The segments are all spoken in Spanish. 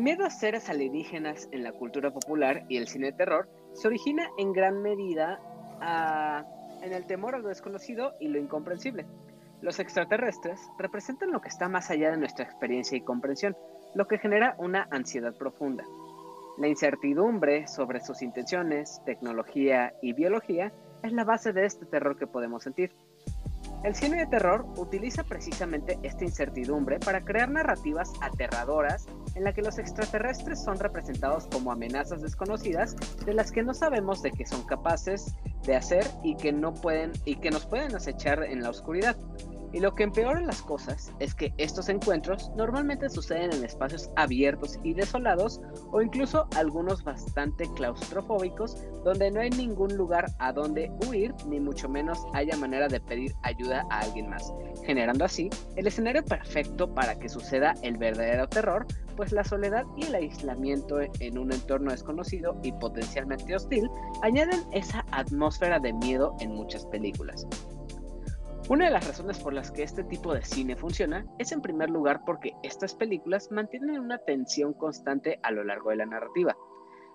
El miedo a seres alienígenas en la cultura popular y el cine de terror se origina en gran medida ah, en el temor a lo desconocido y lo incomprensible. Los extraterrestres representan lo que está más allá de nuestra experiencia y comprensión, lo que genera una ansiedad profunda. La incertidumbre sobre sus intenciones, tecnología y biología es la base de este terror que podemos sentir. El cine de terror utiliza precisamente esta incertidumbre para crear narrativas aterradoras en la que los extraterrestres son representados como amenazas desconocidas de las que no sabemos de qué son capaces de hacer y que no pueden y que nos pueden acechar en la oscuridad. Y lo que empeora las cosas es que estos encuentros normalmente suceden en espacios abiertos y desolados o incluso algunos bastante claustrofóbicos donde no hay ningún lugar a donde huir ni mucho menos haya manera de pedir ayuda a alguien más, generando así el escenario perfecto para que suceda el verdadero terror, pues la soledad y el aislamiento en un entorno desconocido y potencialmente hostil añaden esa atmósfera de miedo en muchas películas. Una de las razones por las que este tipo de cine funciona es en primer lugar porque estas películas mantienen una tensión constante a lo largo de la narrativa.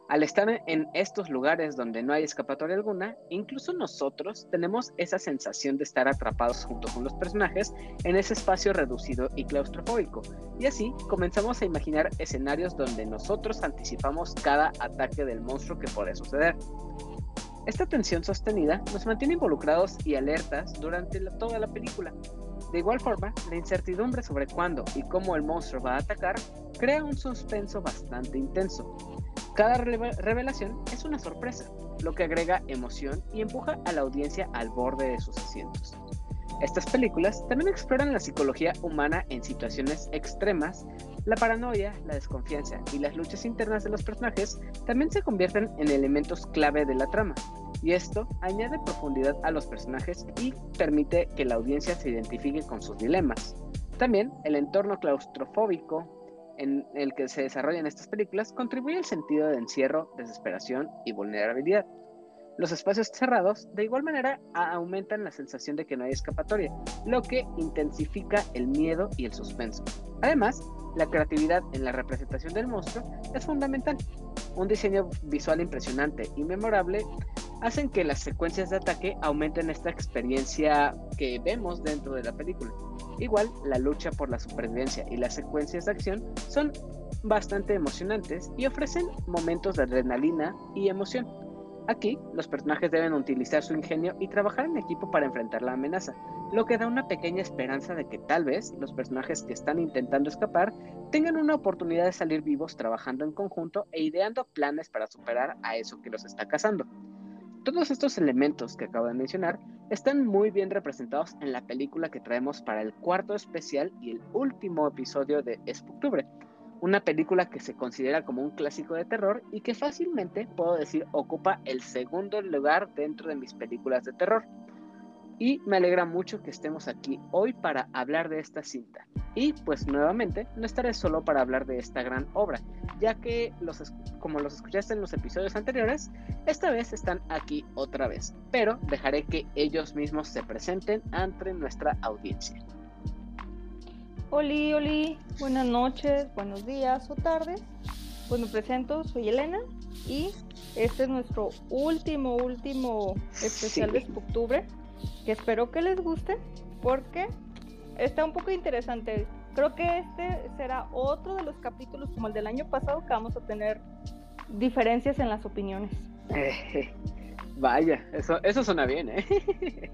Al estar en estos lugares donde no hay escapatoria alguna, incluso nosotros tenemos esa sensación de estar atrapados junto con los personajes en ese espacio reducido y claustrofóbico. Y así comenzamos a imaginar escenarios donde nosotros anticipamos cada ataque del monstruo que puede suceder. Esta tensión sostenida nos mantiene involucrados y alertas durante toda la película. De igual forma, la incertidumbre sobre cuándo y cómo el monstruo va a atacar crea un suspenso bastante intenso. Cada revelación es una sorpresa, lo que agrega emoción y empuja a la audiencia al borde de sus asientos. Estas películas también exploran la psicología humana en situaciones extremas. La paranoia, la desconfianza y las luchas internas de los personajes también se convierten en elementos clave de la trama, y esto añade profundidad a los personajes y permite que la audiencia se identifique con sus dilemas. También el entorno claustrofóbico en el que se desarrollan estas películas contribuye al sentido de encierro, desesperación y vulnerabilidad. Los espacios cerrados de igual manera aumentan la sensación de que no hay escapatoria, lo que intensifica el miedo y el suspenso. Además, la creatividad en la representación del monstruo es fundamental. Un diseño visual impresionante y memorable hacen que las secuencias de ataque aumenten esta experiencia que vemos dentro de la película. Igual, la lucha por la supervivencia y las secuencias de acción son bastante emocionantes y ofrecen momentos de adrenalina y emoción. Aquí, los personajes deben utilizar su ingenio y trabajar en equipo para enfrentar la amenaza, lo que da una pequeña esperanza de que tal vez los personajes que están intentando escapar tengan una oportunidad de salir vivos trabajando en conjunto e ideando planes para superar a eso que los está cazando. Todos estos elementos que acabo de mencionar están muy bien representados en la película que traemos para el cuarto especial y el último episodio de Spooktubre una película que se considera como un clásico de terror y que fácilmente puedo decir ocupa el segundo lugar dentro de mis películas de terror. Y me alegra mucho que estemos aquí hoy para hablar de esta cinta. Y pues nuevamente no estaré solo para hablar de esta gran obra, ya que los, como los escuchaste en los episodios anteriores, esta vez están aquí otra vez, pero dejaré que ellos mismos se presenten ante nuestra audiencia. Oli, Oli, buenas noches, buenos días o tardes. Pues me presento, soy Elena y este es nuestro último, último especial de octubre que espero que les guste porque está un poco interesante. Creo que este será otro de los capítulos como el del año pasado que vamos a tener diferencias en las opiniones. vaya, eso, eso suena bien, ¿eh?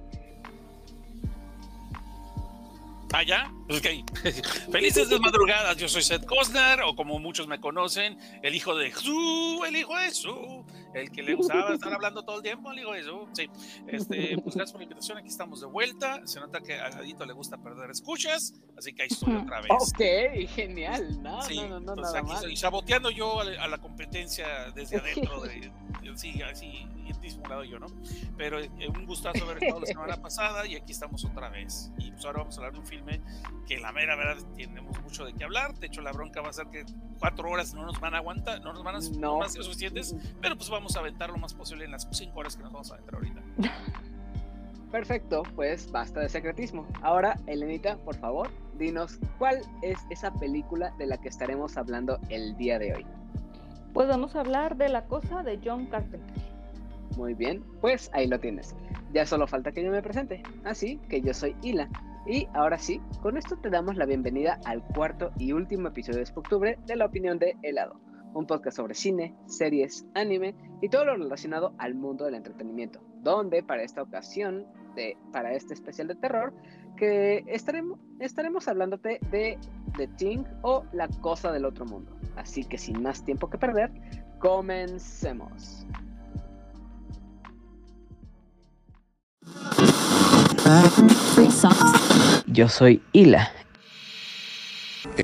allá. Ok. Felices de madrugadas. Yo soy Seth Cosner, o como muchos me conocen, el hijo de Jesús, el hijo de Jesús, el que le gustaba estar hablando todo el tiempo, hijo de Jesús. Sí. Este, pues gracias por la invitación. Aquí estamos de vuelta. Se nota que a Gadito le gusta perder escuchas, así que ahí estoy otra vez. Ok, genial. No, no, no, no, nada aquí estoy saboteando yo a, la competencia desde adentro. De, sí, así, disimulado yo, ¿no? Pero eh, un gustazo ver todo la semana pasada y aquí estamos otra vez. Y pues ahora vamos a hablar de un filme que la mera verdad tenemos mucho de qué hablar. De hecho, la bronca va a ser que cuatro horas no nos van a aguantar, no nos van a, no. ser suficientes, pero pues vamos a aventar lo más posible en las cinco horas que nos vamos a aventar ahorita. Perfecto, pues basta de secretismo. Ahora, Elenita, por favor, dinos cuál es esa película de la que estaremos hablando el día de hoy. Pues vamos a hablar de La Cosa de John Carpenter. Muy bien, pues ahí lo tienes. Ya solo falta que yo me presente. Así que yo soy Hila. Y ahora sí, con esto te damos la bienvenida al cuarto y último episodio de octubre de La Opinión de Helado, un podcast sobre cine, series, anime y todo lo relacionado al mundo del entretenimiento, donde para esta ocasión, de, para este especial de terror, que estaremos, estaremos hablándote de The Thing o La Cosa del Otro Mundo. Así que sin más tiempo que perder, comencemos. Yo soy Hila.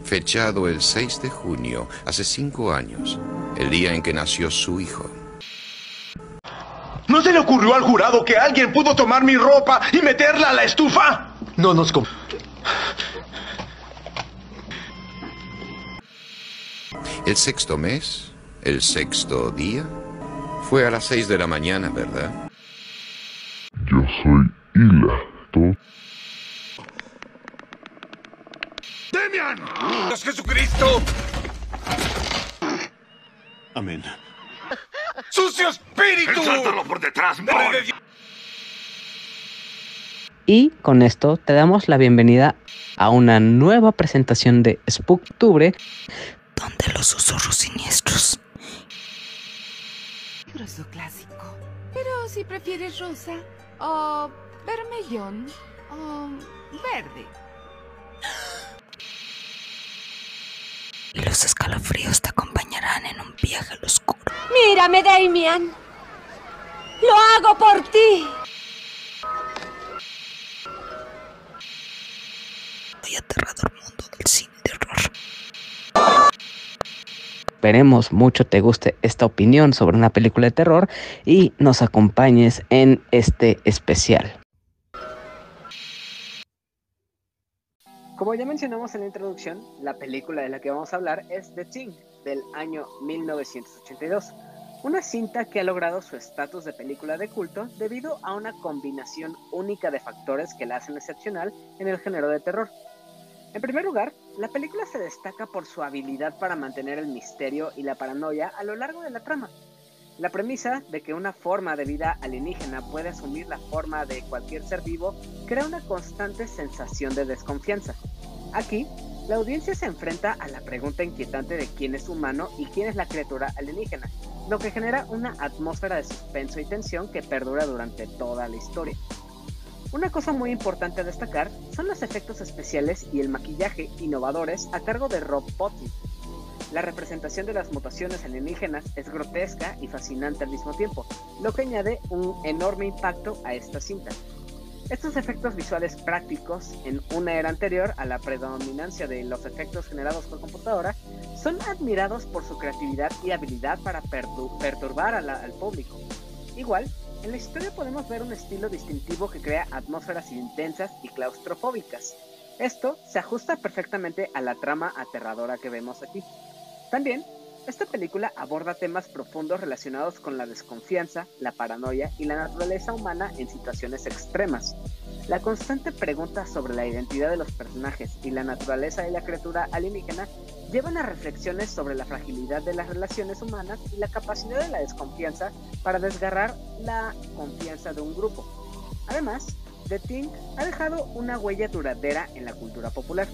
Fechado el 6 de junio, hace cinco años, el día en que nació su hijo. ¿No se le ocurrió al jurado que alguien pudo tomar mi ropa y meterla a la estufa? No nos... El sexto mes, el sexto día, fue a las seis de la mañana, ¿verdad? Yo soy Hila. ¡Demian! ¡Dios Jesucristo! Amén. ¡Sucio espíritu! ¡Sáltalo por detrás, Madre de Dios! Y con esto te damos la bienvenida a una nueva presentación de Spooktubre, donde los susurros siniestros. Grosso clásico. Pero si prefieres rosa o vermellón o verde. Y los escalofríos te acompañarán en un viaje al oscuro. Mírame, Damian. Lo hago por ti. Y aterrador mundo del cine terror. Esperemos mucho te guste esta opinión sobre una película de terror y nos acompañes en este especial. Como ya mencionamos en la introducción, la película de la que vamos a hablar es The Thing, del año 1982. Una cinta que ha logrado su estatus de película de culto debido a una combinación única de factores que la hacen excepcional en el género de terror. En primer lugar, la película se destaca por su habilidad para mantener el misterio y la paranoia a lo largo de la trama. La premisa de que una forma de vida alienígena puede asumir la forma de cualquier ser vivo crea una constante sensación de desconfianza. Aquí, la audiencia se enfrenta a la pregunta inquietante de quién es humano y quién es la criatura alienígena, lo que genera una atmósfera de suspenso y tensión que perdura durante toda la historia. Una cosa muy importante a destacar son los efectos especiales y el maquillaje innovadores a cargo de Rob Bottin. La representación de las mutaciones alienígenas es grotesca y fascinante al mismo tiempo, lo que añade un enorme impacto a esta cinta. Estos efectos visuales prácticos, en una era anterior a la predominancia de los efectos generados por computadora, son admirados por su creatividad y habilidad para perturbar al público. Igual, en la historia podemos ver un estilo distintivo que crea atmósferas intensas y claustrofóbicas. Esto se ajusta perfectamente a la trama aterradora que vemos aquí. También, esta película aborda temas profundos relacionados con la desconfianza, la paranoia y la naturaleza humana en situaciones extremas. La constante pregunta sobre la identidad de los personajes y la naturaleza de la criatura alienígena llevan a reflexiones sobre la fragilidad de las relaciones humanas y la capacidad de la desconfianza para desgarrar la confianza de un grupo. Además, The Thing ha dejado una huella duradera en la cultura popular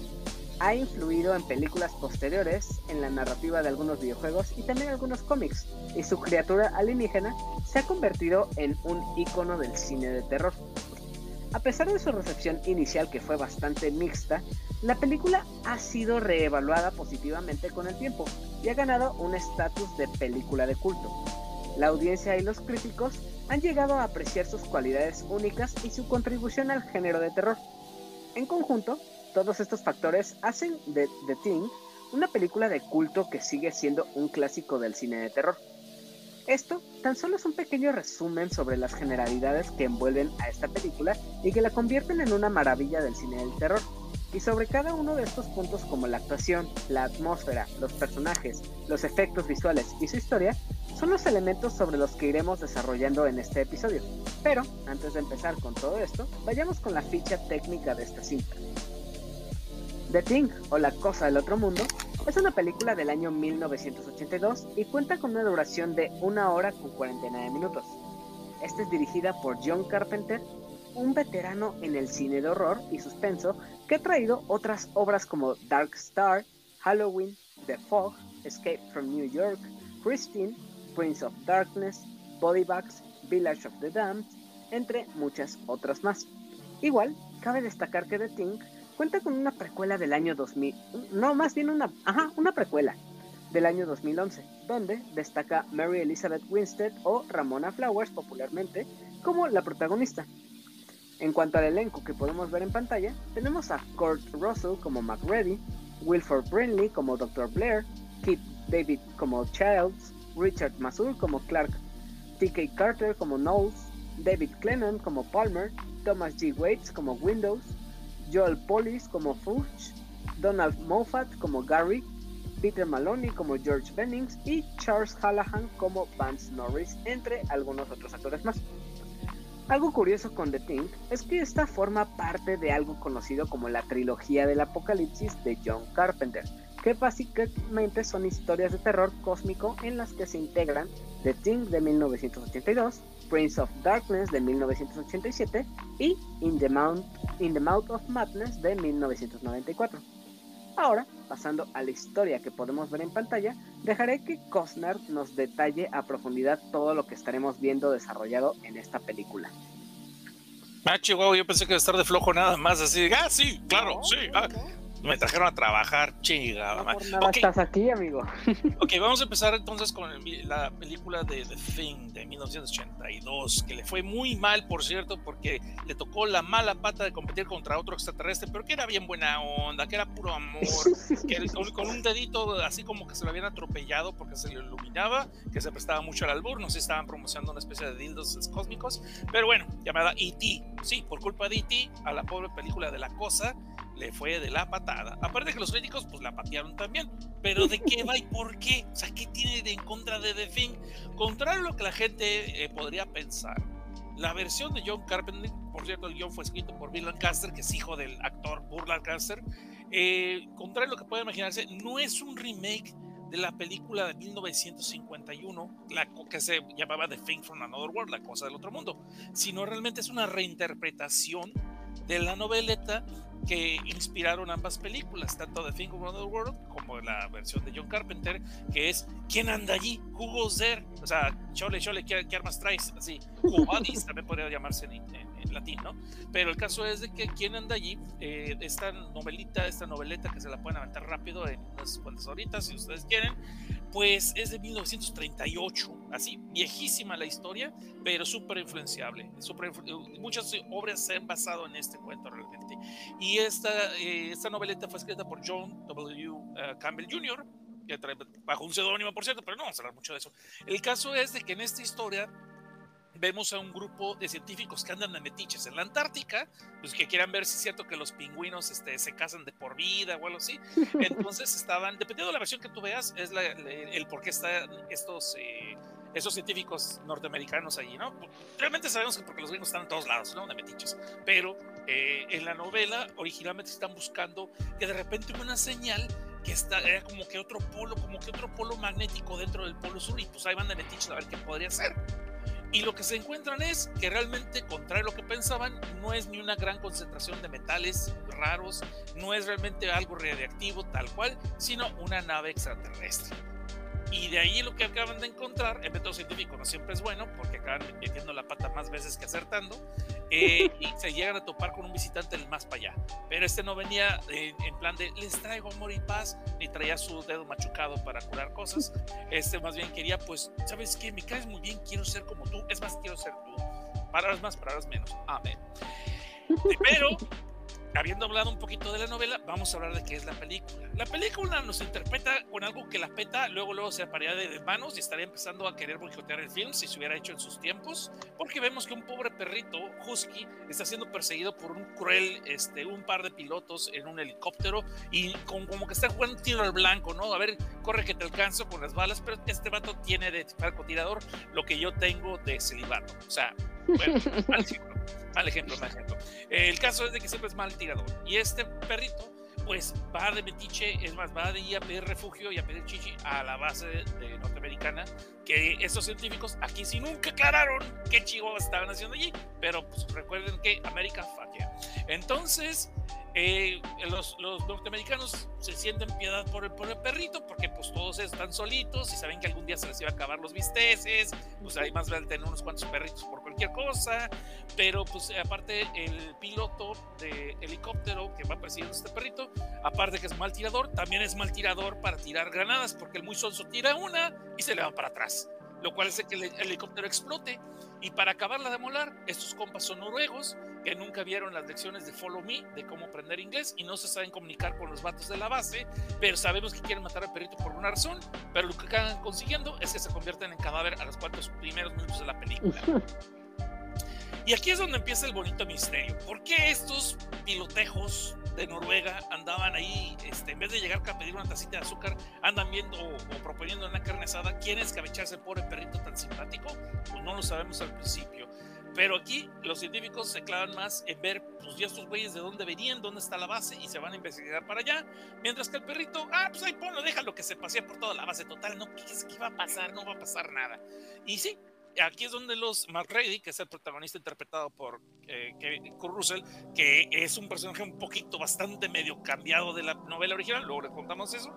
ha influido en películas posteriores, en la narrativa de algunos videojuegos y también algunos cómics, y su criatura alienígena se ha convertido en un icono del cine de terror. A pesar de su recepción inicial que fue bastante mixta, la película ha sido reevaluada positivamente con el tiempo y ha ganado un estatus de película de culto. La audiencia y los críticos han llegado a apreciar sus cualidades únicas y su contribución al género de terror. En conjunto, todos estos factores hacen de The Thing una película de culto que sigue siendo un clásico del cine de terror. Esto tan solo es un pequeño resumen sobre las generalidades que envuelven a esta película y que la convierten en una maravilla del cine del terror. Y sobre cada uno de estos puntos como la actuación, la atmósfera, los personajes, los efectos visuales y su historia, son los elementos sobre los que iremos desarrollando en este episodio. Pero, antes de empezar con todo esto, vayamos con la ficha técnica de esta cinta. The Thing o La Cosa del Otro Mundo es una película del año 1982 y cuenta con una duración de 1 hora con 49 minutos. Esta es dirigida por John Carpenter, un veterano en el cine de horror y suspenso que ha traído otras obras como Dark Star, Halloween, The Fog, Escape from New York, Christine, Prince of Darkness, Body Bags, Village of the Damned, entre muchas otras más. Igual, cabe destacar que The Thing cuenta con una precuela del año 2000, no, más bien una, ajá, una precuela del año 2011, donde destaca Mary Elizabeth Winstead o Ramona Flowers popularmente como la protagonista. En cuanto al elenco que podemos ver en pantalla, tenemos a Kurt Russell como McReady, Wilford Brinley como Dr. Blair, Keith David como Childs, Richard Masur como Clark, T.K. Carter como Knowles, David Clennon como Palmer, Thomas G. Waits como Windows, Joel Polis como Fuchs, Donald Moffat como Gary, Peter Maloney como George Bennings y Charles Hallahan como Vance Norris, entre algunos otros actores más. Algo curioso con The Thing es que esta forma parte de algo conocido como la trilogía del apocalipsis de John Carpenter, que básicamente son historias de terror cósmico en las que se integran The Thing de 1982, Prince of Darkness de 1987 y In the, Mount, In the Mouth of Madness de 1994. Ahora, pasando a la historia que podemos ver en pantalla, dejaré que Costner nos detalle a profundidad todo lo que estaremos viendo desarrollado en esta película. Ah, chihuahua, yo pensé que iba a estar de flojo nada más, así, ah, sí, claro, sí, ah, me trajeron a trabajar, chinga. No por nada estás aquí, amigo. ok, vamos a empezar entonces con la película de The Thing de 1982, que le fue muy mal, por cierto, porque le tocó la mala pata de competir contra otro extraterrestre, pero que era bien buena onda, que era puro amor, que con, un dedito así como que se lo habían atropellado porque se le iluminaba, que se prestaba mucho al albur, no sé si estaban promocionando una especie de dildos cósmicos, pero bueno, llamada E.T. Sí, por culpa de E.T., a la pobre película de la cosa le fue de la patada. Aparte que los críticos pues la patearon también. Pero ¿de qué va y por qué? O sea, ¿qué tiene de en contra de The Thing? Contrario a lo que la gente eh, podría pensar, la versión de John Carpenter, por cierto, el guion fue escrito por Bill Lancaster, que es hijo del actor Burl Lancaster. Eh, contrario a lo que puede imaginarse, no es un remake de la película de 1951, la que se llamaba The Thing from Another World, la cosa del otro mundo, sino realmente es una reinterpretación de la noveleta que inspiraron ambas películas, tanto The Thing of Another World como la versión de John Carpenter, que es ¿Quién anda allí? Who goes there? O sea, chole, chole, ¿qué, armas traes? Así, Badis también podría llamarse en, en, latín, ¿no? Pero el caso es de que ¿Quién anda allí? Eh, esta novelita, esta noveleta que se la pueden aventar rápido en unas cuantas horitas, si ustedes quieren, pues es de 1938, así viejísima la historia, pero súper influenciable. muchas obras se han basado en este cuento realmente. Y esta, eh, esta noveleta fue escrita por John W. Eh, Campbell Jr., que bajo un seudónimo, por cierto, pero no vamos a hablar mucho de eso. El caso es de que en esta historia vemos a un grupo de científicos que andan de metiches en la Antártica, pues que quieran ver si es cierto que los pingüinos este, se casan de por vida o algo así. Entonces estaban, dependiendo de la versión que tú veas, es el por qué están estos, eh, estos científicos norteamericanos allí, ¿no? Realmente sabemos que porque los gringos están en todos lados, ¿no? De metiches. Pero eh, en la novela originalmente están buscando que de repente hubo una señal que está, era como que otro polo, como que otro polo magnético dentro del polo sur y pues ahí van de metiches a ver qué podría ser. Y lo que se encuentran es que realmente, contrario a lo que pensaban, no es ni una gran concentración de metales raros, no es realmente algo radiactivo tal cual, sino una nave extraterrestre. Y de ahí lo que acaban de encontrar, el método científico no siempre es bueno, porque acaban metiendo la pata más veces que acertando, eh, y se llegan a topar con un visitante del más para allá. Pero este no venía en plan de les traigo amor y paz, ni traía su dedo machucado para curar cosas. Este más bien quería, pues, ¿sabes qué? Me caes muy bien, quiero ser como tú, es más, quiero ser tú. Palabras más, palabras menos. Amén. Pero habiendo hablado un poquito de la novela, vamos a hablar de qué es la película. La película nos interpreta con algo que la peta, luego luego se aparearía de manos y estaría empezando a querer boicotear el film si se hubiera hecho en sus tiempos, porque vemos que un pobre perrito, Husky, está siendo perseguido por un cruel, este, un par de pilotos en un helicóptero y como que está jugando tiro al blanco, ¿no? A ver, corre que te alcanzo con las balas, pero este vato tiene de francotirador lo que yo tengo de celibato. O sea, bueno, mal ejemplo, mal ejemplo. El caso es de que siempre es mal tirador. Y este perrito, pues va de metiche, es más, va de ir a pedir refugio y a pedir chichi a la base de, norteamericana, que estos científicos aquí sí nunca aclararon qué chihuahuas estaban haciendo allí, pero pues, recuerden que América fatia. Entonces, eh, los, los, norteamericanos se sienten piedad por el, por el perrito porque pues todos están solitos y saben que algún día se les iba a acabar los bisteces, pues hay más vale tener unos cuantos perritos por cualquier cosa, pero pues aparte el piloto de helicóptero que va persiguiendo este perrito, aparte que es mal tirador, también es mal tirador para tirar granadas porque el muy sonso tira una y se le va para atrás lo cual hace que el helicóptero explote. Y para acabarla de molar, estos compas son noruegos que nunca vieron las lecciones de Follow Me, de cómo aprender inglés, y no se saben comunicar con los vatos de la base, pero sabemos que quieren matar al perrito por una razón, pero lo que acaban consiguiendo es que se convierten en cadáver a los cuantos primeros minutos de la película. Y aquí es donde empieza el bonito misterio. ¿Por qué estos pilotejos de Noruega andaban ahí, este, en vez de llegar a pedir una tacita de azúcar, andan viendo o, proponiendo una carne asada? ¿Quién es cabecharse el perrito tan simpático? Pues no lo sabemos al principio. Pero aquí los científicos se clavan más en ver, pues ya estos güeyes de dónde venían, dónde está la base y se van a investigar para allá. Mientras que el perrito, ah, pues ahí ponlo, déjalo que se pasea por toda la base total. No, ¿qué, qué va a pasar? No va a pasar nada. Y sí, aquí es donde los Mark Ready, que es el protagonista interpretado por eh, Kevin Russell, que es un personaje un poquito bastante medio cambiado de la novela original, luego le contamos eso,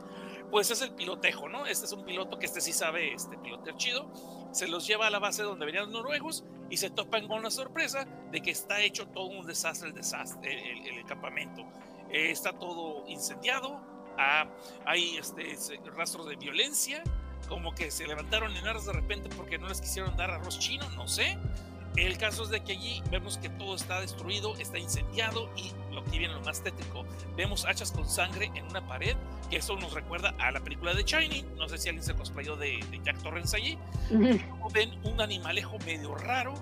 pues es el pilotejo, ¿no? Este es un piloto que este sí sabe este pilotear chido, se los lleva a la base donde venían los noruegos y se topan con la sorpresa de que está hecho todo un desastre el, desastre, el, campamento. Eh, está todo incendiado, ah, hay este, rastros de violencia, como que se levantaron en aras de repente porque no les quisieron dar arroz chino, no sé. El caso es de que allí vemos que todo está destruido, está incendiado y lo que viene lo más tétrico, vemos hachas con sangre en una pared, que eso nos recuerda a la película de Shining, no sé si alguien se cosplayó de, de Jack Torrance allí, ven un animalejo medio raro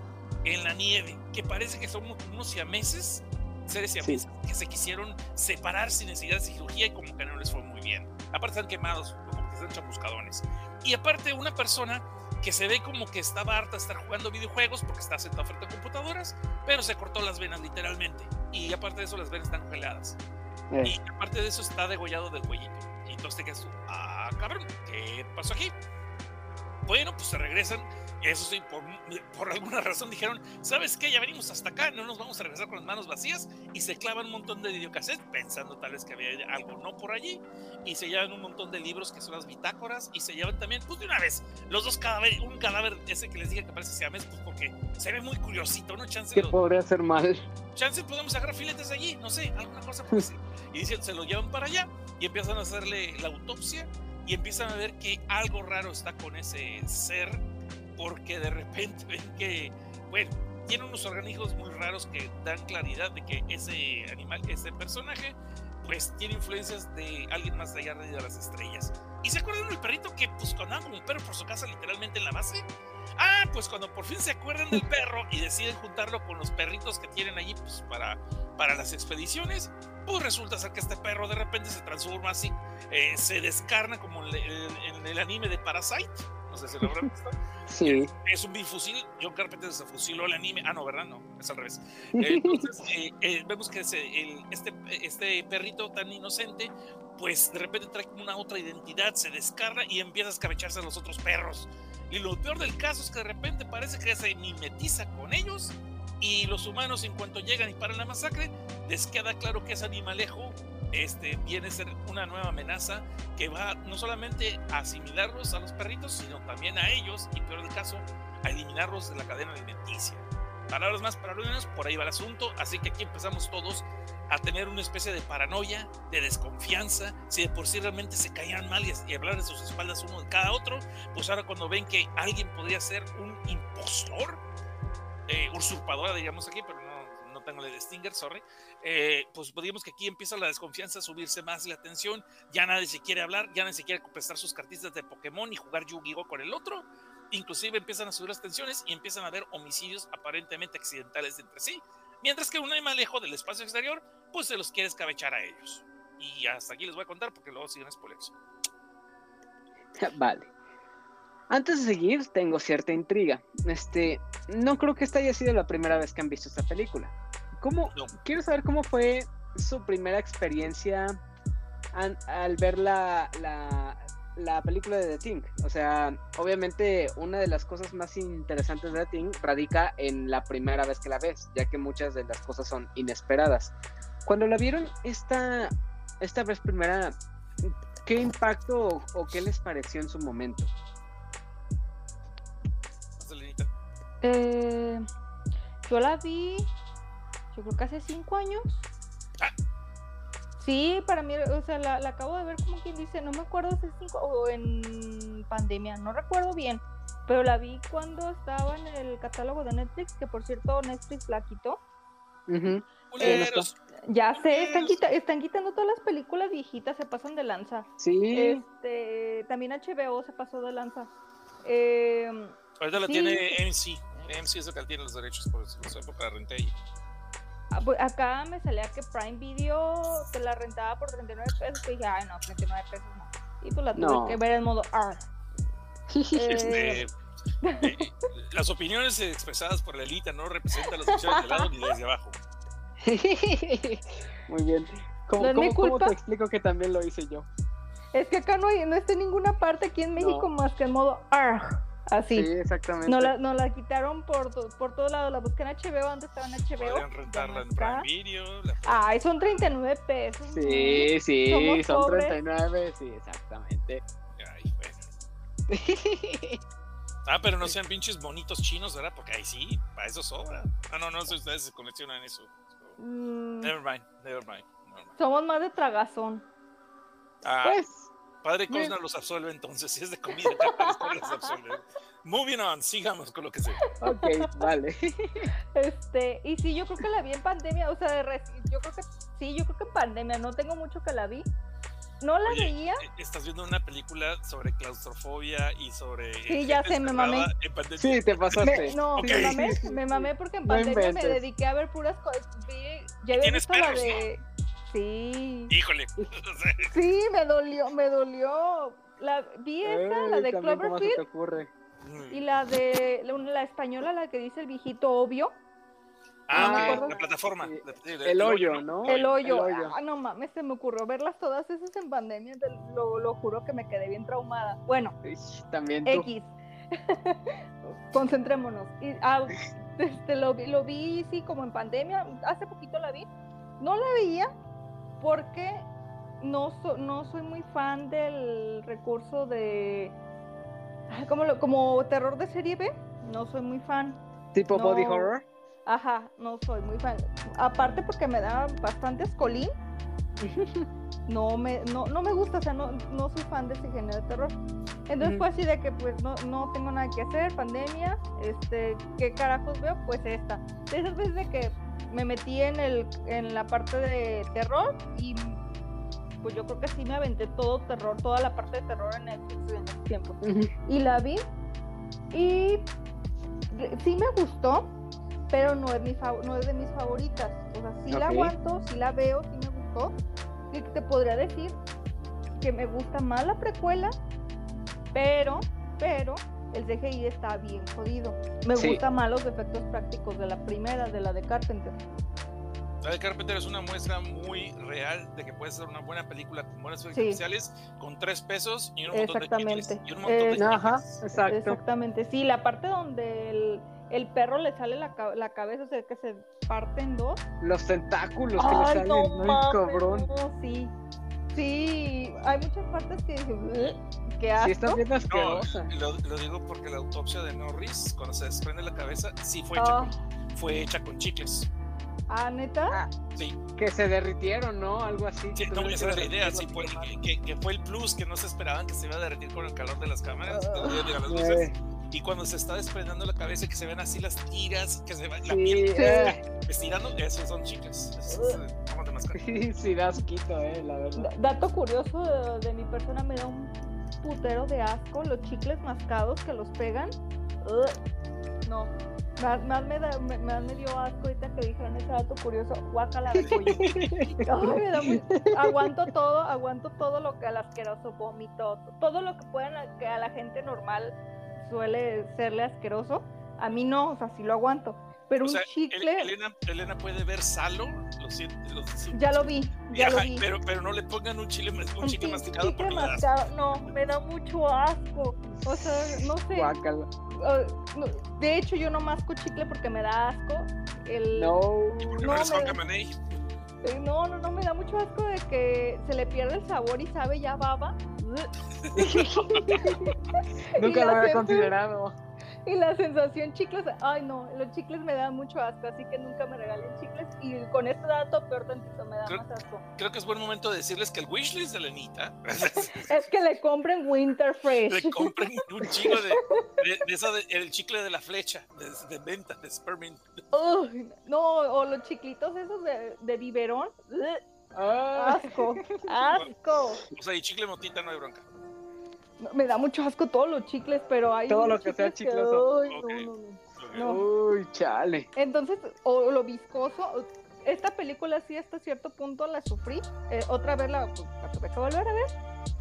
en la nieve, que parece que son unos siameses, seres siameses, que se quisieron separar sin necesidad de cirugía y como que no les fue muy bien. Aparte están quemados, como que están chamuscadones. Y aparte, una persona que se ve como que estaba harta de estar jugando videojuegos porque está sentado frente a computadoras, pero se cortó las venas literalmente. Y aparte de eso, las venas están congeladas. Eh. Y aparte de eso, está degollado del cuellito. Y entonces te quedas, ah, cabrón, ¿qué pasó aquí? Bueno, pues se regresan eso sí, por, alguna razón dijeron, ¿sabes qué? Ya venimos hasta acá, no nos vamos a regresar con las manos vacías. Y se clavan un montón de videocassettes, pensando tal vez que había algo no por allí. Y se llevan un montón de libros que son las bitácoras. Y se llevan también, pues de una vez, los dos cadáveres, un cadáver ese que les dije que parece siamés, pues porque se ve muy curiosito, ¿no? Chance. ¿Qué podría ser mal? Chance podemos agarrar filetes de allí, no sé, alguna cosa por así. Y dicen, se lo llevan para allá y empiezan a hacerle la autopsia y empiezan a ver que algo raro está con ese ser porque de repente ven que, bueno, tiene unos organismos muy raros que dan claridad de que ese animal, ese personaje, pues tiene influencias de alguien más allá de las estrellas. ¿Y se acuerdan del perrito que pues como un perro por su casa literalmente en la base? Ah, pues cuando por fin se acuerdan del perro y deciden juntarlo con los perritos que tienen allí pues para, para las expediciones, pues resulta ser que este perro de repente se transforma así, eh, se descarna como en el anime de Parasite no sé si lo habrán visto. Sí. Es un bifusil. John Carpenter se fusiló el anime. Ah, no, ¿verdad? No, es al revés. Entonces, eh, eh, vemos que el, este, este perrito tan inocente, pues de repente trae una otra identidad, se descarga y empieza a escabecharse a los otros perros. Y lo peor del caso es que de repente parece que se mimetiza con ellos y los humanos en cuanto llegan y paran la masacre, les queda claro que es animalejo este, viene a ser una nueva amenaza que va no solamente a asimilarlos a los perritos, sino también a ellos, y peor del caso, a eliminarlos de la cadena alimenticia. Palabras más, palabras menos, por ahí va el asunto, así que aquí empezamos todos a tener una especie de paranoia, de desconfianza, si de por sí realmente se caían mal y, hablar de sus espaldas uno de cada otro, pues ahora cuando ven que alguien podría ser un impostor, eh, usurpadora, digamos aquí, pero no, no tengo el de Stinger, sorry, eh, pues digamos que aquí empieza la desconfianza a subirse más la tensión, ya nadie se quiere hablar, ya nadie se quiere prestar sus cartitas de Pokémon y jugar Yu-Gi-Oh con el otro, inclusive empiezan a subir las tensiones y empiezan a haber homicidios aparentemente accidentales entre sí, mientras que un animalejo del espacio exterior pues se los quiere escabechar a ellos. Y hasta aquí les voy a contar porque luego siguen spoilers. Vale. Antes de seguir, tengo cierta intriga. Este, no creo que esta haya sido la primera vez que han visto esta película. ¿Cómo, Quiero saber cómo fue su primera experiencia an- al ver la, la, la película de The Thing. O sea, obviamente una de las cosas más interesantes de The Thing radica en la primera vez que la ves, ya que muchas de las cosas son inesperadas. Cuando la vieron esta, esta vez primera, ¿qué impacto o, o qué les pareció en su momento? Eh, yo la vi, yo creo que hace cinco años. Sí, para mí, o sea, la, la acabo de ver como quien dice, no me acuerdo si es cinco o en pandemia, no recuerdo bien, pero la vi cuando estaba en el catálogo de Netflix, que por cierto Netflix la quitó. Ya sé, están, quita- están quitando todas las películas viejitas, se pasan de lanza. Sí, Este, también HBO se pasó de lanza. Eh, Ahorita la Sí. tiene MC. MC es el que tiene los derechos, por eso, por esa época la Acá me salía que Prime Video te la rentaba por 39 pesos. Y dije, ay, no, 39 pesos no. Y pues la tuve No. que ver en modo R. Este, Eh, eh, las opiniones expresadas por la élite no representan las opiniones de lado ni desde abajo. Muy bien. ¿Cómo, ¿No es mi cómo- te explico que también lo hice yo? es que acá no, hay, no está en ninguna parte aquí en México más que en modo R. Así. Sí, exactamente. No la, nos la quitaron por, por todos lados. La busqué en HBO, antes estaba en HBO. Podrían rentarla no en. Prime Video. la- Ay, son 39 pesos. ¿no? Sí, sí, Somos son pobres. 39, sí, exactamente. Ay, bueno. Ah, pero no sean pinches bonitos chinos, ¿verdad? Porque ahí sí, para eso sobra. Ah, no, no sé si ustedes se coleccionan eso. Mm, Never mind, never mind. never mind. somos más de tragazón. Ah, Pues, Padre Cosna los absuelve entonces, si es de comida, Cosna los absuelve. Moving on, sigamos con lo que sea. ok, vale. Este, y sí, yo creo que la vi en pandemia, o sea, yo creo que sí, yo creo que en pandemia, no tengo mucho que la vi. No la Oye, veía, eh, Estás viendo una película sobre claustrofobia y sobre. Sí, ya sé, me mamé. Sí, te pasaste. me- no, me mamé, me mamé porque en No pandemia me dediqué a ver puras cosas. Vi, ya había tienes visto la perros, de. Sí, Híjole. sí, me dolió, me dolió. La, vi esa, la Ay, de también, ¿cómo se te Cloverfield ocurre? y la de la, la española, la que dice el viejito obvio. Ah, la plataforma. Sí, la- El hoyo, ¿no? El hoyo. El hoyo. Ah, no mames, se me ocurrió verlas todas esas en pandemia. Lo, lo juro que me quedé bien traumada. Bueno, Ish, También tú. X. Concentrémonos. Y, ah, este, lo, vi, lo vi, sí, como en pandemia. Hace poquito la vi. No la veía porque no, so- no soy muy fan del recurso de. ay, ¿cómo lo- como terror de serie B. No soy muy fan. Tipo No. body horror. Ajá, no soy muy fan. Aparte porque me da bastante escolín. No me, no, no me gusta, o sea, no, no soy fan de ese género de terror. Entonces fue así de que pues no, no tengo nada que hacer, pandemia, este, ¿qué carajos veo? Pues esta. De esas veces de que me metí en el, en la parte de terror y pues yo creo que sí me aventé todo terror, toda la parte de terror en Netflix en ese tiempo y la vi y sí me gustó, pero no es, mi no es de mis favoritas. O sea, sí la aguanto, sí la veo, sí me gustó. Y te podría decir que me gusta más la precuela, pero, pero el CGI está bien jodido. Me Sí. gustan más los efectos prácticos de la primera, de la de Carpenter. La de Carpenter es una muestra muy real de que puede ser una buena película con buenas efectos Sí. especiales, con tres pesos y un montón de Exactamente. chicles. Y un montón de Es- Ajá, exacto. Exactamente, sí, la parte donde el, el perro le sale la, la cabeza, o sea, que se parte en dos. Los tentáculos que le salen, no no, mames, cabrón. no, sí. Sí, hay muchas partes que dije, "Ugh", qué Sí, asco. bien No, asquerosa. lo, lo digo porque la autopsia de Norris, cuando se desprende la cabeza, sí fue hecha, con, fue hecha con chicles. ah, neta. Ah, Sí, Que se derritieron, ¿no? Algo así. sí, que no, esa era que la idea, sí, fue, que, que fue el plus que no se esperaban que se iba a derretir con el calor de las cámaras, de las luces. Y cuando se está desprendiendo la cabeza y que se ven así las tiras, que se va la Sí, piel eh, estirando, esos son chicles. Esos mascar. sí, sí, da asquito, eh, la verdad. Da- Dato curioso de, de mi persona, me da un putero de asco los chicles mascados que los pegan. Ugh, no. Más, más me, da, me, más me dio asco ahorita que dijeron ese dato curioso. Guácala de pollo. Ay, me da muy- aguanto todo, aguanto todo lo que al asqueroso vómito, todo lo que puedan que a la gente normal suele serle asqueroso. A mí no, o sea, sí lo aguanto. Pero O sea, un El- chicle, Elena, Elena puede ver Salo, lo siento, lo siento. ya lo vi, Ya lo vi. pero, pero no le pongan un chile, un Un chicle chi- masticado chicle porque le das. mascado, No, me da mucho asco. O sea, no sé. Guácala. Ah, no, de hecho, yo no masco chicle porque me da asco. El, No. ¿Y por qué No, no eres me- no, no, no, me da mucho asco de que se le pierde el sabor y sabe ya baba. Nunca lo había considerado. Y la sensación chicles, ay no, los chicles me dan mucho asco, así que nunca me regalen chicles. Y con este dato, peor tantito, me da Creo- más asco. Creo que es buen momento de decirles que el wishlist de Lenita Es que le compren Winter Fresh. le compren un chingo de, de, de esa de- el chicle de la flecha de, de venta de Spermint. Uy, no, o los chiclitos esos de, de biberón. Ah, Asco, asco. O sea, y chicle motita no hay bronca. Me da mucho asco todos los chicles, pero hay Todo lo que sea chicles chicloso. ay, no, Ok. no, no. No. Uy, chale. Entonces, o lo viscoso, esta película sí hasta cierto punto la sufrí, eh, otra vez la, pues, la tuve que volver a ver,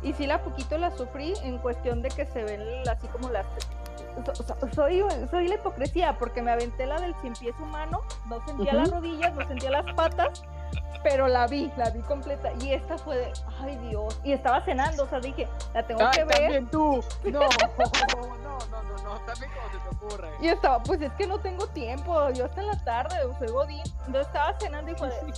y sí la poquito la sufrí en cuestión de que se ven así como las... so- so- soy, soy la hipocresía, porque me aventé la del cien pies humano, no sentía las Ujú. rodillas, no sentía las patas, pero la vi, la vi completa, y esta fue de, ay Dios, y estaba cenando, o sea, dije, la tengo Ay, que ver, también tú. No, no, no, no, no. También como se te ocurre. Y estaba, pues es que no tengo tiempo, yo hasta en la tarde, soy godín. Entonces estaba cenando y fue de, ay,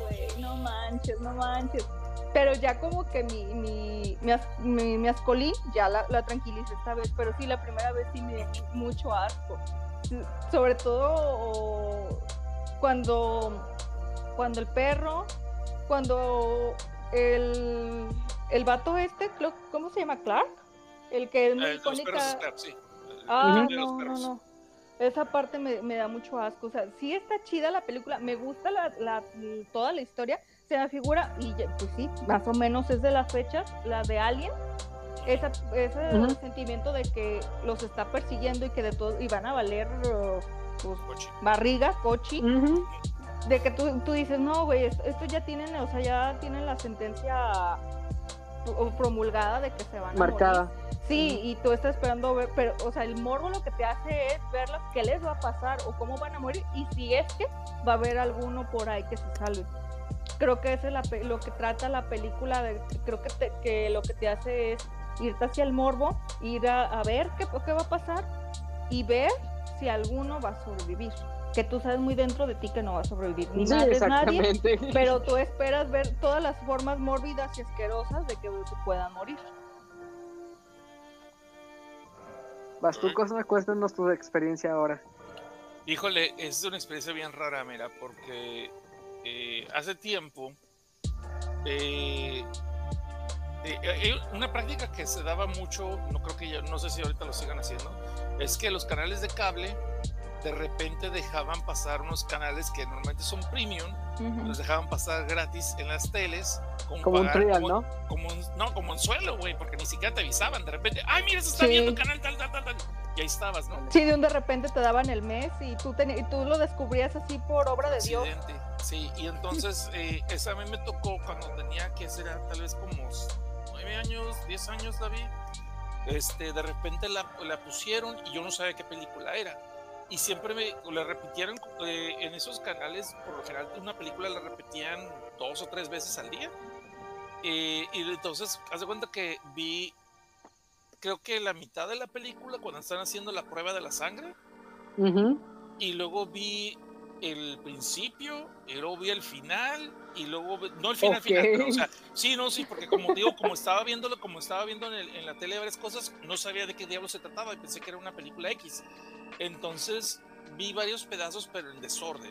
güey, no manches, no manches. Pero ya como que mi, mi, mi, mi, mi ascolín ya la, la tranquilicé esta vez, pero sí, la primera vez sí me dio mucho asco. Sobre todo cuando, cuando el perro, cuando el, el vato este, ¿cómo se llama? ¿Clark? El que es muy Eh, los perros sí. Ah, de no, no, perros. no. Esa parte me, me da mucho asco. O sea, sí está chida la película, me gusta la, la- toda la historia. Se me figura, y pues sí, más o menos es de las fechas, la de Alien. Esa, ese Ujú. sentimiento de que los está persiguiendo y que de todo, y van a valer uh, pues, Coche. barriga, cochi. Ujú. De que tú, tú dices, no, güey, esto, esto ya tienen, o sea, ya tienen la sentencia pro- promulgada de que se van a morir. Sí, y tú estás esperando ver, pero, o sea, el morbo lo que te hace es verlas, qué les va a pasar o cómo van a morir y si es que va a haber alguno por ahí que se salve. Creo que eso es la lo que trata la película, de, creo que, te- que lo que te hace es irte hacia el morbo, ir a, a ver qué, qué va a pasar y ver si alguno va a sobrevivir. Que tú sabes muy dentro de ti que no va a sobrevivir ni Sí, madres nadie, exactamente. pero tú esperas ver todas las formas mórbidas y asquerosas de que puedan morir. Vas tú, Cosme, cuéntanos tu experiencia ahora. Híjole, es una experiencia bien rara, mira, porque eh, hace tiempo eh, eh, eh, una práctica que se daba mucho, no creo que ya, no sé si ahorita lo sigan haciendo, es que los canales de cable de repente dejaban pasar unos canales que normalmente son premium, los dejaban pasar gratis en las teles. Como, Como un pagar- trial, como- ¿no? Como un- no, como en suelo, güey, porque ni siquiera te avisaban. De repente, ay, mira, se está Sí. viendo canal tal, tal, tal, tal. Y ahí estabas, ¿no? Sí, de un de repente te daban el mes y tú, teni- y tú lo descubrías así por obra de Dios. accidente. Sí, y entonces eh, esa a mí me tocó cuando tenía que ser tal vez como nueve años, 10 años la vi. Este, de repente la, la pusieron y yo no sabía qué película era. Y siempre me la repitieron eh, en esos canales, por lo general una película la repetían dos o tres veces al día. Eh, y entonces, haz de cuenta que vi, creo que la mitad de la película cuando están haciendo la prueba de la sangre y luego vi el principio, y luego vi el final, y luego no el final Ok. final, pero, o sea, sí, no, sí, porque como digo, como estaba viéndolo, como estaba viendo en, el- en la tele varias cosas, no sabía de qué diablo se trataba y pensé que era una película X. Entonces vi varios pedazos, pero en desorden.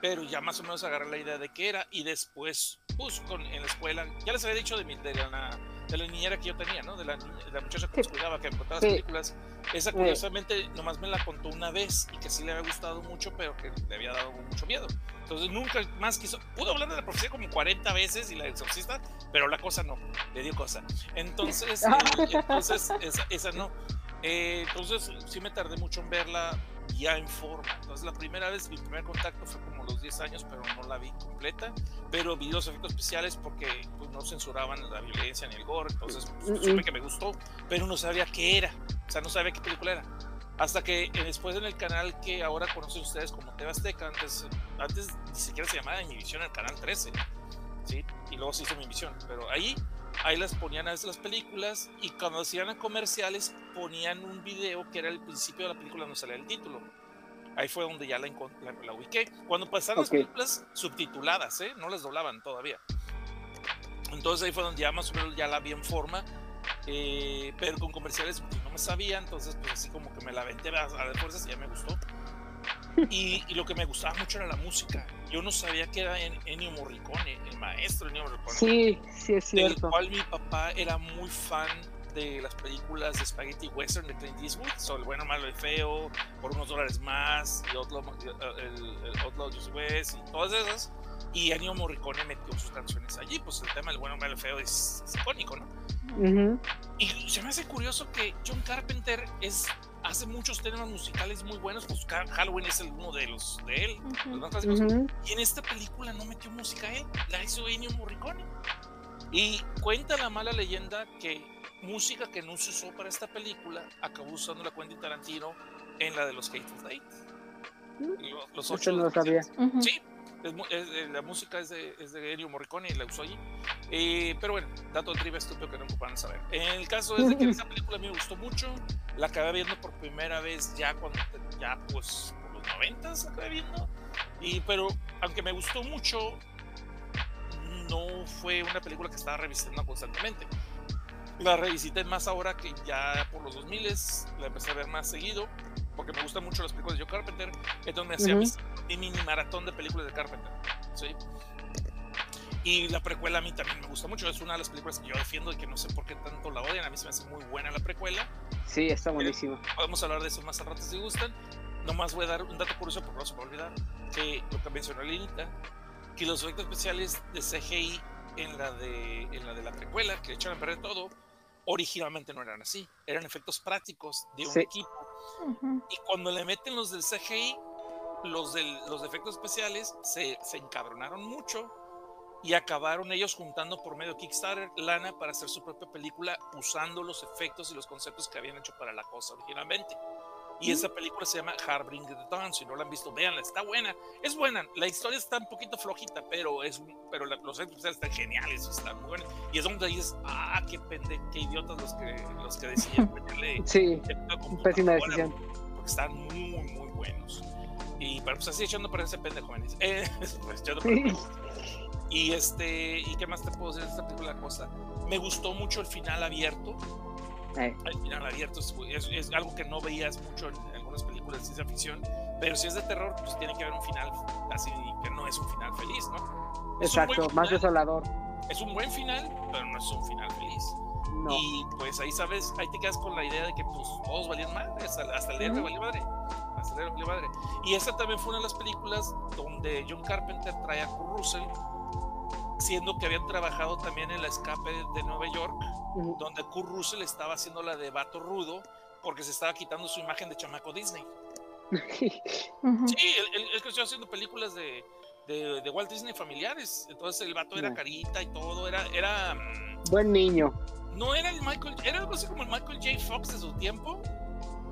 Pero ya más o menos agarré la idea de qué era y después, pues, con, en la escuela, ya les había dicho de, mi, de, la, de la niñera que yo tenía, ¿no? De la, de la muchacha que nos cuidaba, que me contaba las películas. Esa curiosamente nomás me la contó una vez y que sí le había gustado mucho, pero que le había dado mucho miedo. Entonces nunca más quiso. Pudo hablar de la profecía como 40 veces y la exorcista, pero la cosa no, le dio cosa. Entonces, eh, entonces esa, esa no. Eh, entonces sí me tardé mucho en verla ya en forma. Entonces la primera vez, mi primer contacto fue como los 10 años, pero no la vi completa. Pero vi los efectos especiales porque pues, no censuraban la violencia ni el gore. Entonces pues, Mm, supe mm. que me gustó, pero no sabía qué era. O sea, no sabía qué película era. Hasta que eh, después en el canal que ahora conocen ustedes como TV Azteca, antes, antes ni siquiera se llamaba Univisión, el canal 13. ¿sí? Y luego se hizo mi visión. Pero ahí, ahí las ponían a veces las películas y cuando hacían comerciales ponían un video que era el principio de la película donde salía el título. Ahí fue donde ya la, la, la ubiqué. Cuando pasaban las Ok. películas subtituladas, ¿eh? No las doblaban todavía. Entonces ahí fue donde ya más o menos ya la vi en forma. Eh, pero con comerciales pues, no me sabía, entonces pues así como que me la aventé a, a de fuerzas y ya me gustó. Y, y lo que me gustaba mucho era la música. Yo no sabía que era En- Ennio Morricone, el maestro Ennio Morricone Sí, sí es del cierto. cual mi papá era muy fan de las películas de Spaghetti Western de Clint Eastwood, sobre el bueno, malo y feo, por unos dólares más, y Outlaw, el, el Outlaw Just West, y todas esas. Y Ennio Morricone metió sus canciones allí, pues el tema del bueno, malo y feo es, es icónico, ¿no? Ujú. Y se me hace curioso que John Carpenter es, hace muchos temas musicales muy buenos, pues Halloween es el uno de los de él, los más clásicos. Ujú. Y en esta película no metió música él, la hizo Ennio Morricone. Y cuenta la mala leyenda que música que no se usó para esta película acabó usando la Quentin Tarantino en la de los Hateful Eight. Los, los Eso ocho no lo sabía. Sí, es es- eh, la música es de, es de Ennio Morricone y la usó allí. Eh, pero bueno, dato de trivia estúpido que no ocupan saber. El caso es de que esta película a mí me gustó mucho. La acabé viendo por primera vez ya cuando, ya pues por los 90 la acabé viendo. Y, pero aunque me gustó mucho, no fue una película que estaba revisando constantemente. La revisité más ahora que ya por los 2000 la empecé a ver más seguido, porque me gustan mucho las películas de Joe Carpenter. Entonces me hacía Ujú. mis- mi mini maratón de películas de Carpenter. ¿sí? Y la precuela a mí también me gusta mucho. Es una de las películas que yo defiendo y que no sé por qué tanto la odian. A mí se me hace muy buena la precuela. Sí, está buenísimo. Podemos hablar de eso más al rato si gustan. Nomás voy a dar un dato curioso porque no se me va a olvidar. Que lo que mencionó Lenita, que los efectos especiales de CGI en la de, en la, de la precuela, que echaron a perder todo, originalmente no eran así. Eran efectos prácticos de un Sí. equipo. Y cuando le meten los del CGI, los, del, los de efectos especiales se, se encabronaron mucho y acabaron ellos juntando por medio de Kickstarter lana para hacer su propia película usando los efectos y los conceptos que habían hecho para la cosa originalmente. Y esa película se llama Harbinger the Dawn. Si no la han visto, véanla, está buena. Es buena. La historia está un poquito flojita, pero es pero la- los efectos están geniales, están muy buenos. Y es donde dices, ah, qué pende, qué idiotas los que, los que deciden meterle Sí, pésima decisión. porque están muy, muy buenos. Y pero pues así echando para ese pendejo, manis. Eh, pues, echando para Sí. Y este, ¿y qué más te puedo decir de esta película cosa? Me gustó mucho el final abierto. Eh, final abierto es, es- es algo que no veías mucho en algunas películas de ciencia ficción. Pero si es de terror, pues tiene que haber un final así que no es un final feliz, ¿no? Exacto, más desolador. Es un buen final, pero no es un final feliz. No. Y pues ahí sabes, ahí te quedas con la idea de que pues todos valían madre, hasta, hasta el héroe valió madre. Hasta el héroe madre. Y esa también fue una de las películas donde John Carpenter trae a Kurt Russell, siendo que habían trabajado también en la escape de Nueva York, donde Kurt Russell estaba haciendo la de Vato Rudo porque se estaba quitando su imagen de chamaco Disney. Sí, él, él- él creció haciendo películas de, de, de Walt Disney familiares. Entonces el vato era carita y todo, era, era mm, Buen niño. no era el Michael, era algo así como el Michael J. Fox de su tiempo,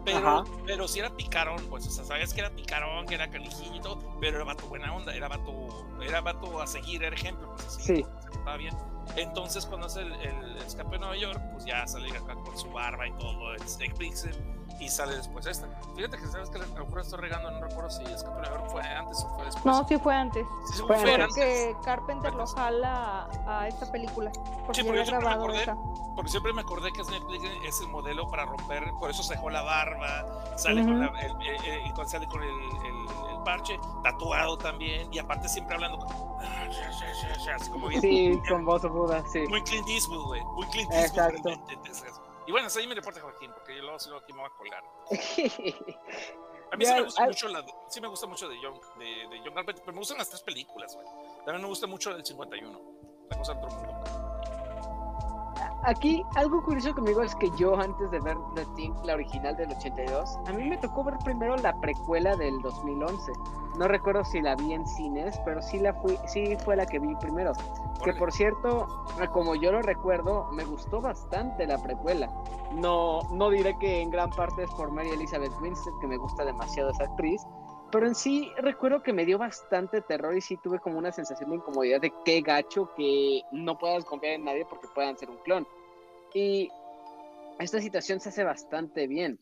pero, pero sí era picarón, pues, o sea, sabías que era picarón, que era calijillo y todo, pero era vato buena onda, era vato, era vato a seguir, era ejemplo, pues así, Sí. se portaba bien. Entonces, cuando hace el, el escape de Nueva York, pues ya sale acá con su barba y todo, el Snake Plissken, y sale después esta. Fíjate que sabes que a lo mejor estoy regando, no recuerdo si escape de Nueva York fue antes o fue después. No, sí fue antes. Sí, sí, fue fue antes. antes. Que Carpenter lo jala a, a esta película. Porque Sí, porque había yo siempre me grabado acordé, esa. porque siempre me acordé que Snake Plissken es el modelo para romper, por eso se dejó la barba, sale con Ujú. la- el, el- el- y cuando sale con el, el- el parche, tatuado también, y aparte siempre hablando como, así como bien, Sí, con voz sí. muy Clint Eastwood, güey, muy Clint Eastwood. Exacto. Y bueno, ahí mi reporte, Joaquín, porque yo luego si no aquí me voy a colgar. A mí sí Ya, me gusta al- mucho la, sí me gusta mucho de John, de, de John Carpenter, pero me gustan las tres películas, güey. También me gusta mucho el 51, La cosa del otro mundo. Aquí algo curioso conmigo es que yo antes de ver The Thing, la original del 82, a mí me tocó ver primero la precuela del 2011. No recuerdo si la vi en cines, pero sí la fui, sí fue la que vi primero. Que por cierto, como yo lo recuerdo, me gustó bastante la precuela. No, no diré que en gran parte es por Mary Elizabeth Winstead, que me gusta demasiado esa actriz, pero en sí recuerdo que me dio bastante terror y sí tuve como una sensación de incomodidad de qué gacho que no puedas confiar en nadie porque puedan ser un clon. Y esta situación se hace bastante bien.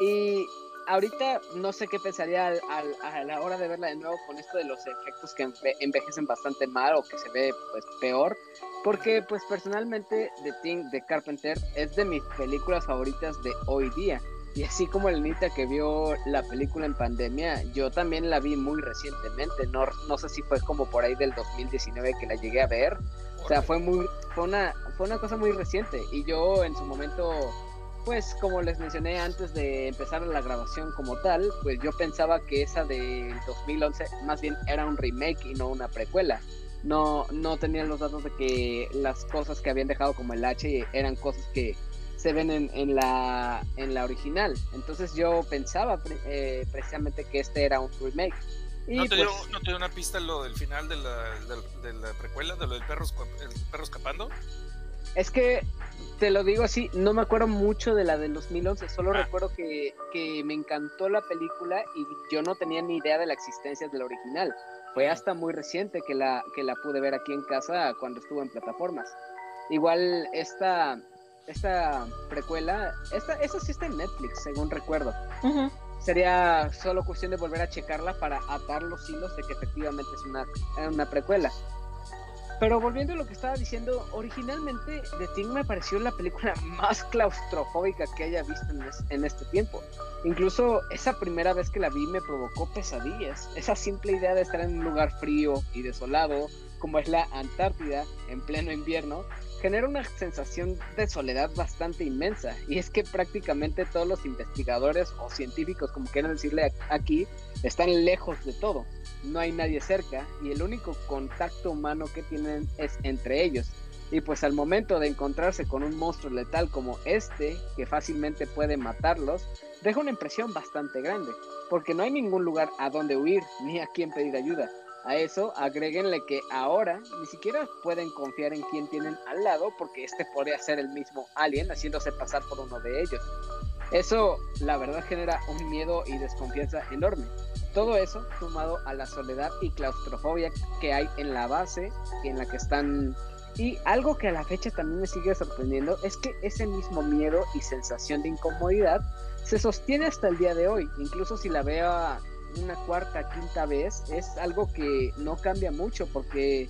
Y ahorita no sé qué pensaría a la hora de verla de nuevo con esto de los efectos que envejecen bastante mal o que se ve pues peor. Porque pues personalmente The Thing de Carpenter es de mis películas favoritas de hoy día. Y así como el Nita que vio la película en pandemia, yo también la vi muy recientemente. No, no sé si fue como por ahí del 2019 que la llegué a ver. O sea, fue muy, fue una, fue una cosa muy reciente. Y yo en su momento, pues como les mencioné antes de empezar la grabación como tal, pues yo pensaba que esa del 2011 más bien era un remake y no una precuela. No, no tenía los datos de que las cosas que habían dejado como el H eran cosas que se ven en, en, la, en la original. Entonces yo pensaba eh, precisamente que este era un remake. Y ¿No, te dio, pues ¿No te dio una pista lo del final de la, de, la precuela, de lo del perro, el perro escapando? Es que te lo digo así, no me acuerdo mucho de la del 2011, solo ah. recuerdo que, que, me encantó la película y yo no tenía ni idea de la existencia de la original. Fue hasta muy reciente que la, que la pude ver aquí en casa cuando estuvo en plataformas. Igual esta, esta precuela, esta, esta sí está en Netflix, según recuerdo. Sería solo cuestión de volver a checarla para atar los hilos de que efectivamente es una, una precuela. Pero volviendo a lo que estaba diciendo, originalmente The Thing me pareció la película más claustrofóbica que haya visto en, en, este tiempo. Incluso esa primera vez que la vi me provocó pesadillas. Esa simple idea de estar en un lugar frío y desolado, como es la Antártida, en pleno invierno, genera una sensación de soledad bastante inmensa. Y es que prácticamente todos los investigadores o científicos, como quieran decirle aquí, están lejos de todo. No hay nadie cerca y el único contacto humano que tienen es entre ellos. Y pues al momento de encontrarse con un monstruo letal como este, que fácilmente puede matarlos, deja una impresión bastante grande, porque no hay ningún lugar a donde huir ni a quien pedir ayuda. A eso agréguenle que ahora ni siquiera pueden confiar en quien tienen al lado porque este podría ser el mismo alien haciéndose pasar por uno de ellos. Eso la verdad genera un miedo y desconfianza enorme. Todo eso sumado a la soledad y claustrofobia que hay en la base en la que están y algo que a la fecha también me sigue sorprendiendo es que ese mismo miedo y sensación de incomodidad se sostiene hasta el día de hoy. Incluso si la veo una cuarta, quinta vez, es algo que no cambia mucho porque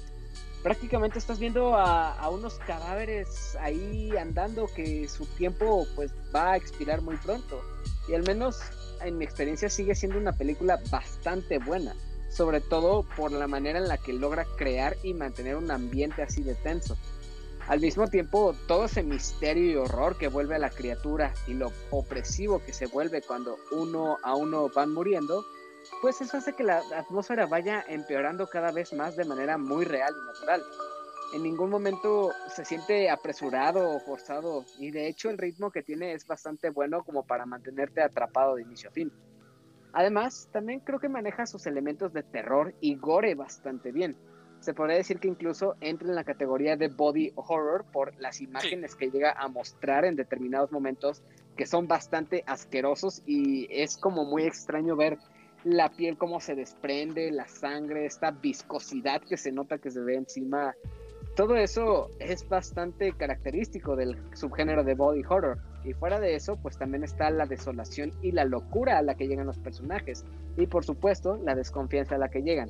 prácticamente estás viendo a, unos cadáveres ahí andando que su tiempo pues va a expirar muy pronto. Y al menos en mi experiencia sigue siendo una película bastante buena, sobre todo por la manera en la que logra crear y mantener un ambiente así de tenso. Al mismo tiempo, todo ese misterio y horror que vuelve a la criatura y lo opresivo que se vuelve cuando uno a uno van muriendo, pues eso hace que la atmósfera vaya empeorando cada vez más de manera muy real y natural. En ningún momento se siente apresurado o forzado y de hecho el ritmo que tiene es bastante bueno como para mantenerte atrapado de inicio a fin. Además, también creo que maneja sus elementos de terror y gore bastante bien. Se podría decir que incluso entra en la categoría de body horror por las imágenes que llega a mostrar en determinados momentos que son bastante asquerosos y es como muy extraño ver la piel como se desprende, la sangre, esta viscosidad que se nota que se ve encima. Todo eso es bastante característico del subgénero de body horror. Y fuera de eso, pues también está la desolación y la locura a la que llegan los personajes. Y por supuesto, la desconfianza a la que llegan.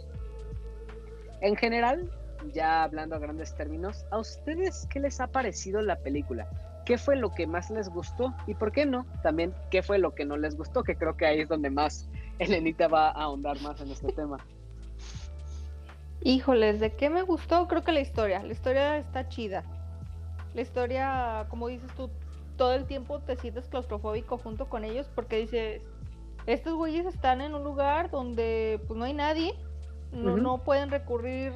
En general, ya hablando a grandes términos, ¿a ustedes qué les ha parecido la película? ¿Qué fue lo que más les gustó? Y por qué no, también qué fue lo que no les gustó, que creo que ahí es donde más Elenita va a ahondar más en este tema. Híjoles, ¿de qué me gustó? Creo que la historia. La historia está chida. La historia, como dices tú, todo el tiempo te sientes claustrofóbico junto con ellos porque dices, estos güeyes están en un lugar donde pues no hay nadie, no, no pueden recurrir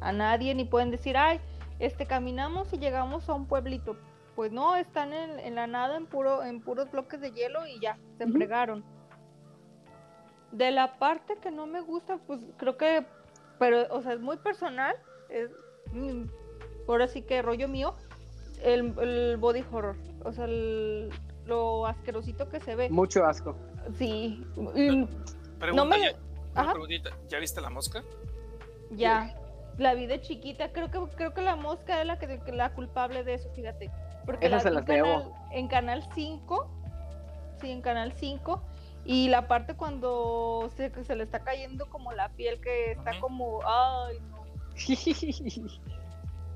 a nadie ni pueden decir, ay, este caminamos y llegamos a un pueblito. Pues no, están en, la nada, en puro, en puros bloques de hielo y ya, se entregaron. De la parte que no me gusta, pues creo que, pero, o sea, es muy personal, es, mm, ahora sí que rollo mío, el, body horror, o sea, lo asquerosito que se ve. Mucho asco. Sí, Pregunta, No me- ya, una Ajá. preguntita, ¿ya viste la mosca? Ya, la vi de chiquita. Creo que creo que la mosca es la que, la culpable de eso, fíjate. Porque Esas se las en debo. canal, en Canal 5. Sí, en Canal 5. Y la parte cuando se, le está cayendo como la piel que está como, ay,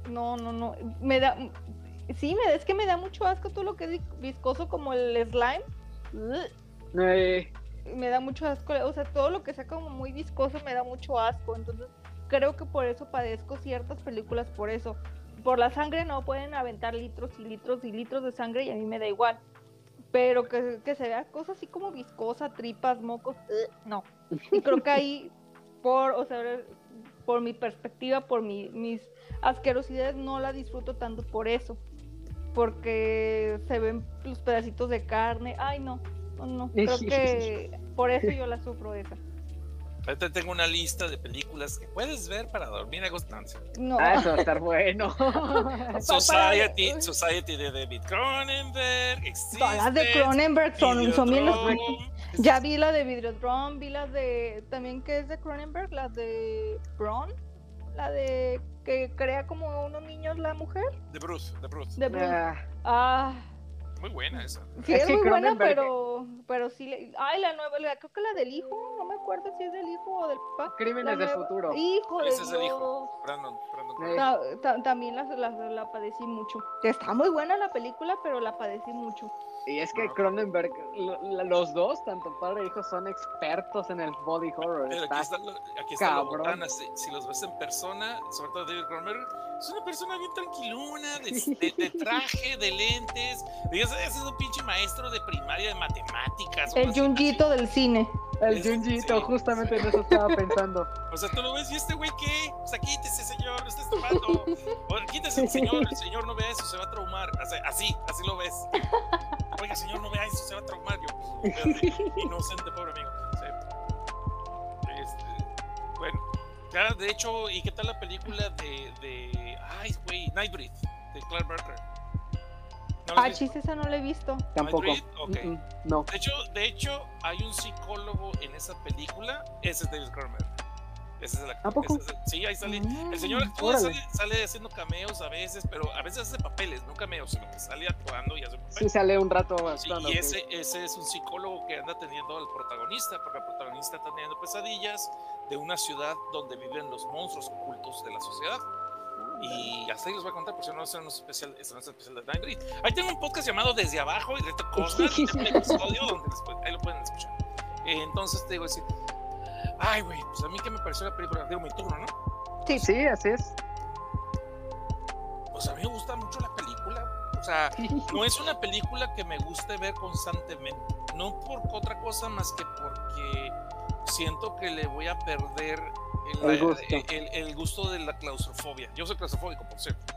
no, no, no, me da, sí, me, es que me da mucho asco todo lo que es vi- viscoso como el slime. Eh, me da mucho asco, o sea, todo lo que sea como muy viscoso me da mucho asco, entonces creo que por eso padezco ciertas películas por eso. Por la sangre no pueden aventar litros y litros y litros de sangre y a mí me da igual. Pero que, que se vea cosas así como viscosa, tripas, mocos, ugh, no. Y creo que ahí, por, o sea, por mi perspectiva, por mi, mis asquerosidades, no la disfruto tanto por eso. Porque se ven los pedacitos de carne. Ay, no, no, no. Creo que por eso yo la sufro esa. Ahorita tengo una lista de películas que puedes ver para dormir a gusto. No, ah, eso va a estar bueno. Society, Society de David Cronenberg. Todas las de Cronenberg son, son bien las- Videodrome, Ya vi la de Videodrome, vi las de. También que es de Cronenberg, la de Braun, la de que crea como unos niños la mujer. De Bruce, de Bruce. De Bruce. Ah, Ah, Muy buena esa. sí, Es es, muy buena, pero, pero sí. le- Ay, la nueva, la- creo que la del hijo, no me acuerdo si es del hijo o del papá. Crímenes del nueva- futuro. Hijo de Ese es el hijo. Brandon, Brandon. Ta- ta- también la, la, la padecí mucho. Está muy buena la película, pero la padecí mucho. Y es que Cronenberg, los dos, tanto padre e hijo, son expertos en el body horror. Pero Está- aquí está, lo, aquí está si, si los ves en persona, sobre todo David Cronenberg, es una persona bien tranquiluna, de, de- de traje, de lentes. Digas, ese es un pinche maestro de primaria de matemáticas. El. Junjito del cine. El Junjito, sí, justamente sí. en eso estaba pensando. O sea, tú lo ves y este güey, ¿qué? O sea, quítese, señor, no estés tomando. O quítese, el señor, el señor no vea eso, se va a traumar. O sea, así, así lo ves. Oiga, señor, no vea eso, se va a traumar. Yo, inocente, pobre amigo. Este, bueno, ya, de hecho, ¿y qué tal la película de. de ay, güey, Nightbreed, de Claire Barker? ¿No Ah, has visto? chis, esa no la he visto. Tampoco. Nightbreed, ok. Mm, mm, no. De hecho, de hecho, hay un psicólogo en esa película, ese es David Cronenberg. Ese es el actor. ¿A poco? ese es el- sí, ahí sale. Mm, El señor actúa, sale, sale haciendo cameos a veces, pero a veces hace papeles, no cameos, sino que sale actuando y hace Sí papeles. sale un rato Sí, actuando. y ese, ese es un psicólogo que anda atendiendo al protagonista, porque el protagonista está teniendo pesadillas de una ciudad donde viven los monstruos ocultos de la sociedad. Y hasta ahí les voy a contar, por si no es un especial, es un especial de Nightbreed. Ahí tengo un podcast llamado Desde Abajo y Reto episodio donde pueden- ahí lo pueden escuchar. Eh, entonces te digo decir, ay güey, pues a mí que me pareció la película, digo mi turno, ¿no? Sí. Sí, así es. Pues a mí me gusta mucho la película. O sea, no es una película que me guste ver constantemente. No por otra cosa más que porque siento que le voy a perder el, El gusto. el- el gusto de la claustrofobia. Yo soy claustrofóbico, por cierto.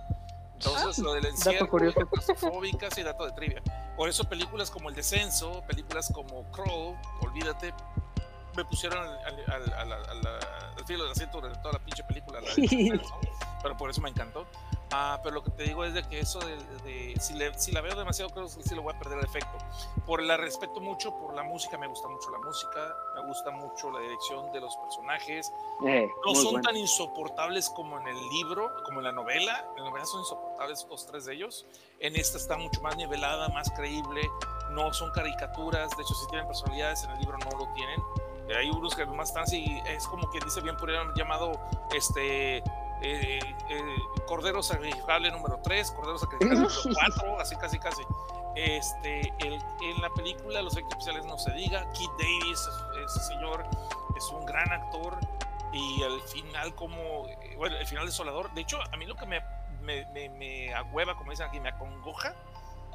Entonces, lo del encierro, claustrofóbicas y dato de trivia. Por eso películas como El Descenso, películas como Crow, olvídate, me pusieron al, al- al- al- al- al filo del asiento durante toda la pinche película. la Descenso, pero por eso me encantó. Ah, pero lo que te digo es de que eso de, de- si, le- si la veo demasiado creo que sí lo voy a perder el efecto. Por la respeto mucho por la música, me gusta mucho la música, me gusta mucho la dirección de los personajes. Eh, No son bueno. tan insoportables como en el libro, como en la novela. En la novela son insoportables dos, tres de ellos. En esta está mucho más nivelada, más creíble. No son caricaturas. De hecho, si tienen personalidades, en el libro no lo tienen. Eh, Hay unos que nomás están así, es como que dice bien por llamado este eh, eh, Cordero Sacrificable número 3, Cordero Sacrificable número 4, así casi casi. Este, el- en la película los efectos especiales no se diga, Keith Davis, ese señor es un gran actor y al final como, eh, bueno, el final desolador, de hecho a mí lo que me, me, me, me agüeva, como dicen aquí, me acongoja,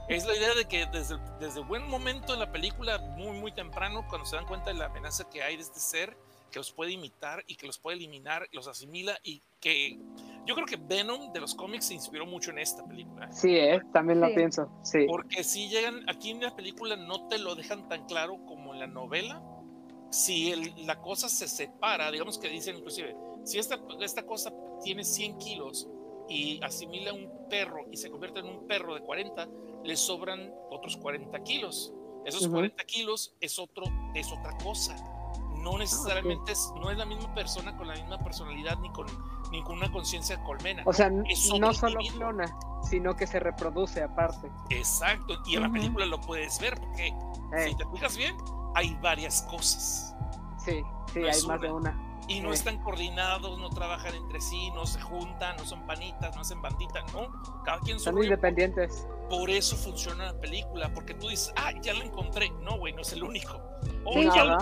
es la idea de que desde, desde buen momento en la película, muy, muy temprano, cuando se dan cuenta de la amenaza que hay de este ser, que los puede imitar y que los puede eliminar, los asimila y que yo creo que Venom de los cómics se inspiró mucho en esta película. Sí, eh, también lo Sí. pienso. Sí. Porque si llegan, aquí en la película no te lo dejan tan claro como en la novela. Si el- la cosa se separa, digamos que dicen inclusive, si esta, esta cosa tiene 100 kilos y asimila un perro y se convierte en un perro de 40, le sobran otros 40 kilos. Esos Ujú. 40 kilos es, otro, es otra cosa. No necesariamente es, no es la misma persona con la misma personalidad ni con ninguna conciencia colmena. O sea, no solo clona, sino que se reproduce aparte. Exacto, y en la película lo puedes ver porque Eh, si te fijas bien, hay varias cosas. sí, sí, no hay más de una. Y no Eh. están coordinados, no trabajan entre sí, no se juntan, no son panitas, no hacen bandita, no. Cada quien Son independientes. Por eso funciona la película, porque tú dices, ah, ya lo encontré. No, güey, no es el único. O Sí, ya,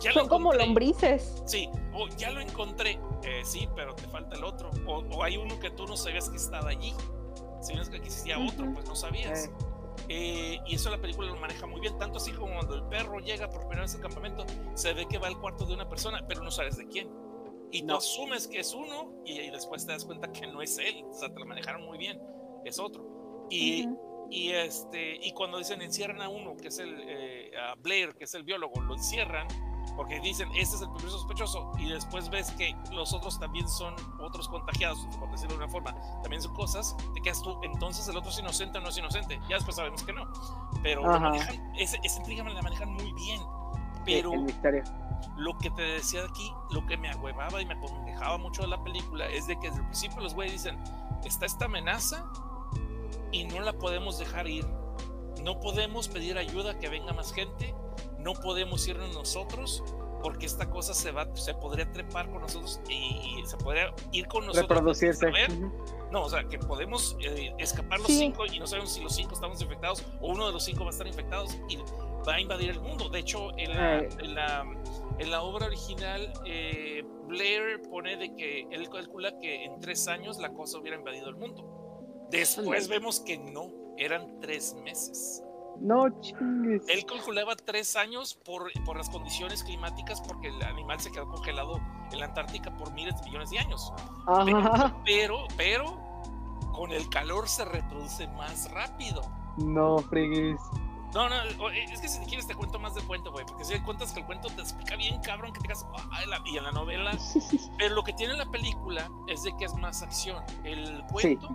ya Son como lombrices. Sí, o ya lo encontré. Eh, sí, pero te falta el otro. O, o hay uno que tú no sabías que estaba allí. Si no es que existía otro, pues no sabías. Eh, y eso la película lo maneja muy bien, tanto así como cuando el perro llega por primera vez al campamento, se ve que va al cuarto de una persona, pero no sabes de quién. Y tú No. asumes que es uno y, y después te das cuenta que no es él, o sea, te lo manejaron muy bien, es otro. Y, y, este, y cuando dicen encierran a uno, que es el eh, a Blair, que es el biólogo, lo encierran porque dicen este es el primer sospechoso y después ves que los otros también son otros contagiados, por decirlo de una forma, también son cosas, te quedas tú, entonces el otro es inocente o no es inocente, ya después sabemos que no, pero manejan, ese, esa intriga me la manejan muy bien, pero el misterio. lo que te decía de aquí, lo que me agüevaba y me acongojaba mucho de la película es de que desde el principio los güeyes dicen, está esta amenaza y no la podemos dejar ir. No podemos pedir ayuda que venga más gente, no podemos irnos nosotros porque esta cosa se va, se podría trepar con nosotros y, y se podría ir con nosotros. Reproducirse. No, o sea, que podemos eh, escapar los Sí. cinco y no sabemos si los cinco estamos infectados o uno de los cinco va a estar infectados y va a invadir el mundo. De hecho, en la, en la, en la obra original, eh, Blair pone de que él calcula que en tres años la cosa hubiera invadido el mundo. Después vemos que no, eran tres meses. No chingues. Él calculaba tres años por, por las condiciones climáticas porque el animal se quedó congelado en la Antártica por miles de millones de años. Ajá. Pero, pero, con el calor se reproduce más rápido. No, friguis. No, no, eh, es que si quieres te cuento más del cuento, güey, porque si cuentas que el cuento te explica bien, cabrón, que te digas, "Ay, la- y en la novela, pero lo que tiene la película es de que es más acción. El cuento,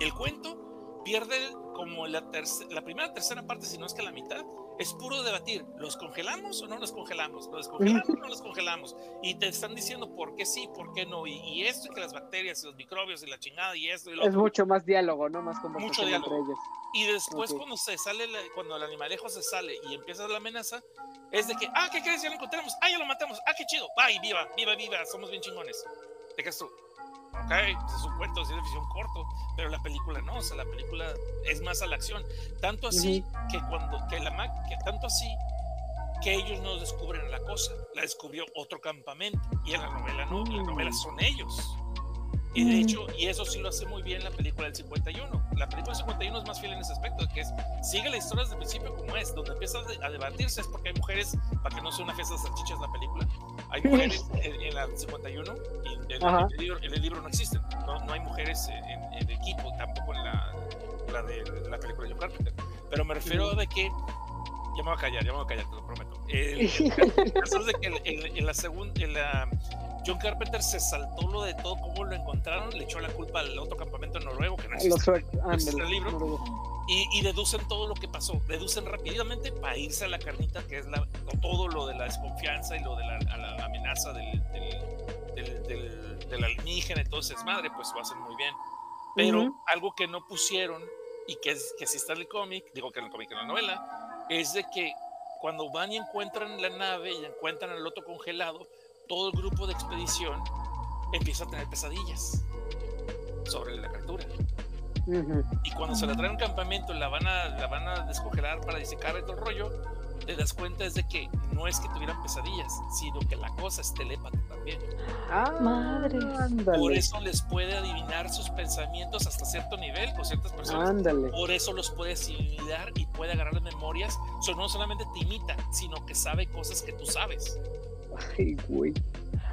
el cuento pierde como la, terce- la primera tercera parte, si no es que la mitad, es puro debatir, ¿los congelamos o no los congelamos? ¿Los descongelamos o no los congelamos? Y te están diciendo por qué sí, por qué no, y, y esto y que las bacterias y los microbios y la chingada y esto y lo Es otro. mucho más diálogo, ¿no? Más conversación entre diálogo. ellos. Y después Ok. cuando se sale, la- cuando el animalejo se sale y empieza la amenaza, es de que, ah, ¿qué crees? Ya lo encontramos, ah, ya lo matamos, ah, qué chido, bye, viva, viva, viva, somos bien chingones. Te quedas tú, ok, es un cuento, es de ficción corto, pero la película no, o sea, la película es más a la acción. Tanto así que cuando, que la ma- que tanto así que ellos no descubren la cosa, la descubrió otro campamento, y en la novela no, en la novela son ellos. Y de Mm. hecho, y eso sí lo hace muy bien la película del 51. La película del 51 es más fiel en ese aspecto, que es, sigue la historia desde el principio como es, donde empieza a de- a debatirse es porque hay mujeres, para que no sea una fiesta de salchichas la película, hay mujeres en, en la 51 y en, Ajá. el libro, en el libro no existen, no, no hay mujeres en, en- en el equipo, tampoco en la, la de la película de John Carpenter. Pero me refiero a de que, ya me voy a callar, ya me voy a callar, te lo prometo. El, el caso es de que en, en- en la segunda, en la John Carpenter se saltó lo de todo, cómo lo encontraron, le echó la culpa al otro campamento en noruego que no existe, no existe el libro, y, y deducen todo lo que pasó, deducen rápidamente para irse a la carnita, que es la, todo lo de la desconfianza y lo de la, amenaza del, del, del, del- del alienígena, entonces madre, pues lo hacen muy bien. Pero algo que no pusieron y que, es, que sí está en el cómic, digo que en el cómic, en la novela, es de que cuando van y encuentran la nave y encuentran al otro congelado, todo el grupo de expedición empieza a tener pesadillas sobre la criatura. Y cuando se la traen a un campamento, la van a, la van a descongelar para disecar y todo el rollo, te das cuenta es de que no es que tuvieran pesadillas, sino que la cosa es telépata también. Ah, ándale. Por eso les puede adivinar sus pensamientos hasta cierto nivel con ciertas personas. Ándale. Por eso los puede asimilar y puede agarrar las memorias. So, no solamente te imita, sino que sabe cosas que tú sabes. Ay, güey.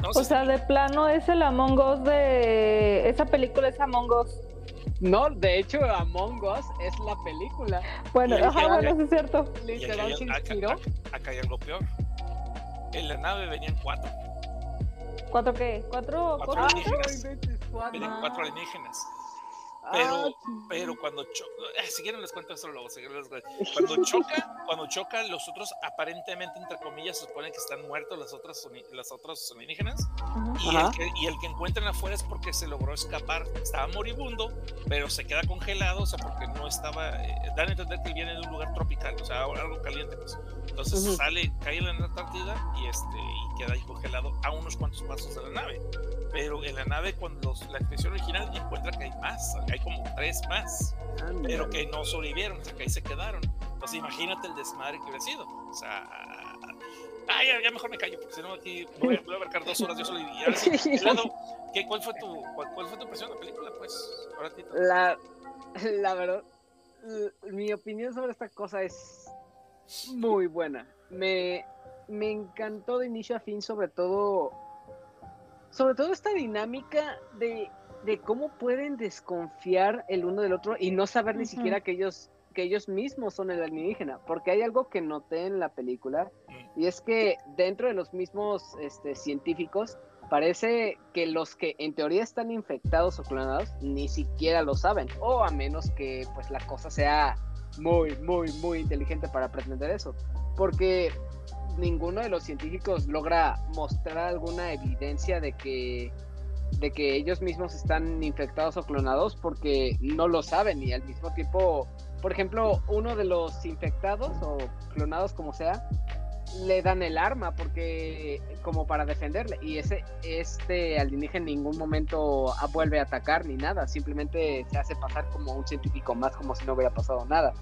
¿no? O sea, de plano es el Among Us de. Esa película es Among Us. No, de hecho, Among Us es la película. Bueno, ajá, bueno, sí es cierto. Literal hay, se inspiró. acá- acá hay algo peor. En la nave venían cuatro. ¿Cuatro qué? ¿Cuatro Cuatro cosas? alienígenas. Ay. Venían cuatro alienígenas. Pero, Ah, pero cuando choca, si quieren les cuento eso luego, si les cuento. cuando choca, cuando choca, los otros aparentemente, entre comillas, se supone que están muertos los otros, uni- los otros alienígenas, y el, que, y el que encuentran afuera es porque se logró escapar, estaba moribundo, pero se queda congelado, o sea, porque no estaba, eh, dan a entender que viene de un lugar tropical, o sea, algo caliente, pues. Entonces Ujú. sale, cae en la Antártida y, este, y queda ahí congelado a unos cuantos pasos de la nave. Pero en la nave, cuando los- la expedición original encuentra que hay más, hay como tres más, pero que no sobrevivieron, o sea, que ahí se quedaron. Entonces imagínate el desmadre que hubiera sido. O sea, ah, ya, ya mejor me callo, porque si no aquí voy a, voy a abarcar dos horas yo solo. Y ¿qué, cuál, fue tu, cuál, cuál fue tu impresión de la película? Pues, ahora. La, la verdad, mi opinión sobre esta cosa es muy buena. Me, me encantó de inicio a fin, sobre todo, sobre todo esta dinámica de, de cómo pueden desconfiar el uno del otro y no saber ni siquiera que ellos, que ellos mismos son el alienígena. Porque hay algo que noté en la película y es que dentro de los mismos este, científicos parece que los que en teoría están infectados o clonados ni siquiera lo saben o a menos que pues la cosa sea muy muy muy inteligente para pretender eso porque ninguno de los científicos logra mostrar alguna evidencia de que de que ellos mismos están infectados o clonados porque no lo saben y al mismo tiempo por ejemplo uno de los infectados o clonados como sea le dan el arma porque como para defenderle y ese este alienígena en ningún momento vuelve a atacar ni nada simplemente se hace pasar como un científico más como si no hubiera pasado nada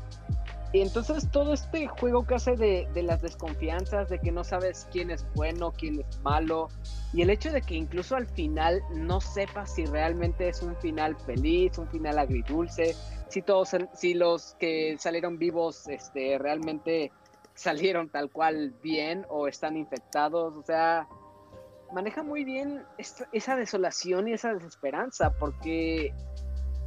y entonces todo este juego que hace de, de las desconfianzas de que no sabes quién es bueno quién es malo y el hecho de que incluso al final no sepas si realmente es un final feliz un final agridulce si todos si los que salieron vivos este realmente salieron tal cual bien o están infectados, o sea, maneja muy bien esa desolación y esa desesperanza, porque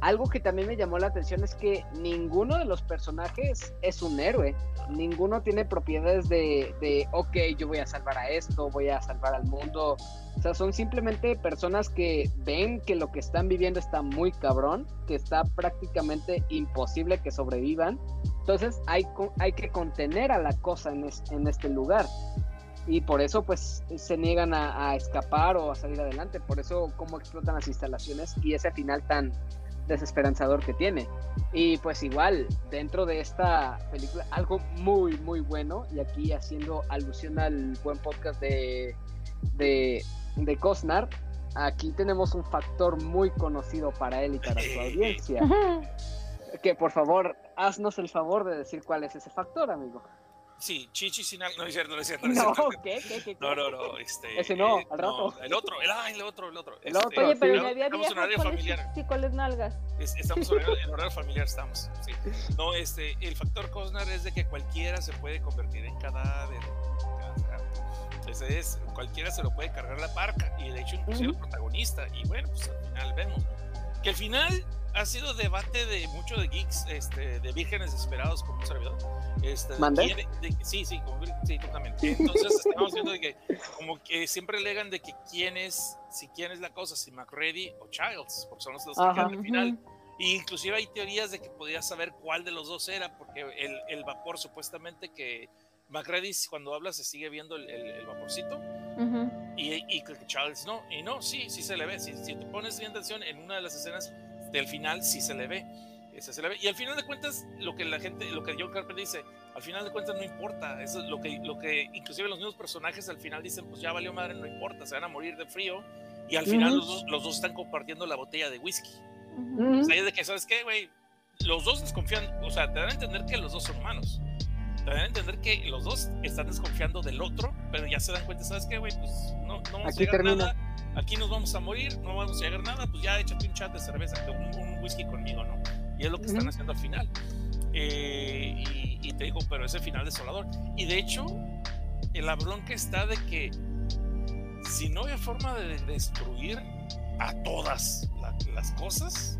algo que también me llamó la atención es que ninguno de los personajes es un héroe, ninguno tiene propiedades de, de, ok, yo voy a salvar a esto, voy a salvar al mundo, o sea, son simplemente personas que ven que lo que están viviendo está muy cabrón, que está prácticamente imposible que sobrevivan, entonces hay, hay que contener a la cosa en este lugar. Y por eso pues se niegan a, a escapar o a salir adelante. Por eso cómo explotan las instalaciones y ese final tan desesperanzador que tiene. Y pues igual, dentro de esta película, algo muy, muy bueno, y aquí haciendo alusión al buen podcast de, de, de Cosnar, aquí tenemos un factor muy conocido para él y para su audiencia. Que por favor, haznos el favor de decir cuál es ese factor, amigo. Sí, chichi sin algo. No es cierto, no es cierto. No, es No, cierto. ¿qué? ¿Qué? ¿Qué? No, no, no. Este, Ese no, al rato. el otro, el, ah, el otro, el otro. El Este, otro, Oye, pero sí. ya había Estamos en horario ¿cuáles familiar. y cuáles nalgas? Es- estamos en horario, en horario familiar, estamos. Sí. No, este, el factor Cosnar es de que cualquiera se puede convertir en cadáver. Ese es, cualquiera se lo puede cargar la parca. Y de hecho, inclusive el protagonista. Y bueno, pues al final vemos. Que al final ha sido debate de mucho de geeks, este, de vírgenes desesperados como un servidor. Este, de de- sí, sí, como, sí, tú también. Entonces estamos viendo de que como que siempre alegan de que quién es, si quién es la cosa, si McReady o Childs, porque son los dos que Ajá. quedan al final. Y inclusive hay teorías de que podías saber cuál de los dos era, porque el, el vapor supuestamente que McReady cuando habla se sigue viendo el, el- el vaporcito Ujú. y, y que Charles no, y no, sí, sí se le ve, si, si te pones bien atención en una de las escenas del final sí se le ve, ese se le ve. y al final de cuentas lo que la gente, lo que John Carpenter dice, al final de cuentas no importa, eso es lo que, lo que inclusive los mismos personajes al final dicen, pues ya valió madre, no importa, se van a morir de frío y al final Ujú. los, dos, los dos están compartiendo la botella de whisky. Ujú. O sea, es de que, ¿sabes qué, güey? Los dos desconfían, o sea, te dan a entender que los dos son humanos. Te dan a entender que los dos están desconfiando del otro, pero ya se dan cuenta, ¿sabes qué, güey? Pues no, no vamos Aquí a llegar termina. nada. Aquí nos vamos a morir, no vamos a llegar a nada, pues ya échate un chat de cerveza, un, un whisky conmigo, ¿no? Y es lo que están haciendo al final. Eh, y, y te digo, pero ese final desolador. Y de hecho, el la bronca está de que si no había forma de destruir a todas la- las cosas,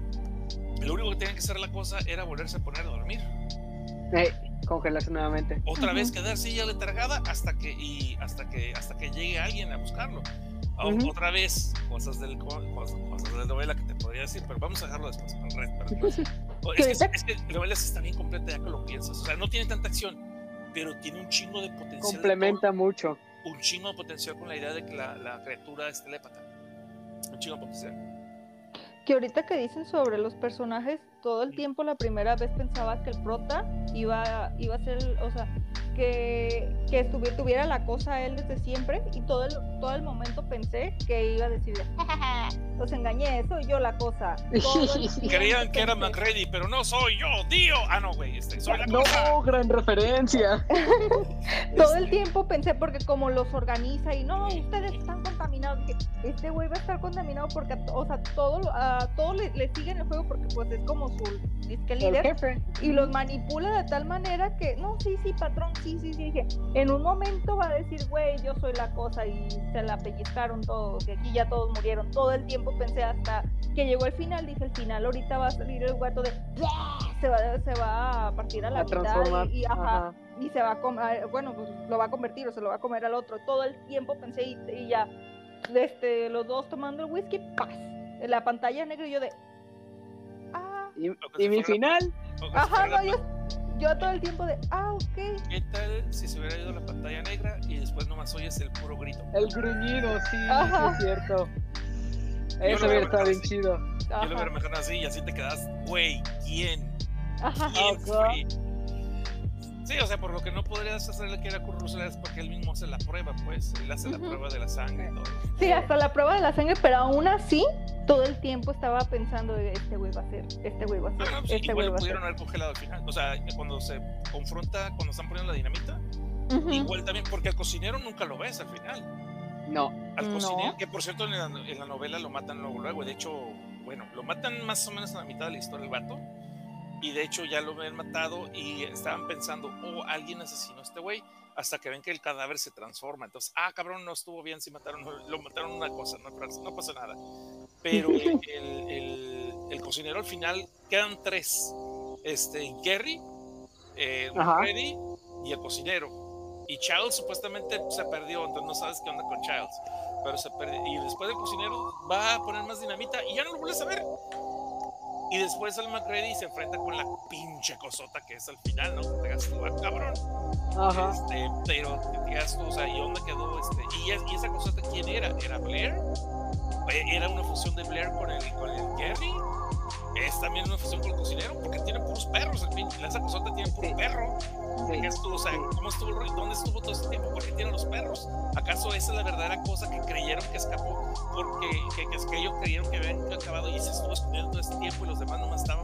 lo único que tenía que hacer la cosa era volverse a poner a dormir. Eh, congelarse nuevamente. Otra vez quedarse ya letargada hasta que y hasta que hasta que llegue alguien a buscarlo. Otra vez cosas del co- cosas, cosas de la novela que te podría decir, pero vamos a dejarlo después. después. Es que, es, que Rebeldes está bien completa ya que lo piensas. O sea, no tiene tanta acción, pero tiene un chingo de potencial. de Complementa mucho. un chingo de potencial con la idea de que la, la criatura es telépata. Un chingo de potencial. Que ahorita que dicen sobre los personajes, todo el tiempo la primera vez pensaba que el prota iba, iba a ser, o sea, que, que tuviera la cosa a él desde siempre y todo el, todo el momento pensé que iba a decir, los engañé, soy yo la cosa. Creían que era. McReady, pero no soy yo, Dio. Ah, no, güey, este, soy la No, cosa. gran referencia. Todo el tiempo pensé porque como los organiza y no, ustedes están contaminados. Dije, este güey va a estar contaminado porque, o sea, todo, lo- a todo le, le siguen el juego porque pues es como su disque líder y los manipula de tal manera que, no, sí, sí, patrón, sí, sí, sí. Dije, en un momento va a decir, güey, yo soy la cosa y se la pellizcaron todos, que aquí ya todos murieron. Todo el tiempo pensé hasta que llegó el final, dije, el final ahorita va a salir el guato de, se va, se va a partir a la A mitad y, y, ajá, Ajá. y se va a comer, bueno, pues lo va a convertir o se lo va a comer al otro. Todo el tiempo pensé y, y ya, este, los dos tomando el whisky, ¡paz! En la pantalla negra y yo de, ah, Y, mi final. ajá, no, yo, yo todo el tiempo de, ah, ok. ¿Qué tal si se hubiera ido la pantalla negra y después nomás oyes el puro grito? El gruñido, sí, Ajá. es cierto. Eso hubiera estado bien así. chido. Yo lo hubiera mejor así y así te quedas, güey, ¿quién? ajá. ¿Quién Ajá. fue? Sí, o sea, por lo que no podrías hacerle que era Kurt Russell es porque él mismo hace la prueba, pues. Él hace la prueba de la sangre y todo. Sí, hasta la prueba de la sangre, pero aún así, todo el tiempo estaba pensando, este güey va a ser, este güey va a ser, no, pues, este igual güey va a ser. pudieron haber congelado al final. O sea, cuando se confronta, cuando están poniendo la dinamita, igual también, porque al cocinero nunca lo ves al final. No. Al No. cocinero, que por cierto en la, en la novela lo matan luego, luego. De hecho, bueno, lo matan más o menos a la mitad de la historia el vato. Y de hecho ya lo ven matado y estaban pensando, oh, alguien asesinó a este güey. Hasta que ven que el cadáver se transforma. Entonces, ah, cabrón, no estuvo bien si mataron, lo mataron una cosa, no, no pasa nada. Pero el, el- el cocinero al final quedan tres: este, Gary, eh. Freddy y el cocinero. Y Charles supuestamente se perdió, entonces no sabes qué onda con Charles. Pero se perdió. Y después el cocinero va a poner más dinamita y ya no lo vuelves a ver. Y después el McReady se enfrenta con la pinche cosota que es al final, ¿no? Te digas tú, "Ah, cabrón. Ajá. Este, pero te digas tú, o sea, ¿y dónde quedó este? ¿Y, es- y esa cosota quién era? ¿Era Blair? Eh, ¿Era una fusión de Blair con el, con el Gary? ¿Es también una fusión con el cocinero? Porque tiene puros perros, el pin- esa cosota tiene puro Sí. perro. Sí. ¿Qué estuvo? O sea, ¿cómo estuvo? ¿Dónde estuvo todo ese tiempo? ¿Por qué tienen los perros? ¿Acaso esa es la verdadera cosa que creyeron que escapó? Porque que, que es que ellos creyeron que habían acabado y se estuvo escondiendo todo este tiempo y los demás nomás estaban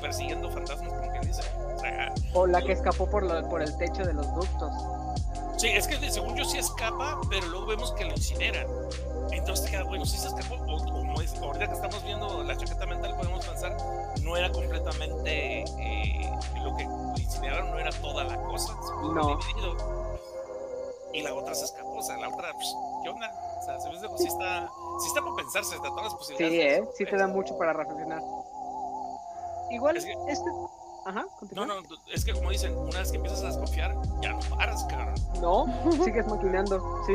persiguiendo fantasmas, como que dice. O sea, O la que escapó por, lo- por el techo de los ductos. Sí, es que según yo sí escapa, pero luego vemos que lo incineran. Entonces te queda, bueno, sí se escapó. O como es, ahorita que estamos viendo la chaqueta mental, podemos pensar, no era completamente eh, lo que incineraron, no era toda la cosa. No. dividido. Y la otra se escapó, o sea, la otra, pues, ¿qué onda? O sea, se ve sí está, sí está por pensarse, de todas las Sí, posibilidades. ¿eh? Sí te da mucho para reflexionar. Igual, Es que- este... Ajá. No, no, es que como dicen, una vez que empiezas a desconfiar, ya no paras, cabrón. No, sigues maquinando, sí.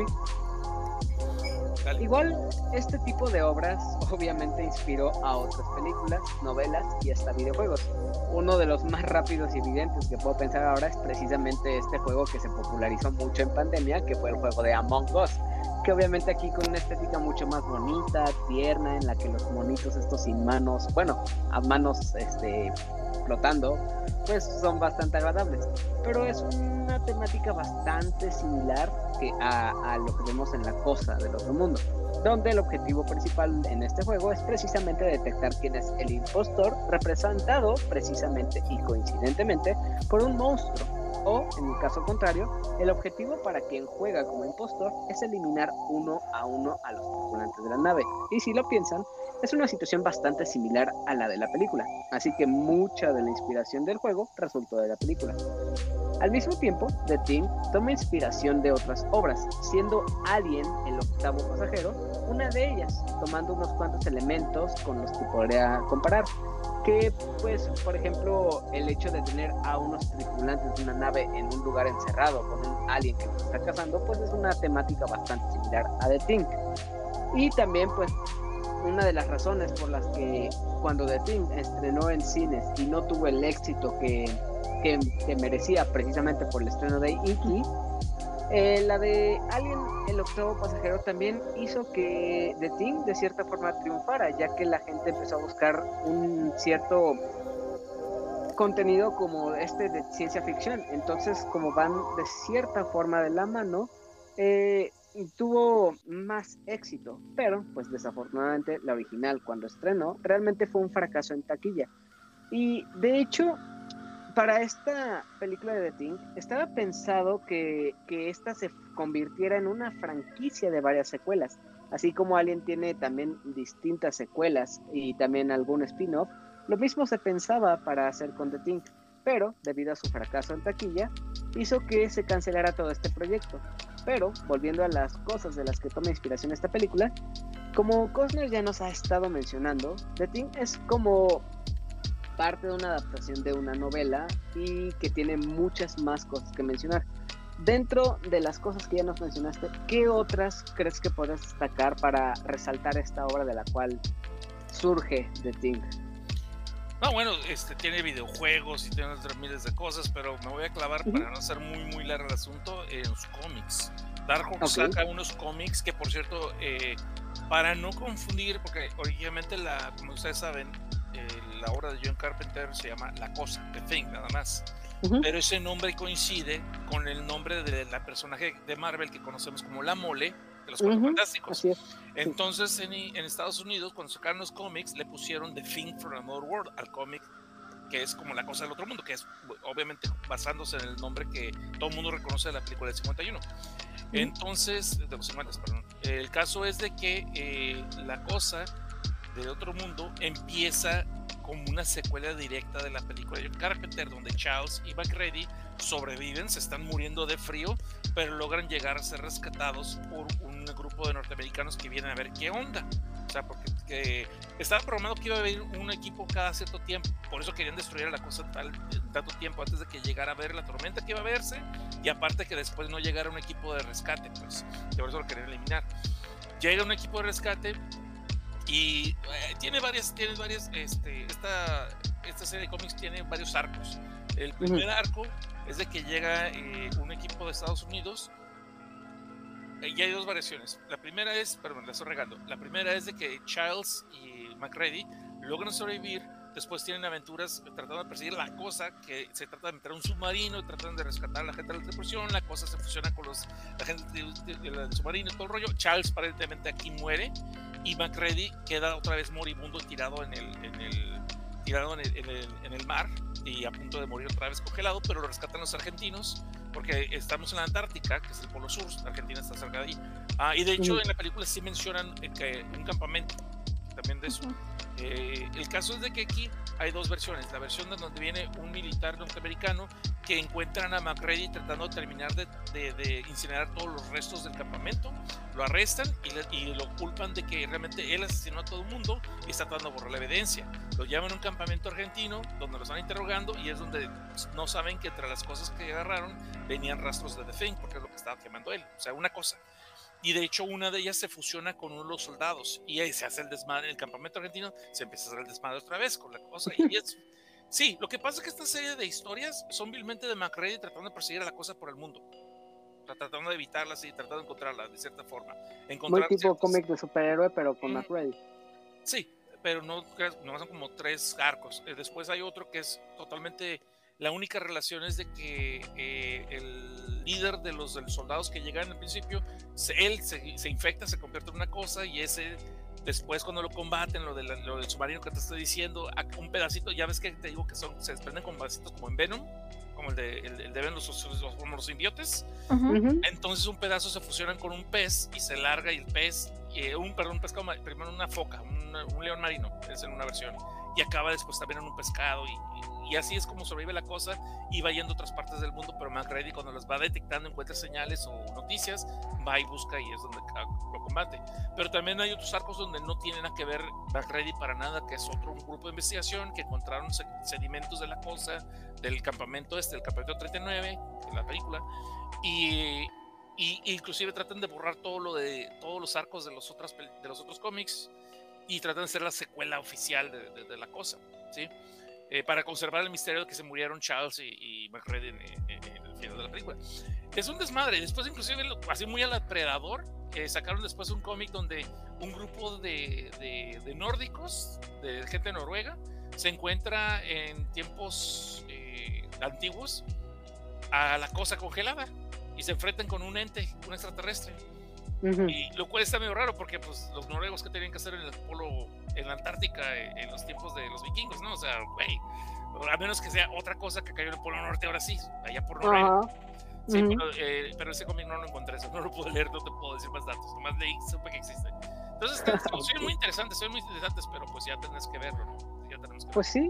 Dale. Igual, este tipo de obras obviamente inspiró a otras películas, novelas y hasta videojuegos. Uno de los más rápidos y evidentes que puedo pensar ahora es precisamente este juego que se popularizó mucho en pandemia, que fue el juego de Among Us, que obviamente aquí con una estética mucho más bonita, tierna, en la que los monitos estos sin manos, bueno, a manos este, flotando, pues son bastante agradables. Pero es una temática bastante similar que a, a lo que vemos en la cosa del otro mundo, donde el objetivo principal en este juego es precisamente detectar quién es el impostor, representado precisamente y coincidentemente por un monstruo. O, en el caso contrario, el objetivo para quien juega como impostor es eliminar uno a uno a los tripulantes de la nave. Y si lo piensan, es una situación bastante similar a la de la película, así que mucha de la inspiración del juego resultó de la película. Al mismo tiempo, The Team toma inspiración de otras obras, siendo Alien, el octavo pasajero, una de ellas, tomando unos cuantos elementos con los que podría comparar. Que, pues, por ejemplo, el hecho de tener a unos tripulantes de una nave en un lugar encerrado con un alien que los está cazando, pues es una temática bastante similar a The Thing. Y también, pues, una de las razones por las que cuando The Thing estrenó en cines y no tuvo el éxito que, que, merecía precisamente por el estreno de E.T., eh, la de Alien, el octavo pasajero, también hizo que The Thing de cierta forma triunfara, ya que la gente empezó a buscar un cierto contenido como este de ciencia ficción. Entonces, como van de cierta forma de la mano, eh, tuvo más éxito. Pero, pues desafortunadamente, la original, cuando estrenó, realmente fue un fracaso en taquilla. Y de hecho, para esta película de The Thing, estaba pensado que, que esta se convirtiera en una franquicia de varias secuelas. Así como Alien tiene también distintas secuelas y también algún spin-off, lo mismo se pensaba para hacer con The Thing, pero debido a su fracaso en taquilla, hizo que se cancelara todo este proyecto. Pero, volviendo a las cosas de las que toma inspiración esta película, como Costner ya nos ha estado mencionando, The Thing es como parte de una adaptación de una novela y que tiene muchas más cosas que mencionar. Dentro de las cosas que ya nos mencionaste, ¿qué otras crees que puedes destacar para resaltar esta obra de la cual surge The Thing? No, bueno, este tiene videojuegos y tiene otras miles de cosas, pero me voy a clavar para no hacer muy muy largo el asunto en los cómics. Dark Horse okay. saca unos cómics que, por cierto, eh, para no confundir, porque originalmente la, como ustedes saben, eh, la obra de John Carpenter se llama La Cosa, The Thing, nada más. Uh -huh. Pero ese nombre coincide con el nombre de la personaje de Marvel que conocemos como La Mole, de los Cuatro uh -huh. Fantásticos. Entonces, en, en, Estados Unidos, cuando sacaron los cómics, le pusieron The Thing from Another World al cómic, que es como la cosa del otro mundo, que es obviamente basándose en el nombre que todo el mundo reconoce de la película del 51. Entonces, de los 50, perdón. El caso es de que eh, la cosa de otro mundo empieza como una secuela directa de la película de Carpenter, donde Charles y McReady sobreviven, se están muriendo de frío, pero logran llegar a ser rescatados por un grupo de norteamericanos que vienen a ver qué onda. O sea, porque que estaba programado que iba a haber un equipo cada cierto tiempo, por eso querían destruir a la cosa tal, tanto tiempo antes de que llegara a ver la tormenta que iba a verse, y aparte que después no llegara un equipo de rescate, pues, por eso lo querían eliminar. Llega un equipo de rescate, y eh, tiene varias, tiene varias, este, esta, esta serie de cómics tiene varios arcos. El primer uh -huh. arco es de que llega eh, un equipo de Estados Unidos eh, y hay dos variaciones. La primera es, perdón, la estoy regando. La primera es de que Childs y McReady logran sobrevivir. Después tienen aventuras tratando de perseguir la cosa, que se trata de meter a un submarino tratan de rescatar a la gente de la tripulación. La cosa se fusiona con los, la gente del de, de, de, submarino todo el rollo. Charles aparentemente aquí muere y McReady queda otra vez moribundo tirado en el tirado en el, en el, en el mar y a punto de morir otra vez congelado, pero lo rescatan los argentinos porque estamos en la Antártica, que es el polo sur, Argentina está cerca de ahí. Ah, y de hecho, en la película sí mencionan que un campamento también de eso. Eh, el caso es de que aquí hay dos versiones. La versión de donde viene un militar norteamericano que encuentran a McReady tratando de terminar de, de, de incinerar todos los restos del campamento, lo arrestan y, le, y, lo culpan de que realmente él asesinó a todo el mundo y está tratando de borrar la evidencia. Lo llevan a un campamento argentino donde lo están interrogando y es donde no saben que entre las cosas que agarraron venían rastros de The Thing, porque es lo que estaba quemando él. O sea, una cosa. Y de hecho, una de ellas se fusiona con uno de los soldados y ahí se hace el desmadre el campamento argentino, se empieza a hacer el desmadre otra vez con la cosa. Y es, sí, lo que pasa es que esta serie de historias son vilmente de McReady tratando de perseguir a la cosa por el mundo. Tratando de evitarlas y tratando de encontrarlas de cierta forma. Encontrar Muy tipo ciertos... cómic de superhéroe, pero con mm. McReady. Sí, pero no, no son como tres arcos. Eh, después hay otro que es totalmente. La única relación es de que eh, el líder de los, de los, soldados que llegan al principio, se, él se, se, infecta, se convierte en una cosa y ese después cuando lo combaten, lo, de la, lo del submarino que te estoy diciendo, un pedacito, ya ves que te digo que son, se desprenden con pedacitos como en Venom, como el de, el, el de Venom, los, los, los, los simbiotes. Uh -huh. Entonces un pedazo se fusionan con un pez y se larga y el pez, eh, un, perdón, un pescado, primero una foca, un, un león marino, es en una versión, y acaba después también en un pescado y, así es como sobrevive la cosa y va yendo a otras partes del mundo, pero McReady cuando las va detectando encuentra señales o noticias, va y busca y es donde lo combate. Pero también hay otros arcos donde no tienen nada que ver McReady para nada, que es otro un grupo de investigación que encontraron sedimentos de la cosa, del campamento este, del campamento 39, en la película, y, y inclusive tratan de borrar todo lo de todos los arcos de los, otras, de los otros cómics y tratan de ser la secuela oficial de, de- de la cosa, ¿sí? Eh, para conservar el misterio de que se murieron Charles y, y McReady en, en- en el final de la película. Es un desmadre. Después, inclusive, así muy al predador, eh, sacaron después un cómic donde un grupo de, de- de nórdicos, de gente de Noruega, se encuentra en tiempos eh, antiguos a la cosa congelada y se enfrentan con un ente, un extraterrestre. Ujú. Y lo cual está medio raro porque pues los noruegos que tenían que hacer en el polo, en la Antártica, eh, en los tiempos de los vikingos, ¿no? O sea, güey, a menos que sea otra cosa que cayó en el polo norte ahora sí, allá por Noruega. Ajá. Sí, Ujú. pero, eh, pero ese cómic no lo encontré, eso no lo puedo leer, no te puedo decir más datos, nomás leí, supe que existe. Entonces, son muy interesantes, son muy interesantes, pero pues ya tenés que verlo, ¿no? Ya tenemos que Pues sí,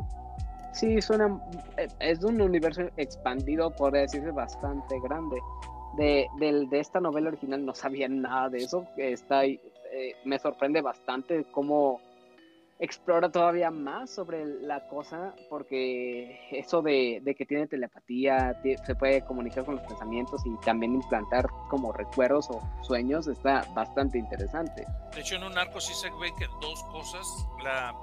sí, suena. eh, Es un universo expandido, podría decirse, bastante grande. De, del- de esta novela original no sabía nada de eso. Está eh, me sorprende bastante cómo explora todavía más sobre la cosa, porque eso de, de que tiene telepatía, se puede comunicar con los pensamientos y también implantar como recuerdos o sueños, está bastante interesante. De hecho, en un arco sí se ve que dos cosas. La,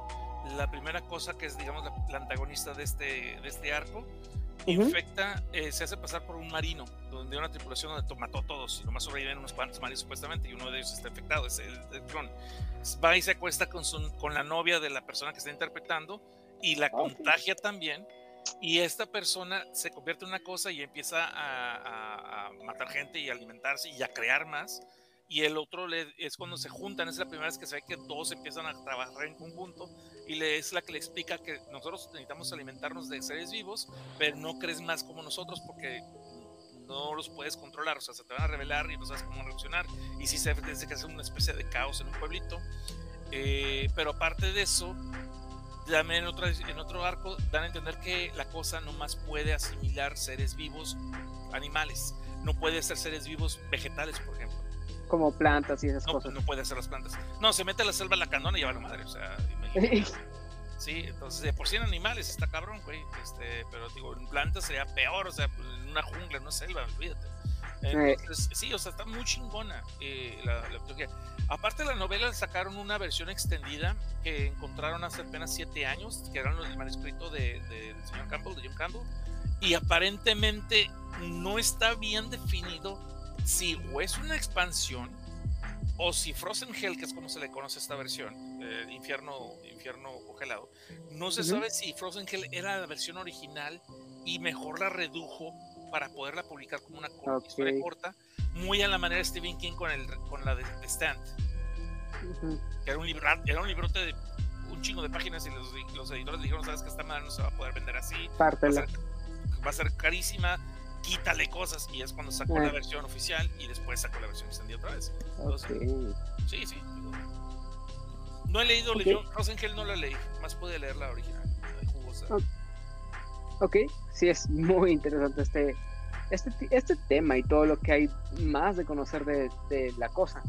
la primera cosa que es, digamos, la, la antagonista de este, de este arco, infecta, eh, se hace pasar por un marino, donde una tripulación donde mató a todos y nomás sobreviven unos cuantos marinos supuestamente y uno de ellos está infectado, es el, el clon. Va y se acuesta con, su- con la novia de la persona que está interpretando y la contagia también. Y esta persona se convierte en una cosa y empieza a, a- a matar gente y alimentarse y a crear más. Y el otro le- es cuando se juntan, es la primera vez que se ve que dos empiezan a trabajar en conjunto y le, es la que le explica que nosotros necesitamos alimentarnos de seres vivos, pero no crees más como nosotros porque no los puedes controlar, o sea, se te van a revelar y no sabes cómo reaccionar. Y si se desde que es una especie de caos en un pueblito. Eh, pero aparte de eso, también en otro, en otro arco dan a entender que la cosa no más puede asimilar seres vivos animales, no puede ser seres vivos vegetales, por ejemplo. Como plantas y esas No, cosas. no puede hacer las plantas. No, se mete a la selva la canona y lleva la madre, o sea, Sí, entonces de por sí en animales está cabrón, güey. Este, pero digo, en plantas sería peor, o sea, en una jungla, en una selva, olvídate. Entonces, sí, o sea, está muy chingona eh, la, la. Aparte la novela, sacaron una versión extendida que encontraron hace apenas siete años, que era el manuscrito de, de- del señor Campbell, de John Campbell, y aparentemente no está bien definido si o es una expansión o si Frozen Hell, que es como se le conoce esta versión, eh, infierno, infierno congelado, no se Ujú. sabe si Frozen Hell era la versión original y mejor la redujo para poderla publicar como una cor- Ok. historia corta, muy a la manera de Stephen King con, el, con la de, de Stand, Ujú. que era un, libro, era un librote de un chingo de páginas y los, los editores dijeron, sabes que esta madre no se va a poder vender así, va a Pártela. ser, va a ser carísima, quítale cosas, y es cuando sacó Ah. la versión oficial y después sacó la versión extendida otra vez. Entonces, Ok. Sí, sí. digo, No he leído Ok. yo Rosengel, no la leí. Más pude leer la original. la jugosa. Ok. Sí es muy interesante este, este, este tema y todo lo que hay más de conocer de, de la cosa.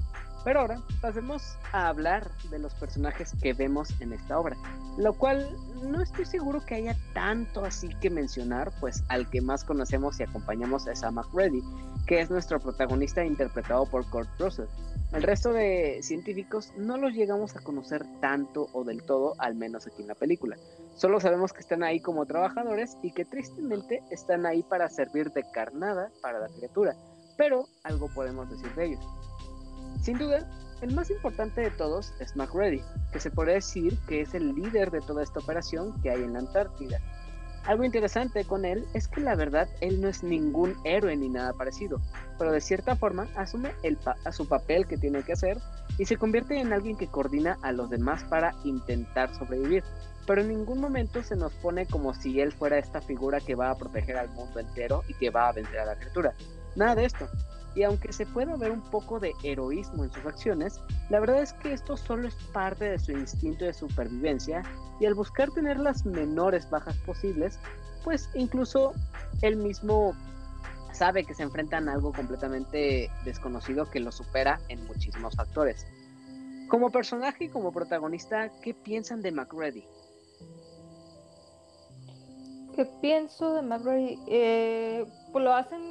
Pero ahora pasemos a hablar de los personajes que vemos en esta obra, lo cual no estoy seguro que haya tanto así que mencionar, pues al que más conocemos y acompañamos es a McReady, que es nuestro protagonista interpretado por Kurt Russell. El resto de científicos no los llegamos a conocer tanto o del todo, al menos aquí en la película. Solo sabemos que están ahí como trabajadores y que tristemente están ahí para servir de carnada para la criatura, pero algo podemos decir de ellos. Sin duda, el más importante de todos es McReady, que se podría decir que es el líder de toda esta operación que hay en la Antártida. Algo interesante con él es que la verdad él no es ningún héroe ni nada parecido, pero de cierta forma asume el a su papel que tiene que hacer y se convierte en alguien que coordina a los demás para intentar sobrevivir. Pero en ningún momento se nos pone como si él fuera esta figura que va a proteger al mundo entero y que va a vencer a la criatura. Nada de esto. Y aunque se pueda ver un poco de heroísmo en sus acciones, la verdad es que esto solo es parte de su instinto de supervivencia y al buscar tener las menores bajas posibles, pues incluso él mismo sabe que se enfrentan a algo completamente desconocido que lo supera en muchísimos factores. Como personaje y como protagonista, ¿qué piensan de McReady? ¿Qué pienso de McRae? Eh, pues lo hacen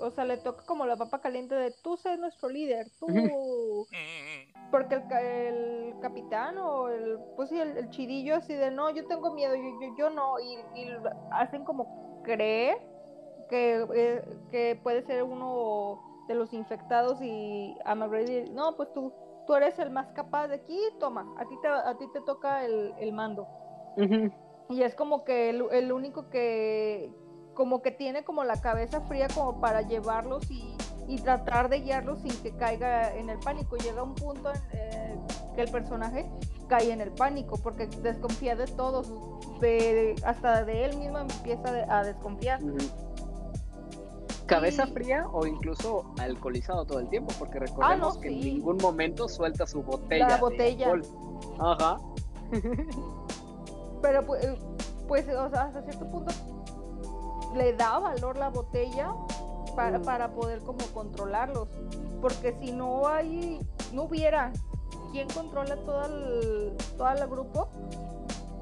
o sea, le toca como la papa caliente de tú sé nuestro líder, tú. Porque el, el capitán o el, pues sí, el, chidillo así de no, yo tengo miedo, yo, yo, yo no, y, y hacen como creer que, eh, que puede ser uno de los infectados y a McGrady, no, pues tú, tú eres el más capaz de aquí, toma, a ti te, a ti te toca el, el mando. Y es como que el, el, único que, como que tiene como la cabeza fría como para llevarlos y, y tratar de guiarlos sin que caiga en el pánico. Llega un punto en eh, que el personaje cae en el pánico porque desconfía de todos, de, hasta de él mismo empieza a desconfiar cabeza fría o incluso alcoholizado todo el tiempo, porque recordemos ah, que en ningún momento suelta su botella. La botella. Ajá. Pero pues, pues, o sea, hasta cierto punto le da valor la botella para, mm. para poder como controlarlos. Porque si no hay, no hubiera quien controla todo el, todo el grupo,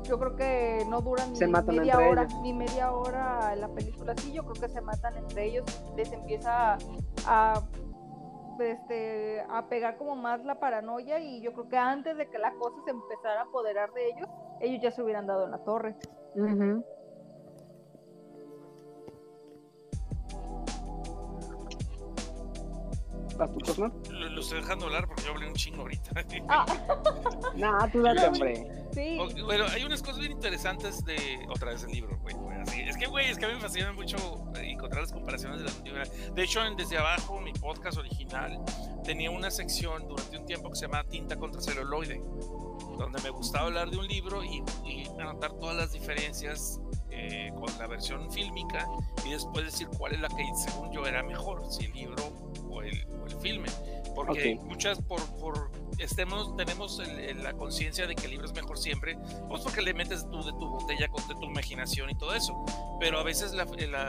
yo creo que no duran ni media hora, ni media hora la película. Sí, yo creo que se matan entre ellos, les empieza a, este, a pegar como más la paranoia y yo creo que antes de que la cosa se empezara a apoderar de ellos, ellos ya se hubieran dado en la torre. Lo, lo, estoy dejando hablar porque yo hablé un chingo ahorita. Ah. nah, tú dale, hombre. Sí. bueno, hay unas cosas bien interesantes de otra vez el libro, güey. Es que, güey, es que a mí me fascina mucho encontrar las comparaciones de la película. De hecho, en Desde Abajo, mi podcast original, tenía una sección durante un tiempo que se llama Tinta contra celuloide, donde me gustaba hablar de un libro y, y anotar todas las diferencias eh, con la versión fílmica y después decir cuál es la que según yo era mejor, si el libro o el, o el filme. Porque muchas por, por estemos, tenemos la conciencia de que el libro es mejor siempre, pues porque le metes tú de tu botella con de tu imaginación y todo eso. Pero a veces, la,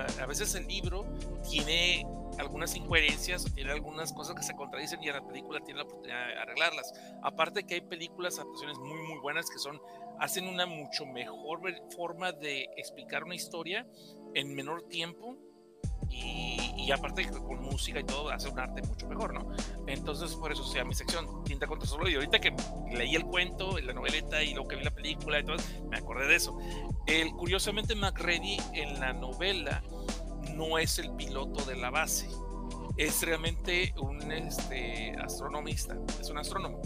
a veces el libro tiene algunas incoherencias tiene algunas cosas que se contradicen y en la película tiene la oportunidad de arreglarlas. Aparte que hay películas, adaptaciones muy muy buenas que son hacen una mucho mejor forma de explicar una historia en menor tiempo y, aparte con música y todo hace un arte mucho mejor, ¿no? Entonces por eso sea mi sección Tinta contra Solo y ahorita que leí el cuento, la noveleta y lo que vi la película y todo, me acordé de eso. El, curiosamente McReady en la novela no es el piloto de la base, es realmente un este, astronomista, es un astrónomo.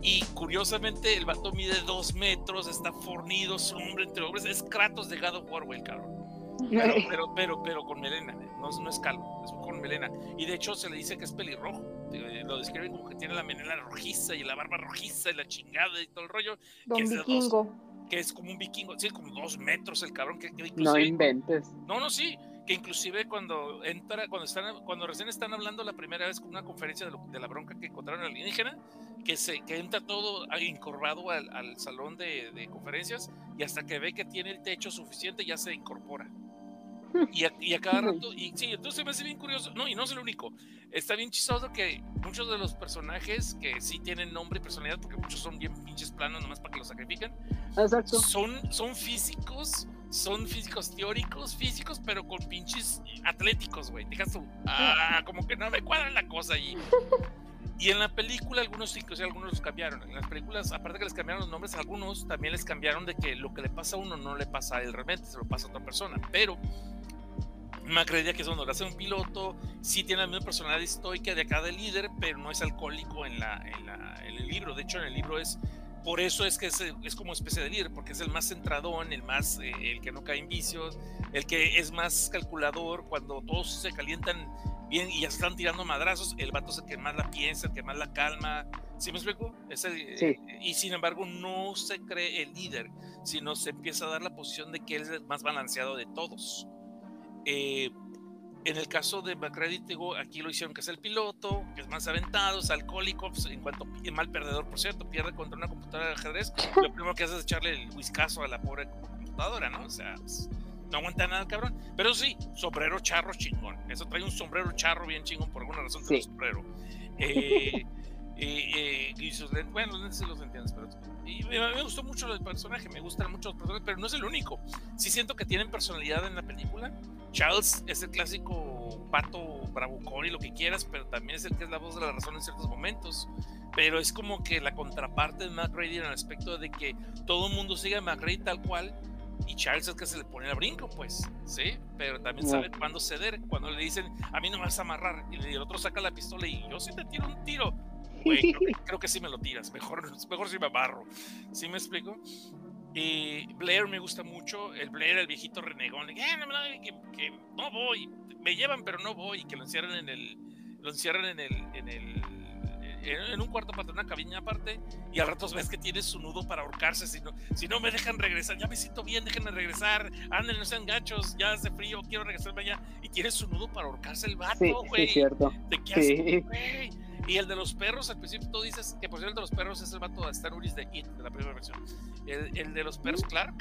Y curiosamente el vato mide dos metros, está fornido, su hombre entre hombres, es Kratos de God of War, cabrón. Pero, pero, pero, con melena, no, no, es calvo, es con melena. Y de hecho se le dice que es pelirrojo. Eh, lo describen como que tiene la melena rojiza y la barba rojiza y la chingada y todo el rollo. Don que vikingo. Es que es como un vikingo, sí, como dos metros el cabrón. Que, no inventes. No, no, sí que inclusive cuando entra, cuando están, cuando recién están hablando la primera vez con una conferencia de, de la bronca que encontraron alienígena, que se, que entra todo encorvado al, al salón de, de, conferencias y hasta que ve que tiene el techo suficiente ya se incorpora. Y a, y a cada rato, y sí, entonces me hace bien curioso, no, y no es el único, está bien chistoso que muchos de los personajes que sí tienen nombre y personalidad, porque muchos son bien pinches planos nomás para que los sacrifiquen, son, son físicos son físicos teóricos, físicos, pero con pinches atléticos, güey. Dejas tú, ah, como que no me cuadra la cosa allí. Y en la película algunos inclusive algunos los cambiaron. En las películas, aparte que les cambiaron los nombres, algunos también les cambiaron de que lo que le pasa a uno no le pasa a él realmente, se lo pasa a otra persona. Pero creería que es donde lo hace un piloto, sí tiene la misma personalidad estoica de acá del líder, pero no es alcohólico en, la, en, la, en el libro. De hecho, en el libro es por eso es que es, es, como especie de líder, porque es el más centradón, el más, eh, el que no cae en vicios, el que es más calculador, cuando todos se calientan bien y ya están tirando madrazos, el vato es el que más la piensa, el que más la calma, ¿sí me explico? Eh, y sin embargo no se cree el líder, sino se empieza a dar la posición de que él es el más balanceado de todos. Eh, en el caso de McCready, aquí lo hicieron que es el piloto, que es más aventado, es alcohólico, pues, en cuanto mal perdedor, por cierto, pierde contra una computadora de ajedrez, lo primero que hace es echarle el whiskazo a la pobre computadora, ¿no? O sea, pues, no aguanta nada, cabrón. Pero sí, sombrero charro chingón. Eso trae un sombrero charro bien chingón por alguna razón sí. sombrero. Eh, eh, y sus lentes, bueno, los lentes los entiendes, pero y me, me, gustó mucho el personaje, me gustan mucho los personajes, pero no es el único. Sí siento que tienen personalidad en la película, Charles es el clásico pato bravucón y lo que quieras, pero también es el que es la voz de la razón en ciertos momentos. Pero es como que la contraparte de McRae en el aspecto de que todo el mundo sigue a McRae tal cual y Charles es que se le pone al brinco, pues, ¿sí? Pero también sabe cuándo ceder, cuando le dicen, a mí no me vas a amarrar, y el otro saca la pistola y yo sí te tiro un tiro. Güey, creo, que, sí me lo tiras, mejor, mejor si me amarro. ¿Sí me explico? Y Blair me gusta mucho, el Blair, el viejito renegón, que, que, no voy, me llevan pero no voy, que lo encierran en el, lo encierran en el, en el en, un cuarto para una cabina aparte y al rato ves que tiene su nudo para ahorcarse. Si no, si no me dejan regresar, ya me siento bien, déjenme regresar. Anden, no sean gachos, ya hace frío, quiero regresarme allá. Y tiene su nudo para ahorcarse el vato, güey. Sí, cierto. ¿De qué güey? Y el de los perros, al principio tú dices que por cierto el de los perros es el vato de Star Wars de It, de la primera versión. El, el de los perros, Clark.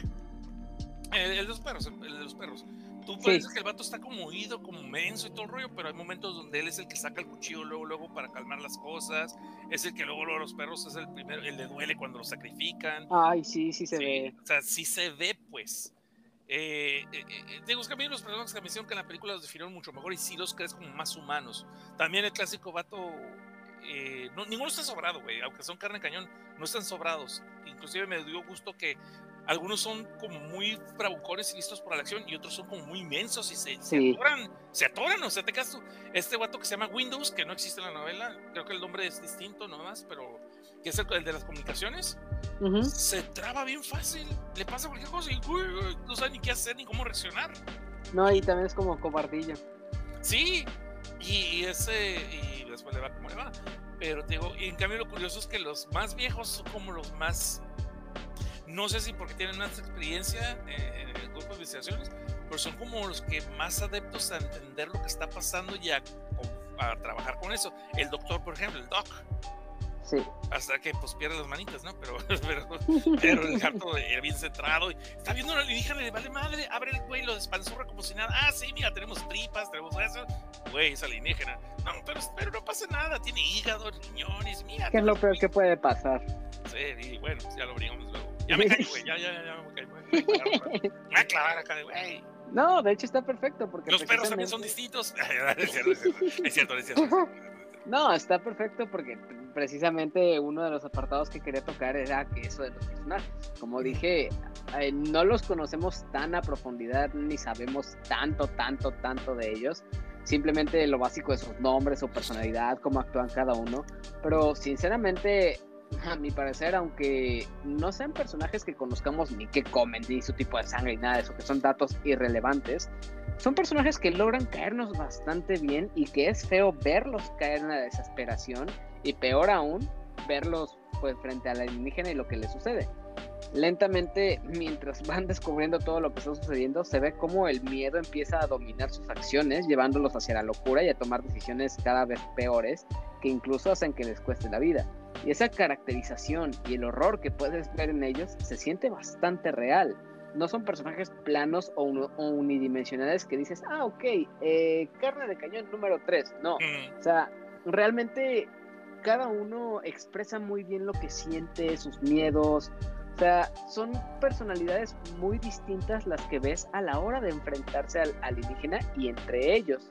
El, el, de los perros, el de los perros tú sí. que el vato está como oído, como menso y todo el rollo, pero hay momentos donde él es el que saca el cuchillo luego, luego para calmar las cosas, es el que luego, luego los perros es el primero, el le duele cuando los sacrifican. Ay, sí, sí se ve. O sea, sí se ve, pues. Eh, eh, eh, digo, es que a mí los personajes que me hicieron que en la película los definieron mucho mejor y sí los crees como más humanos. También el clásico vato eh, no, ninguno está sobrado, güey. Aunque son carne cañón, no están sobrados. Inclusive me dio gusto que algunos son como muy bravucones y listos para la acción y otros son como muy inmensos y se, se atoran, se atoran, o sea, te tú. Este vato que se llama Windows, que no existe en la novela, creo que el nombre es distinto nomás, pero que es el, de las comunicaciones, se traba bien fácil, le pasa cualquier cosa y no sabe ni qué hacer ni cómo reaccionar. No, y también es como cobardillo. Sí, y, ese, y después le va como le va. Pero te digo, y en cambio lo curioso es que los más viejos son como los más no sé si porque tienen más experiencia en el grupo de investigaciones, pero son como los que más adeptos a entender lo que está pasando y a, trabajar con eso. El doctor, por ejemplo, el doc. Sí. Hasta que pues pierde las manitas, ¿no? Pero, pero, el gato bien centrado. Está viendo una alienígena, le vale madre, abre el güey, lo despanzurra como si nada. Ah, sí, mira, tenemos tripas, tenemos eso. Güey, es alienígena. No, pero, pero no pasa nada, tiene hígado, riñones, mira. ¿Qué es lo peor que puede pasar? Sí, y bueno, ya lo abrimos luego. Ya me caí, güey. Ya, ya, ya, me caí, güey. Me voy a clavar acá, güey. No, de hecho está perfecto porque los perros también son distintos. es cierto, es cierto, es cierto. No, está perfecto porque precisamente uno de los apartados que quería tocar era que eso de los personajes. Como dije, eh, no los conocemos tan a profundidad ni sabemos tanto, tanto, tanto de ellos. Simplemente lo básico de sus nombres, su personalidad, cómo actúan cada uno. Pero sinceramente a mi parecer, aunque no sean personajes que conozcamos ni qué comen, ni su tipo de sangre, ni nada de eso, que son datos irrelevantes, son personajes que logran caernos bastante bien y que es feo verlos caer en la desesperación y peor aún, verlos pues frente a la alienígena y lo que le sucede. Lentamente, mientras van descubriendo todo lo que está sucediendo, se ve como el miedo empieza a dominar sus acciones, llevándolos hacia la locura y a tomar decisiones cada vez peores que incluso hacen que les cueste la vida. Y esa caracterización y el horror que puedes ver en ellos se siente bastante real. No son personajes planos o, unidimensionales que dices, ah, ok, eh, carne de cañón número 3. No, o sea, realmente cada uno expresa muy bien lo que siente, sus miedos. O sea, son personalidades muy distintas las que ves a la hora de enfrentarse al alienígena y entre ellos.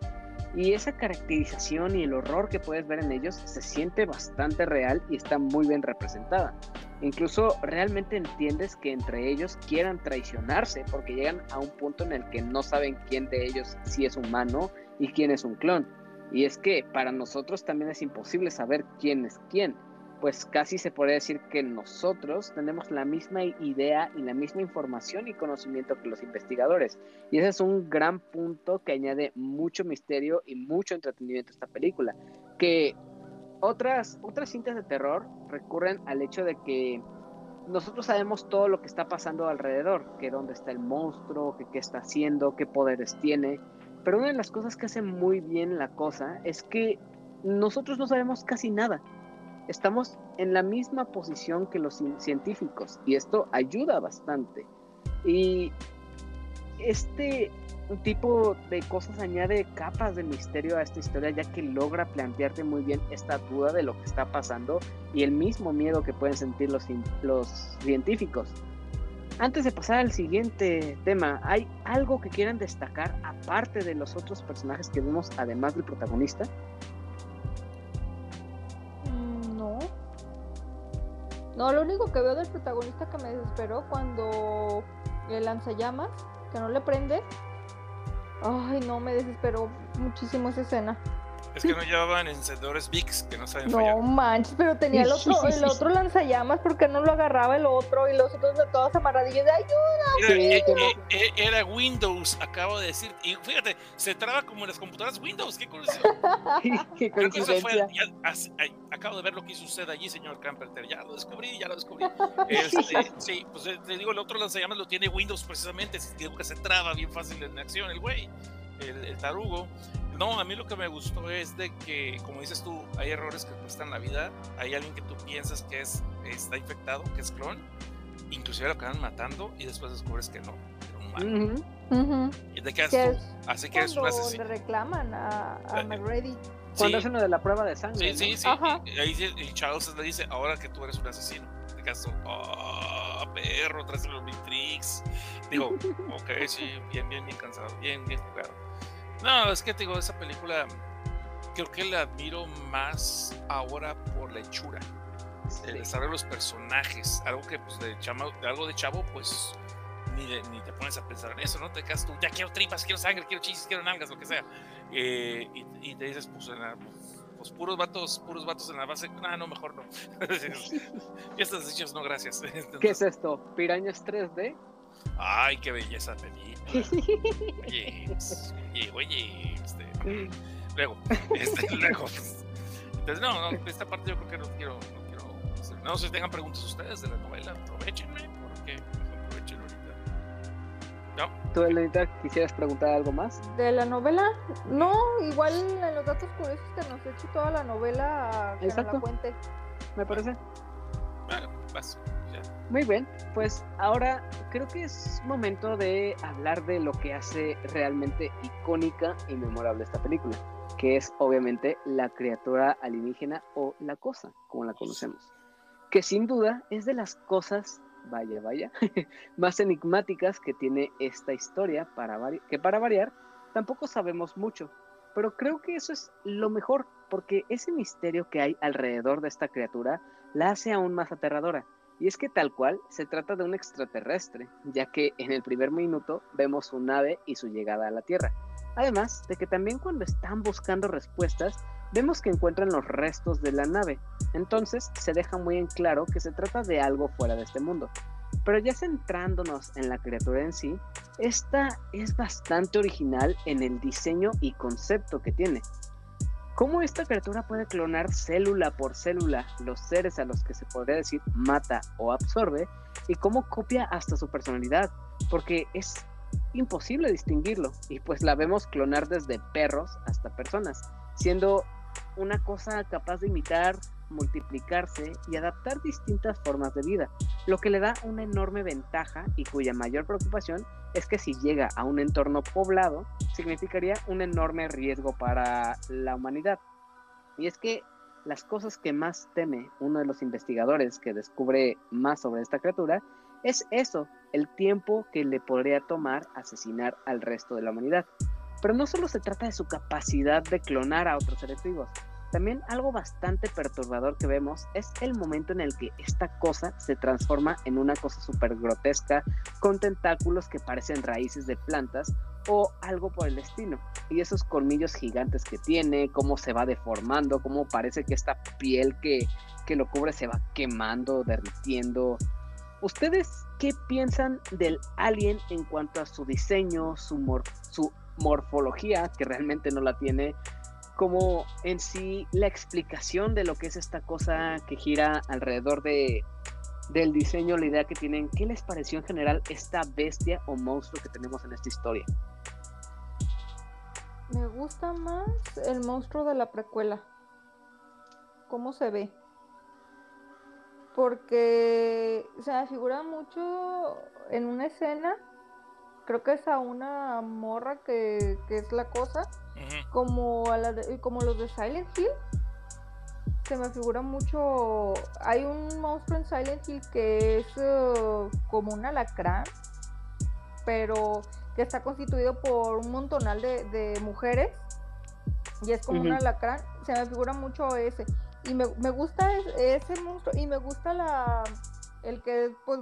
Y esa caracterización y el horror que puedes ver en ellos se siente bastante real y está muy bien representada. Incluso realmente entiendes que entre ellos quieran traicionarse porque llegan a un punto en el que no saben quién de ellos sí es humano y quién es un clon. Y es que para nosotros también es imposible saber quién es quién pues casi se podría decir que nosotros tenemos la misma idea y la misma información y conocimiento que los investigadores. Y ese es un gran punto que añade mucho misterio y mucho entretenimiento a esta película. Que otras, otras cintas de terror recurren al hecho de que nosotros sabemos todo lo que está pasando alrededor, que dónde está el monstruo, qué está haciendo, qué poderes tiene. Pero una de las cosas que hace muy bien la cosa es que nosotros no sabemos casi nada estamos en la misma posición que los científicos y esto ayuda bastante. Y este tipo de cosas añade capas de misterio a esta historia ya que logra plantearte muy bien esta duda de lo que está pasando y el mismo miedo que pueden sentir los, los científicos. Antes de pasar al siguiente tema, ¿hay algo que quieran destacar aparte de los otros personajes que vemos además del protagonista? No, lo único que veo del protagonista que me desesperó cuando el lanzallamas, que no le prende. Ay, no, me desesperó muchísimo esa escena. Es que no llevaban encendedores VIX que no saben No fallar. manches, pero tenía el otro, el otro lanzallamas porque no lo agarraba el otro y los otros de todas amarradillas de ayuda. Era, Sí, eh, eh, eh, era Windows, acabo de decir. Y fíjate, se traba como en las computadoras Windows. Qué curioso. Qué eso fue. coincidencia. ya- as- ay, acabo de ver lo que hizo usted allí, señor Camperter. Ya lo descubrí, ya lo descubrí. Este, sí, pues eh, te digo, el otro lanzallamas lo tiene Windows precisamente. Digo que se traba bien fácil en acción, el güey, el, el tarugo. No, a mí lo que me gustó es de que, como dices tú, hay errores que cuestan la vida. Hay alguien que tú piensas que es, está infectado, que es clon. Inclusive lo acaban matando y después descubres que no. Era un. Ujú. Y te quedas Que tú. es Así que eres un Cuando le asesino. reclaman a, a Eh, McGrady. Cuando Sí. hacen lo de la prueba de sangre. Sí, ¿no? sí, sí. Ajá. Y ahí y Charles le dice, ahora que tú eres un asesino. Te quedas tú, oh, perro, traes los Matrix. Digo, ok, sí, bien, bien, bien cansado, bien, bien jugado. No, es que te digo, esa película creo que la admiro más ahora por la hechura. El Sí. desarrollo de los personajes. Algo que, pues, de, chama- de algo de chavo, pues, ni, de- ni te pones a pensar en eso, ¿no? Te quedas tú, ya quiero tripas, quiero sangre, quiero chichis, quiero nalgas, lo que sea. Eh, y, y te dices, pues, en la- pues, puros vatos, puros vatos en la base. No, no, mejor no. Fiestas hechas, no, gracias. ¿Qué es esto? ¿Pirañas 3D? Ay, qué belleza película. Oye, pues, oye, oye, este, luego, este, luego. pues, Entonces, no, no, esta parte yo creo que no quiero, no quiero hacer. No sé si tengan preguntas ustedes de la novela, aprovechenme, porque aprovechen ahorita. No, ¿Tú, Elenita, quisieras preguntar algo más? De la novela, no, igual en los datos curiosos que nos eche toda la novela que nos Exacto. la cuente. Me parece. Vas. Muy bien, pues ahora creo que es momento de hablar de lo que hace realmente icónica y memorable esta película, que es obviamente la criatura alienígena o la cosa, como la conocemos, que sin duda es de las cosas, vaya, vaya, más enigmáticas que tiene esta historia, para que para variar tampoco sabemos mucho, pero creo que eso es lo mejor, porque ese misterio que hay alrededor de esta criatura la hace aún más aterradora. Y es que tal cual se trata de un extraterrestre, ya que en el primer minuto vemos su nave y su llegada a la Tierra. Además de que también cuando están buscando respuestas, vemos que encuentran los restos de la nave. Entonces se deja muy en claro que se trata de algo fuera de este mundo. Pero ya centrándonos en la criatura en sí, esta es bastante original en el diseño y concepto que tiene. ¿Cómo esta criatura puede clonar célula por célula los seres a los que se podría decir mata o absorbe? ¿Y cómo copia hasta su personalidad? Porque es imposible distinguirlo. Y pues la vemos clonar desde perros hasta personas, siendo una cosa capaz de imitar, multiplicarse y adaptar distintas formas de vida, lo que le da una enorme ventaja y cuya mayor preocupación es que si llega a un entorno poblado, significaría un enorme riesgo para la humanidad. Y es que las cosas que más teme uno de los investigadores que descubre más sobre esta criatura es eso, el tiempo que le podría tomar asesinar al resto de la humanidad. Pero no solo se trata de su capacidad de clonar a otros seres vivos, también algo bastante perturbador que vemos es el momento en el que esta cosa se transforma en una cosa súper grotesca con tentáculos que parecen raíces de plantas o algo por el estilo. Y esos colmillos gigantes que tiene, cómo se va deformando, cómo parece que esta piel que, que lo cubre se va quemando, derritiendo. ¿Ustedes qué piensan del alien en cuanto a su diseño, su, mor su morfología, que realmente no la tiene, como en sí la explicación de lo que es esta cosa que gira alrededor de, del diseño, la idea que tienen. ¿Qué les pareció en general esta bestia o monstruo que tenemos en esta historia? Me gusta más el monstruo de la precuela. ¿Cómo se ve? Porque se figura mucho en una escena, creo que es a una morra que, que es la cosa, Como, a la de- como los de Silent Hill. se me figura mucho. Hay un monstruo en Silent Hill que es uh, como un alacrán, pero que está constituido por un montonal de, de mujeres y es como un alacrán. Se me figura mucho ese. Y me, me gusta es- ese monstruo y me gusta la. El que, pues,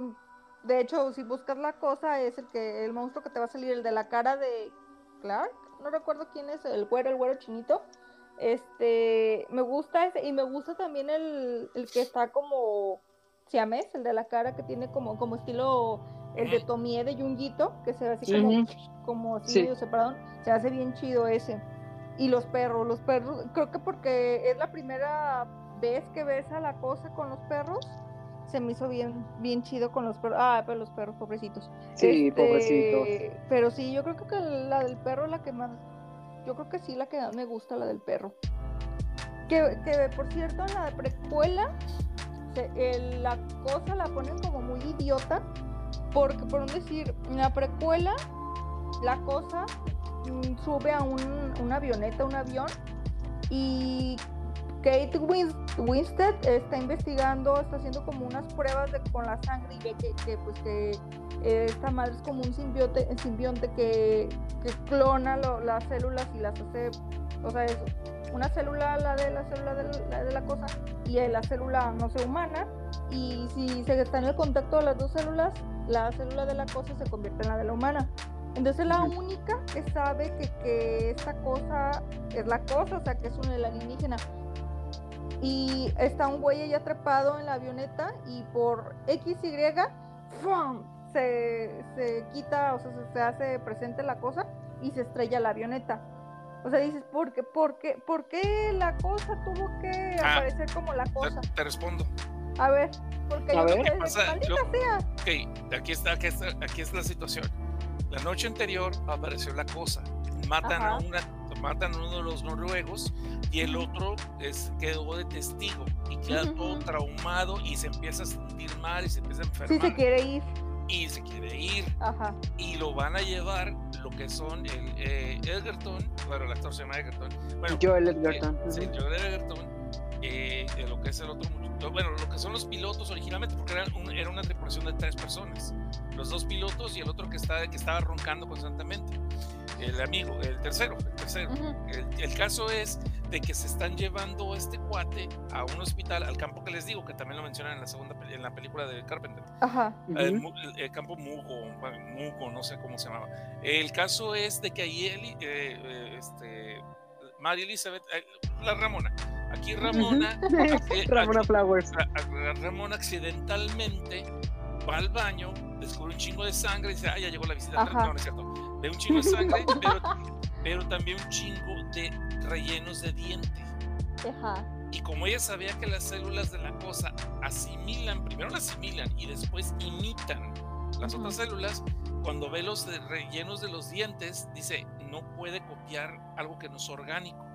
de hecho, si buscas la cosa, es el que el monstruo que te va a salir, el de la cara de Clark. No recuerdo quién es, el güero, el güero chinito. Este, me gusta ese, y me gusta también el, el que está como siamés, el de la cara que tiene como, como estilo el de Tomie de Yunguito, que se ve así como, como así Sí. medio separado, se hace bien chido ese. Y los perros, los perros, creo que porque es la primera vez que ves a la cosa con los perros, se me hizo bien, bien chido con los perros. Ah, pero los perros, pobrecitos. Sí, Este, pobrecitos. Pero sí, yo creo que la del perro la que más. Yo creo que sí, la que más me gusta, la del perro. Que, que por cierto, en la precuela, se- el- la cosa la ponen como muy idiota. Porque, por un decir, en la precuela, la cosa mm, sube a un, una avioneta, un avión, y Kate Wins- Winstead está investigando, está haciendo como unas pruebas de, con la sangre y ve que, que, pues que eh, esta madre es como un simbionte, simbionte que, que clona lo- las células y las hace, o sea, es una célula la de la célula de la, de la cosa y la célula no sé humana y si se está en el contacto de las dos células, la célula de la cosa se convierte en la de la humana. Entonces la Ujú. única que sabe que, que esta cosa es la cosa, o sea, que es un alienígena. Y está un güey ya atrapado en la avioneta y por X, Y, ¡fum! Se, se quita, o sea, se, se hace presente la cosa y se estrella la avioneta. O sea, dices, ¿por qué, por qué, por qué la cosa tuvo que Ah. aparecer como la cosa? te respondo. A ver, porque A yo ver. me ¿Qué quedé, pasa? maldita Yo- sea. Ok, aquí está, aquí está, aquí es la situación. La noche anterior apareció la cosa. Matan a Ajá. una, matan a uno de los noruegos y el otro es, quedó de testigo y queda todo traumado y se empieza a sentir mal y se empieza a Sí enfermar se quiere ir. y se quiere ir Ajá. y lo van a llevar lo que son el eh, Edgerton, bueno el actor se llama Edgerton, bueno Joel eh, Edgerton. sí, ujú. Joel Edgerton, eh, de lo que es el otro, muchacho- bueno, lo que son los pilotos originalmente, porque era, un- era una tripulación de tres personas, los dos pilotos y el otro que, está, que estaba roncando constantemente, el amigo, el tercero, el tercero. Ujú. El, el caso es de que se están llevando este cuate a un hospital, al campo que les digo, que también lo mencionan en la segunda, en la película de Carpenter. Ujú. mu- el- el campo Mugo, Mugo, no sé cómo se llamaba. El caso es de que ahí Eli- eh, eh, este, Mary Elizabeth, eh, la Ramona, aquí Ramona, eh, Ramona aquí- Flowers. Ra- Ramona accidentalmente va al baño, descubre un chingo de sangre y dice, ah, ya llegó la visita. No, no es cierto. Ve un chingo de sangre, pero, pero también un chingo de rellenos de diente. Ajá. Y como ella sabía que las células de la cosa asimilan, primero las asimilan y después imitan las otras células, cuando ve los rellenos de los dientes, dice, no puede copiar algo que no es orgánico.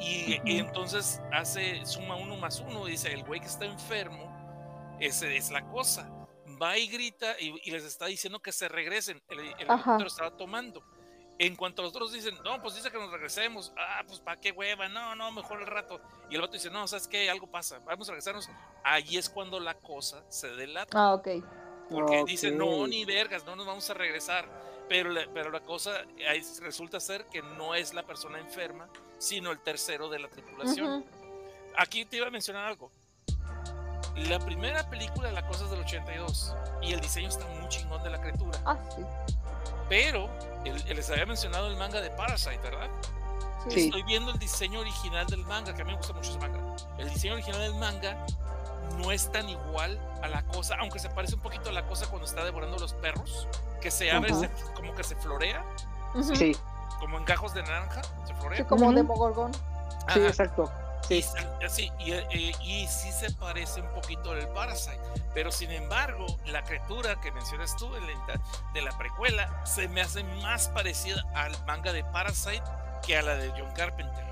Y, y Ujú. entonces hace, suma uno más uno, y dice, el güey que está enfermo, ese es la cosa. Va y grita y, y les está diciendo que se regresen. El, el helicóptero estaba tomando. En cuanto a los otros dicen, no, pues dice que nos regresemos. Ah, pues para qué hueva, no, no, mejor el rato. Y el vato dice, no, ¿sabes qué? Algo pasa, vamos a regresarnos. Ahí es cuando la cosa se delata. Ah, ok. Porque dice, no, ni vergas, no nos vamos a regresar. Pero la, pero la cosa resulta ser que no es la persona enferma, sino el tercero de la tripulación. Aquí te iba a mencionar algo. La primera película de la cosa es del 82 y el diseño está muy chingón de la criatura. Ah, sí. Pero el- el- les había mencionado el manga de Parasite, ¿verdad? Sí. Estoy viendo el diseño original del manga, que a mí me gusta mucho ese manga. El diseño original del manga no es tan igual a la cosa, aunque se parece un poquito a la cosa cuando está devorando los perros, que se abre, se- como que se florea. Sí, como en gajos de naranja, se florea. Sí, como Ujú. Demogorgon. sí, Ajá. exacto. Y, Sí. y, eh, y sí se parece un poquito al Parasite, pero sin embargo, la criatura que mencionas tú de la, de la precuela se me hace más parecida al manga de Parasite que a la de John Carpenter.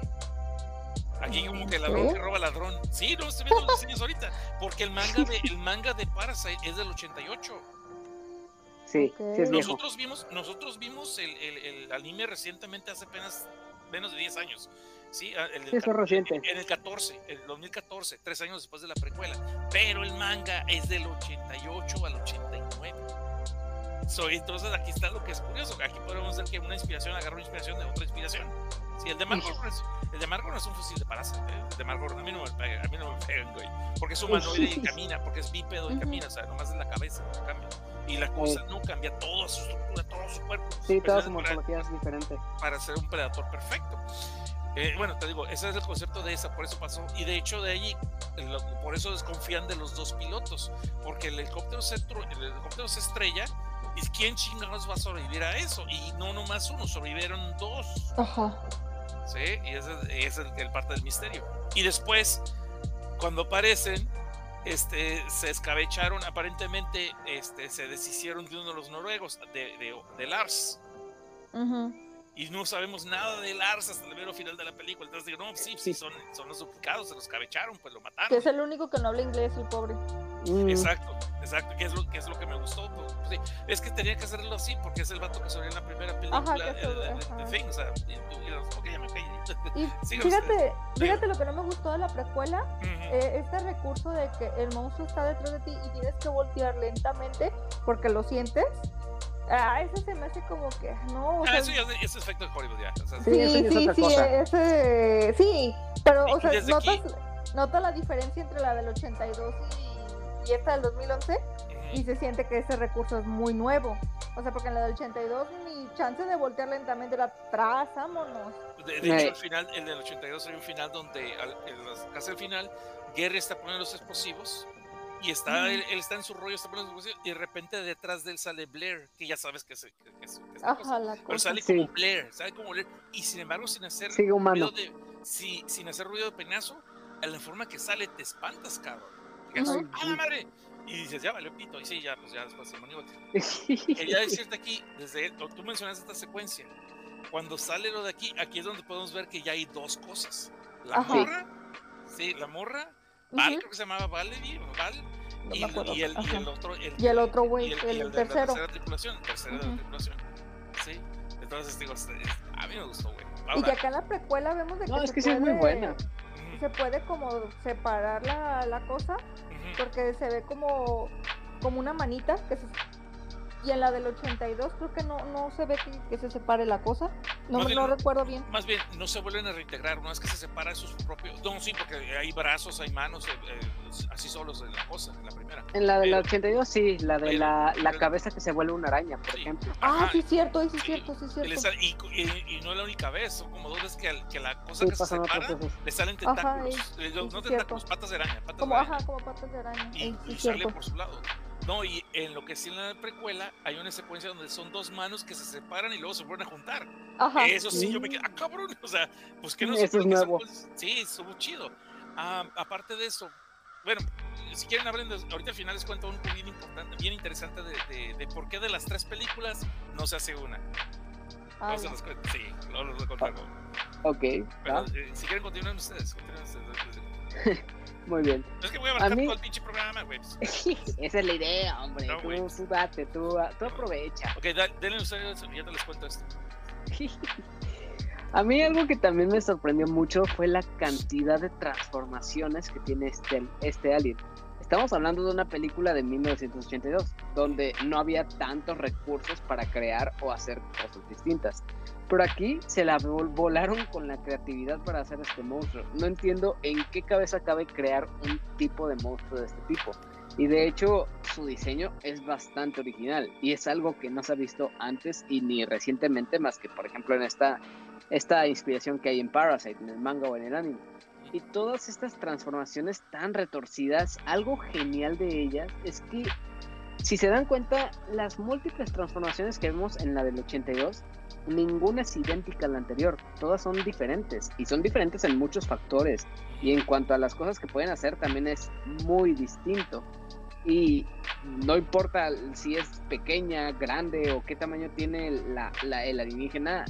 Aquí como que ladrón ¿Sí? que roba ladrón. Sí, no estoy viendo los diseños ahorita, porque el manga de el manga de Parasite es del 88. Sí, Ok. sí es viejo. Nosotros vimos, nosotros vimos el, el- el anime recientemente hace apenas menos de 10 años. Sí, ah, el, Sí, eso es reciente. En el 14, el 2014, tres años después de la precuela. Pero el manga es del 88 al 89. So, entonces aquí está lo que es curioso. Aquí podemos ver que una inspiración agarró inspiración de otra inspiración. Sí, el de Margot no es, el de no es un fusil de parásito. ¿eh? El de Margot a mí no me pega, a mí no me pegan, güey. Porque es humanoide y camina, porque es bípedo y camina, o sea, nomás es la cabeza que cambia. Y la cosa no cambia toda su estructura, todo su cuerpo. Sí, toda su morfología es diferente. para ser un predador perfecto. Eh, bueno, te digo, ese es el concepto de esa, por eso pasó. Y de hecho, de allí, lo- por eso desconfían de los dos pilotos, porque el helicóptero se, el helicóptero se estrella. ¿Y quién chingados va a sobrevivir a eso? Y no nomás uno, sobrevivieron dos. Ajá. ¿Sí? Y ese, es el, el parte del misterio. Y después, cuando aparecen, este, se escabecharon, aparentemente este, se deshicieron de uno de los noruegos, de, de, de Lars Ujú. y no sabemos nada de Lars hasta el mero final de la película. Entonces digo, no, sí, sí, son, son los duplicados, se los cabecharon, pues lo mataron. Que es el único que no habla inglés, el pobre. Mm, Exacto, exacto, que es lo que es lo que me gustó. pues, sí. Es que tenía que hacerlo así porque es el vato que salió en la primera película Ajá, que de, de- de-. Thing, o sea, y, y- y- ok, ya me. Y Sigan fíjate, ustedes. fíjate lo que no me gustó de la precuela, Ujú. eh, este recurso de que el monstruo está detrás de ti y tienes que voltear lentamente porque lo sientes. Ah, ese se me hace como que no, o Ah, sea, eso ya es, es efecto de Hollywood ya. o sea, Sí, sí, eso ya es sí, otra sí, cosa. ese, sí, pero o sea, notas, aquí- notas la diferencia entre la del 82 y, y esta del 2011 ujú. y se siente que ese recurso es muy nuevo. O sea, porque en la del 82 ni chance de voltear lentamente era atrás, vámonos. De, de hecho, al final, el del 82 hay un final donde, al, en las- casi al final, Gary está poniendo los explosivos y está, él, él está en su rollo, está poniendo los explosivos y de repente detrás de él sale Blair, que ya sabes que es, que, que es- que es la cosa. Ajá, la Pero cosa. sale Sí. como Blair, sale como Blair. Y sin embargo, sin hacer Sigue humano. ruido de, si- sin hacer ruido de penazo, a la forma que sale te espantas, cabrón. Ujú. ¡Ah, la madre! Y dices, ya valió pito. Y sí, ya, pues ya después se maniobra. Quería decirte aquí, desde tú mencionaste esta secuencia. Cuando sale lo de aquí, aquí es donde podemos ver que ya hay dos cosas. La Ajá. morra, sí, la morra, Val, Ujú, creo que se llamaba Valerie, Val, no y, y el, y el otro, el, Y el otro güey, el, el el de tercero. la tercera tripulación, el de la Ujú. tripulación. Sí, entonces digo, a mí me gustó, güey. Y que acá en la precuela vemos de que, No, se, es que sí es muy puede, buena. se puede como separar la, la cosa. Porque se ve como, como una manita que se, y en la del 82 creo que no, no se ve que, que se separe la cosa. No, bien, no recuerdo bien. Más bien, no se vuelven a reintegrar, no es que se separa de sus propios. No, sí, porque hay brazos, hay manos, eh, eh, así solos en la cosa, en la primera. En la de Pero- 82, sí, la de pero- la, la pero- cabeza que se vuelve una araña, por Sí. ejemplo. Ah, Ajá, sí, cierto, sí, sí, cierto, sí, cierto. sal- y- y- y no es la única vez, son como dos veces que, que la cosa Sí, que se separa le salen Ajá, tentáculos. y- eh, y no sí, tentáculos, cierto. patas de araña. Patas Como, de araña. ajá, como patas de araña. y, Ey, sí, y sale cierto. por su lado. No, y en lo que sí en la precuela hay una secuencia donde son dos manos que se separan y luego se vuelven a juntar. Ajá. Eso sí, yo me quedé, ah, cabrón, o sea, pues que no Eso es nuevo. cosa- Sí, estuvo chido. Ah, aparte de eso, bueno, si quieren hablen de, ahorita al final les cuento un bien importante, bien interesante de, de- de por qué de las tres películas no se hace una. Ah, No se los cuento, sí, voy a contar. Ok, Pero ¿va? eh, si quieren continuar ustedes, continúen ustedes. Muy bien. Es que voy a A abarcar mí- todo el pinche programa, güey. Esa es la idea, hombre. No, tú, tú date, tú, tú aprovecha. Ok, da- denle ustedes y ya te les cuento esto. A mí algo que también me sorprendió mucho fue la cantidad de transformaciones que tiene este, este alien. Estamos hablando de una película de 1982, donde no había tantos recursos para crear o hacer cosas distintas. Pero aquí se la vol- volaron con la creatividad para hacer este monstruo. No entiendo en qué cabeza cabe crear un tipo de monstruo de este tipo. Y de hecho, su diseño es bastante original y es algo que no se ha visto antes y ni recientemente, más que por ejemplo en esta, esta inspiración que hay en Parasite, en el manga o en el anime. Y todas estas transformaciones tan retorcidas, algo genial de ellas es que, si se dan cuenta, las múltiples transformaciones que vemos en la del 82, ninguna es idéntica a la anterior, todas son diferentes y son diferentes en muchos factores. Y en cuanto a las cosas que pueden hacer, también es muy distinto. Y no importa si es pequeña, grande o qué tamaño tiene la, la- el alienígena,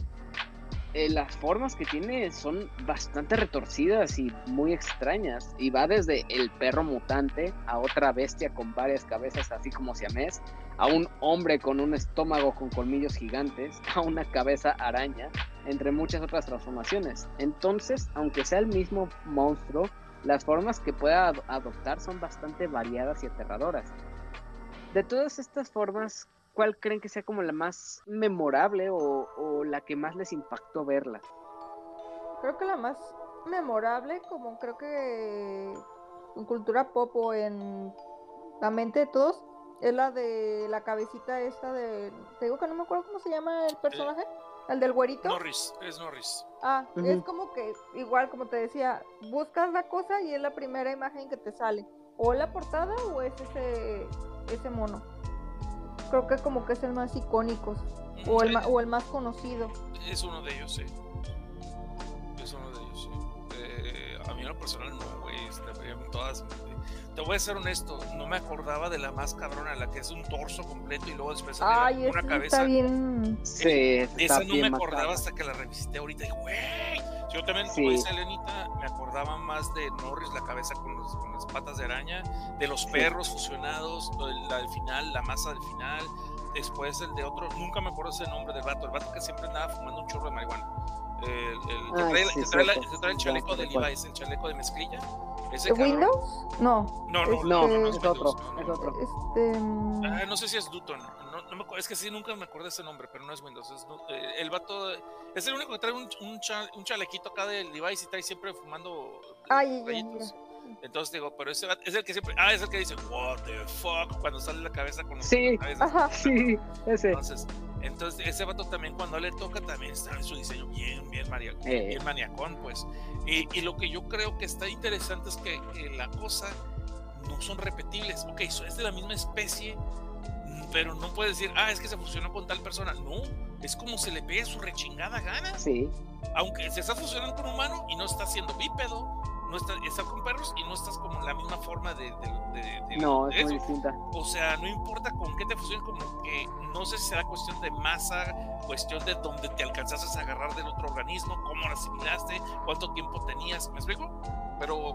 eh, las formas que tiene son bastante retorcidas y muy extrañas. Y va desde el perro mutante a otra bestia con varias cabezas, así como siamés, a un hombre con un estómago con colmillos gigantes, a una cabeza araña entre muchas otras transformaciones. Entonces, aunque sea el mismo monstruo, las formas que pueda ad- adoptar son bastante variadas y aterradoras. De todas estas formas, ¿cuál creen que sea como la más memorable o, o la que más les impactó verla? Creo que la más memorable, como creo que en cultura pop o en la mente de todos, es la de la cabecita esta de... Te digo que no me acuerdo cómo se llama el personaje. El del güerito. Norris, es Norris. Ah, es como que, igual como te decía, buscas la cosa y es la primera imagen que te sale. O la portada o es ese, ese mono. Creo que como que es el más icónico. O el, ma- o el más conocido. Es uno de ellos, sí. Es uno de ellos, sí. Eh, a mí en lo personal no, güey. este, todas. Te voy a ser honesto, no me acordaba de la más cabrona, la que es un torso completo y luego después Ay, una esa cabeza. está bien. Sí, está Esa no me acordaba macabra. hasta que la revisité ahorita y güey. Yo también, Sí. como dice Elenita, me acordaba más de Norris, la cabeza con, los- con las patas de araña, de los Sí. perros fusionados, la del final, la masa del final, después el de otro, nunca me acuerdo ese nombre del vato, el vato que siempre andaba fumando un chorro de marihuana. El, el que Ay, trae, sí, que trae la- que trae el Ya chaleco sé de cuál. Levi's, el chaleco de mezclilla. Ese ¿De cabrón- ¿Windows? No. No, no, No, no, no, es Windows, otro, no, es otro. Este. mm, Ah, no sé si es Dutton. No, no me acuerdo, es que sí, nunca me acuerdo ese nombre, pero no es Windows. Es, eh, el vato es el único que trae un, un, cha- un chalequito acá del Levi's y trae siempre fumando Ay, ya, rayitos. ya. Entonces digo, pero ese vato- es el que siempre. Ah, es el que dice, What the fuck, cuando sale la cabeza con los Sí. Ajá. Sí, ese. Entonces, entonces, ese vato también cuando le toca también está en su diseño bien, bien, maria- Eh. bien maniacón, pues. Y, y lo que yo creo que está interesante es que, que la cosa no son repetibles. Ok, so- es de la misma especie, pero no puedes decir, ah, es que se fusionó con tal persona. No, es como se le pegue su rechingada gana. Sí, Aunque se está fusionando con un humano y no está siendo bípedo, no está, está con perros y no estás como en la misma forma de, de- de- de- no, es muy distinta. O sea, no importa con qué te fusiones, como que no sé si será cuestión de masa, cuestión de dónde te alcanzaste a agarrar del otro organismo, cómo lo asimilaste, cuánto tiempo tenías, ¿me explico? Pero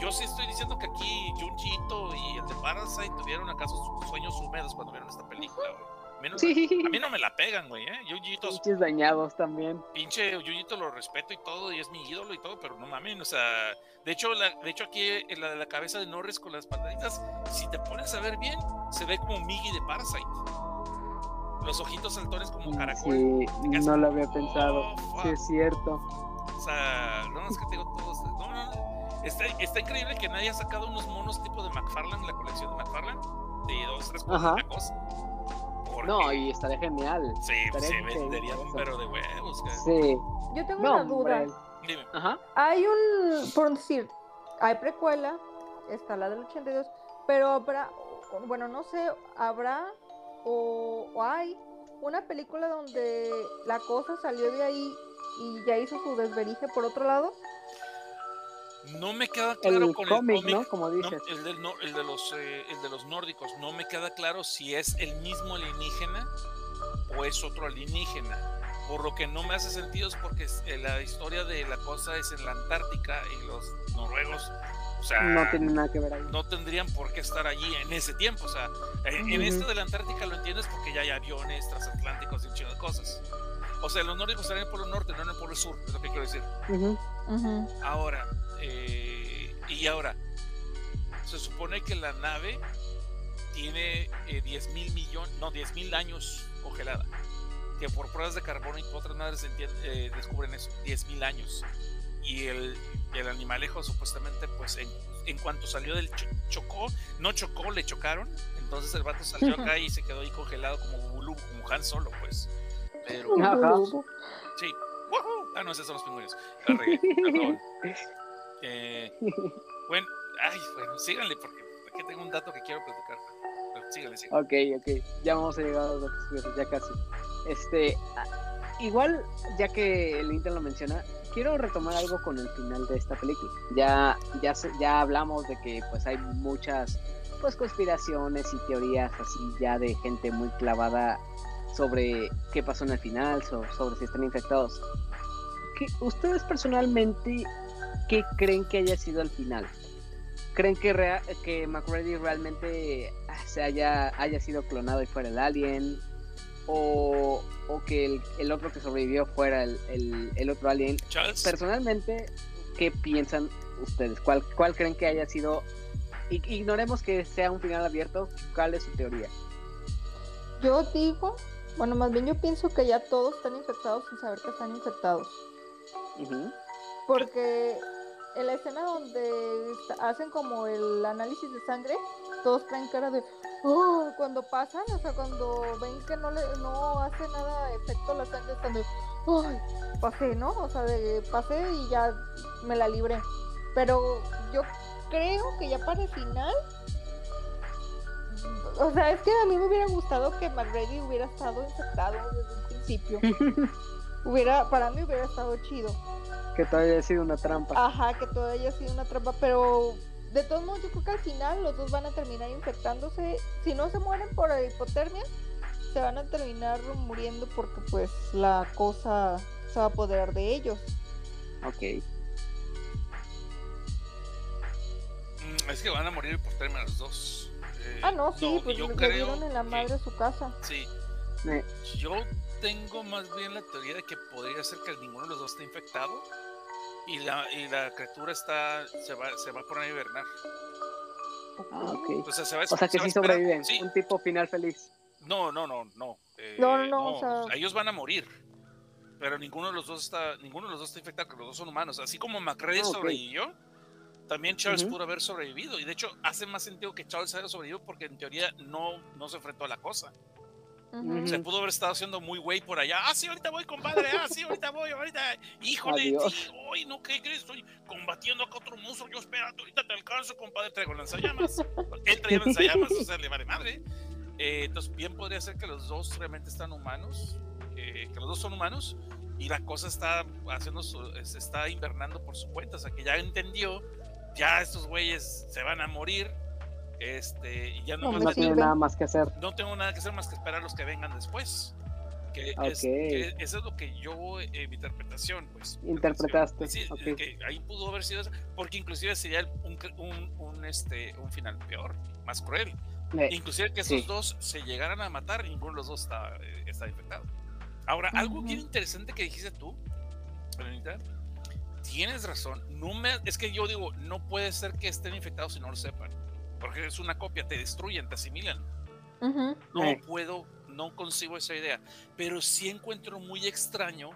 yo sí estoy diciendo que aquí Junjito y el de Parasite tuvieron acaso sus sueños húmedos cuando vieron esta película, güey. A mí no, Sí. a mí no me la pegan, güey, ¿eh? Junjito, Pinches dañados también. pinche Junjito lo respeto y todo, y es mi ídolo y todo, pero no mames, o sea, de hecho, la, de hecho aquí en la de la cabeza de Norris con las pataditas, si te pones a ver bien, se ve como Miggy de Parasite. Los ojitos saltones como caracol. Sí, no lo había pensado. "Oh, Sí, fuck". es cierto. O sea, no, es que te digo todos. No, no, no. Está, está increíble que nadie ha sacado unos monos tipo de McFarlane, la colección de McFarlane, de dos, tres Ajá. Porque No, y estaría genial. sí, estaría se venderían eso. pero de huevos. Sí. Yo tengo No, una duda. hombre. Dime. Ajá. Hay un, por decir, hay precuela, está la del 82, pero habrá, bueno, no sé, habrá o, o hay una película donde la cosa salió de ahí y ya hizo su desverige por otro lado. No me queda claro El con cómic, el cómic. ¿no? Como no, dices. el, del nor- el de los, eh, el de los nórdicos. No me queda claro si es el mismo alienígena o es otro alienígena. Por lo que no me hace sentido es porque eh, la historia de la cosa es en la Antártica y los noruegos, o sea, No tiene nada que ver ahí. no tendrían por qué estar allí en ese tiempo. O sea, en, en Ujú. este de la Antártica lo entiendes porque ya hay aviones transatlánticos y un chingo de cosas. O sea, los nórdicos están en el polo norte, no en el polo sur, es lo que quiero decir. Ujú. Ujú. Ahora, eh, y ahora, se supone que la nave tiene eh, 10 mil millones, no, 10 mil años congelada. Que por pruebas de carbono y otras madres eh, descubren eso, 10 mil años. Y el, el animalejo supuestamente, pues en, en cuanto salió del cho- chocó, no chocó, le chocaron. Entonces el vato salió acá y se quedó ahí congelado como Bubulu, como Han Solo, pues. Pero. Sí. ¡Woohoo! Ah, no, esos son los pingüinos. Perdón. Eh, bueno, ay, bueno, síganle porque aquí tengo un dato que quiero platicar. Pero síganle, síganle. Ok, ok. Ya vamos a llegar a los datos ya casi. Este, igual, ya que el Inter lo menciona, quiero retomar algo con el final de esta película. Ya, ya, ya hablamos de que pues hay muchas pues conspiraciones y teorías así ya de gente muy clavada sobre qué pasó en el final, so- sobre si están infectados. ¿Qué- ¿Ustedes personalmente qué creen que haya sido el final? ¿Creen que, rea- que McReady realmente ah, se haya, haya sido clonado y fuera el alien? o, o que el, el otro que sobrevivió fuera el, el- el otro alien. Charles. Personalmente, ¿qué piensan ustedes? ¿Cuál, cuál creen que haya sido? I- Ignoremos que sea un final abierto. ¿Cuál es su teoría? Yo digo, bueno, más bien yo pienso que ya todos están infectados sin saber que están infectados. Ujú. Porque en la escena donde hacen como el análisis de sangre, todos traen cara de "Oh", cuando pasan, o sea, cuando ven que no le no hace nada efecto la sangre, están de "Ay, pasé, ¿no? O sea, de pasé y ya me la libré. Pero yo creo que ya para el final o sea, es que a mí me hubiera gustado que McGrady hubiera estado infectado desde un principio. hubiera, para mí hubiera estado chido. Que todavía ha sido una trampa. Ajá, que todavía ha sido una trampa, pero de todos modos yo creo que al final los dos van a terminar infectándose. Si no se mueren por hipotermia, se van a terminar muriendo porque pues la cosa se va a apoderar de ellos. Ok. Mm, Es que van a morir por términos los dos. Eh, Ah, no, sí, pues yo le creo dieron en la que- madre su casa. Sí, Eh, yo tengo más bien la teoría de que podría ser que ninguno de los dos esté infectado y la, y la criatura está se va, se va a poner a hibernar. ah, ok. O sea, se va a, O sea que se sí sobreviven. Sí, un tipo final feliz. no, no, no, no. eh, No, no, no, o sea- Ellos van a morir. Pero ninguno de los dos está, ninguno de los dos está infectado, que los dos son humanos. Así como McRae Ah, sobrevivió, también Charles pudo haber sobrevivido. Y de hecho, hace más sentido que Charles haya sobrevivido porque en teoría no, no se enfrentó a la cosa. Ujú. Se pudo haber estado haciendo muy güey por allá. Ah, sí, ahorita voy, compadre. Ah, sí, ahorita voy, ahorita. Híjole, hoy no, ¿qué crees? Estoy combatiendo acá otro monstruo. Yo espérate, ahorita te alcanzo, compadre. Traigo lanzallamas. Él traía lanzallamas, o sea, le vale madre. Eh, entonces, bien podría ser que los dos realmente están humanos. eh, que los dos son humanos. Y la cosa está haciendo su- se está invernando por su cuenta. O sea, que ya entendió. Ya estos güeyes se van a morir. Este, y ya no, No más sirve. nada más que hacer. no tengo nada que hacer más que esperar a los que vengan después. Que, es, Ok. que eso es lo que yo, eh, mi interpretación, pues. Interpretaste, Sí, ok. eh, que ahí pudo haber sido eso, porque inclusive sería un, un, un, este, un final peor, más cruel. Eh, Inclusive que esos sí. dos se llegaran a matar, ninguno de los dos está, eh, está infectado. Ahora, algo bien interesante que dijiste tú, Elenita, tienes razón. No me, es que yo digo, no puede ser que estén infectados si no lo sepan. Porque es una copia, te destruyen, te asimilan. No puedo, no consigo esa idea. Pero sí encuentro muy extraño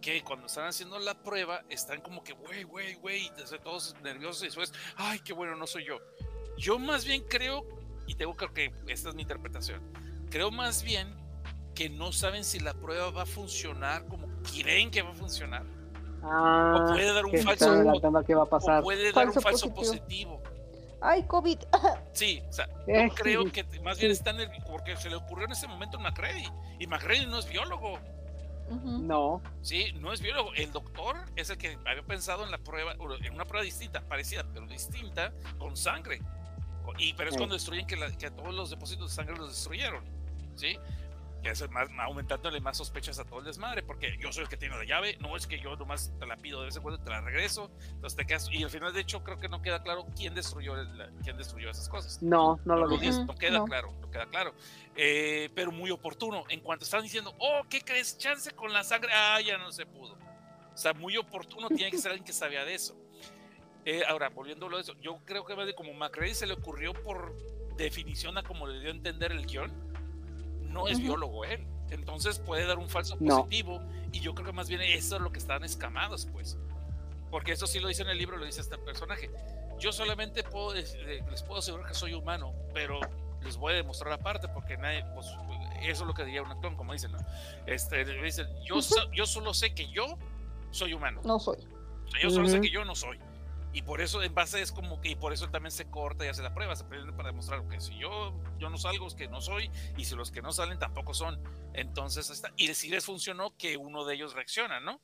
que cuando están haciendo la prueba están como que, güey, güey, güey, todos nerviosos y después, ay, qué bueno, no soy yo. Yo más bien creo, y tengo creo que esta es mi interpretación, creo más bien que no saben si la prueba va a funcionar como creen que va a funcionar. Ah, o puede dar un que falso a qué va a pasar. O puede dar Falso un falso positivo. positivo. Ay, COVID. Sí, o sea, Eh, yo creo sí, que más bien está en el, porque se le ocurrió en ese momento a McCready. Y McCready no es biólogo. No. Sí, no es biólogo. El doctor es el que había pensado en la prueba, en una prueba distinta, parecida, pero distinta, con sangre. Y, pero es Sí. cuando destruyen que, la- que todos los depósitos de sangre los destruyeron. ¿Sí? Que es más, aumentándole más sospechas a todo el desmadre, porque yo soy el que tiene la llave, no es que yo nomás te la pido de vez en cuando, te la regreso, entonces te quedas, y al final de hecho creo que no queda claro quién destruyó, el- quién destruyó esas cosas. No, no lo No, dije. dice, no queda no. claro, no queda claro. Eh, pero muy oportuno. En cuanto están diciendo, oh, ¿qué crees? Chance con la sangre. Ah, ya no se pudo. O sea, muy oportuno tiene que ser alguien que sabía de eso. Eh, ahora, volviendo a lo de eso, yo creo que más de como McRae se le ocurrió por definición a como le dio a entender el guion, no es biólogo él. Entonces puede dar un falso No. positivo y yo creo que más bien eso es lo que están escamados, pues. Porque eso sí lo dice en el libro, lo dice este personaje. Yo solamente puedo, les puedo asegurar que soy humano, pero les voy a demostrar aparte porque nadie, pues eso es lo que diría un actor, como dicen, ¿no? Este, dicen, yo, so- yo solo sé que yo soy humano. No soy. O sea, yo solo sé que yo no soy. Y por eso, en base es como que, y por eso él también se corta y hace la prueba, se prende para demostrar que si yo, yo no salgo es que no soy, y si los que no salen tampoco son. Entonces, está, y si les funcionó que uno de ellos reacciona, ¿no?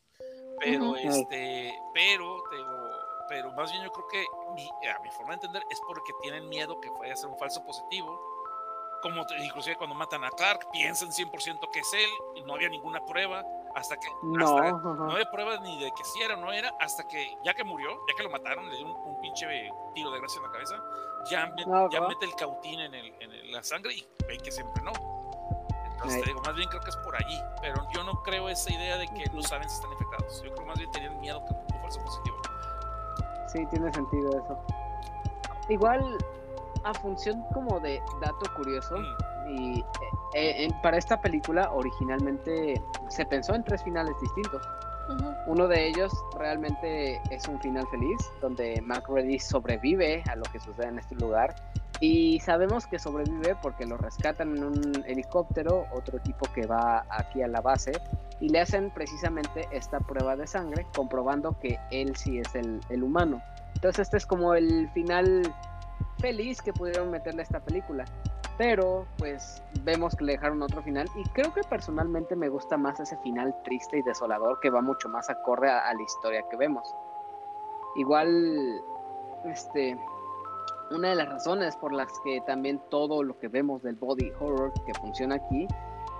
Pero, Ujú. este, pero, te digo, pero más bien yo creo que, mi, a mi forma de entender, es porque tienen miedo que vaya a ser un falso positivo. Como inclusive cuando matan a Clark, piensan 100% que es él, y no había ninguna prueba, hasta que, No. hasta- ajá. no había pruebas ni de que si era o no era, hasta que ya que murió, ya que lo mataron, le dio un, un pinche tiro de gracia en la cabeza, ya, met- No, ya mete el cautín en, el, en el- la sangre y ve que siempre no. Entonces, te digo, más bien creo que es por allí, pero yo no creo esa idea de que no saben si están infectados. Yo creo más bien tenían miedo que no fuese positivo. Sí, tiene sentido eso. Igual, a función como de dato curioso, y eh, eh, para esta película originalmente se pensó en tres finales distintos. Uno de ellos realmente es un final feliz, donde Mark Reddy sobrevive a lo que sucede en este lugar. Y sabemos que sobrevive porque lo rescatan en un helicóptero, otro equipo que va aquí a la base, y le hacen precisamente esta prueba de sangre, comprobando que él sí es el, el humano. Entonces este es como el final feliz que pudieron meterle a esta película. Pero pues vemos que le dejaron otro final y creo que personalmente me gusta más ese final triste y desolador que va mucho más acorde a, a la historia que vemos. Igual, este, una de las razones por las que también todo lo que vemos del body horror que funciona aquí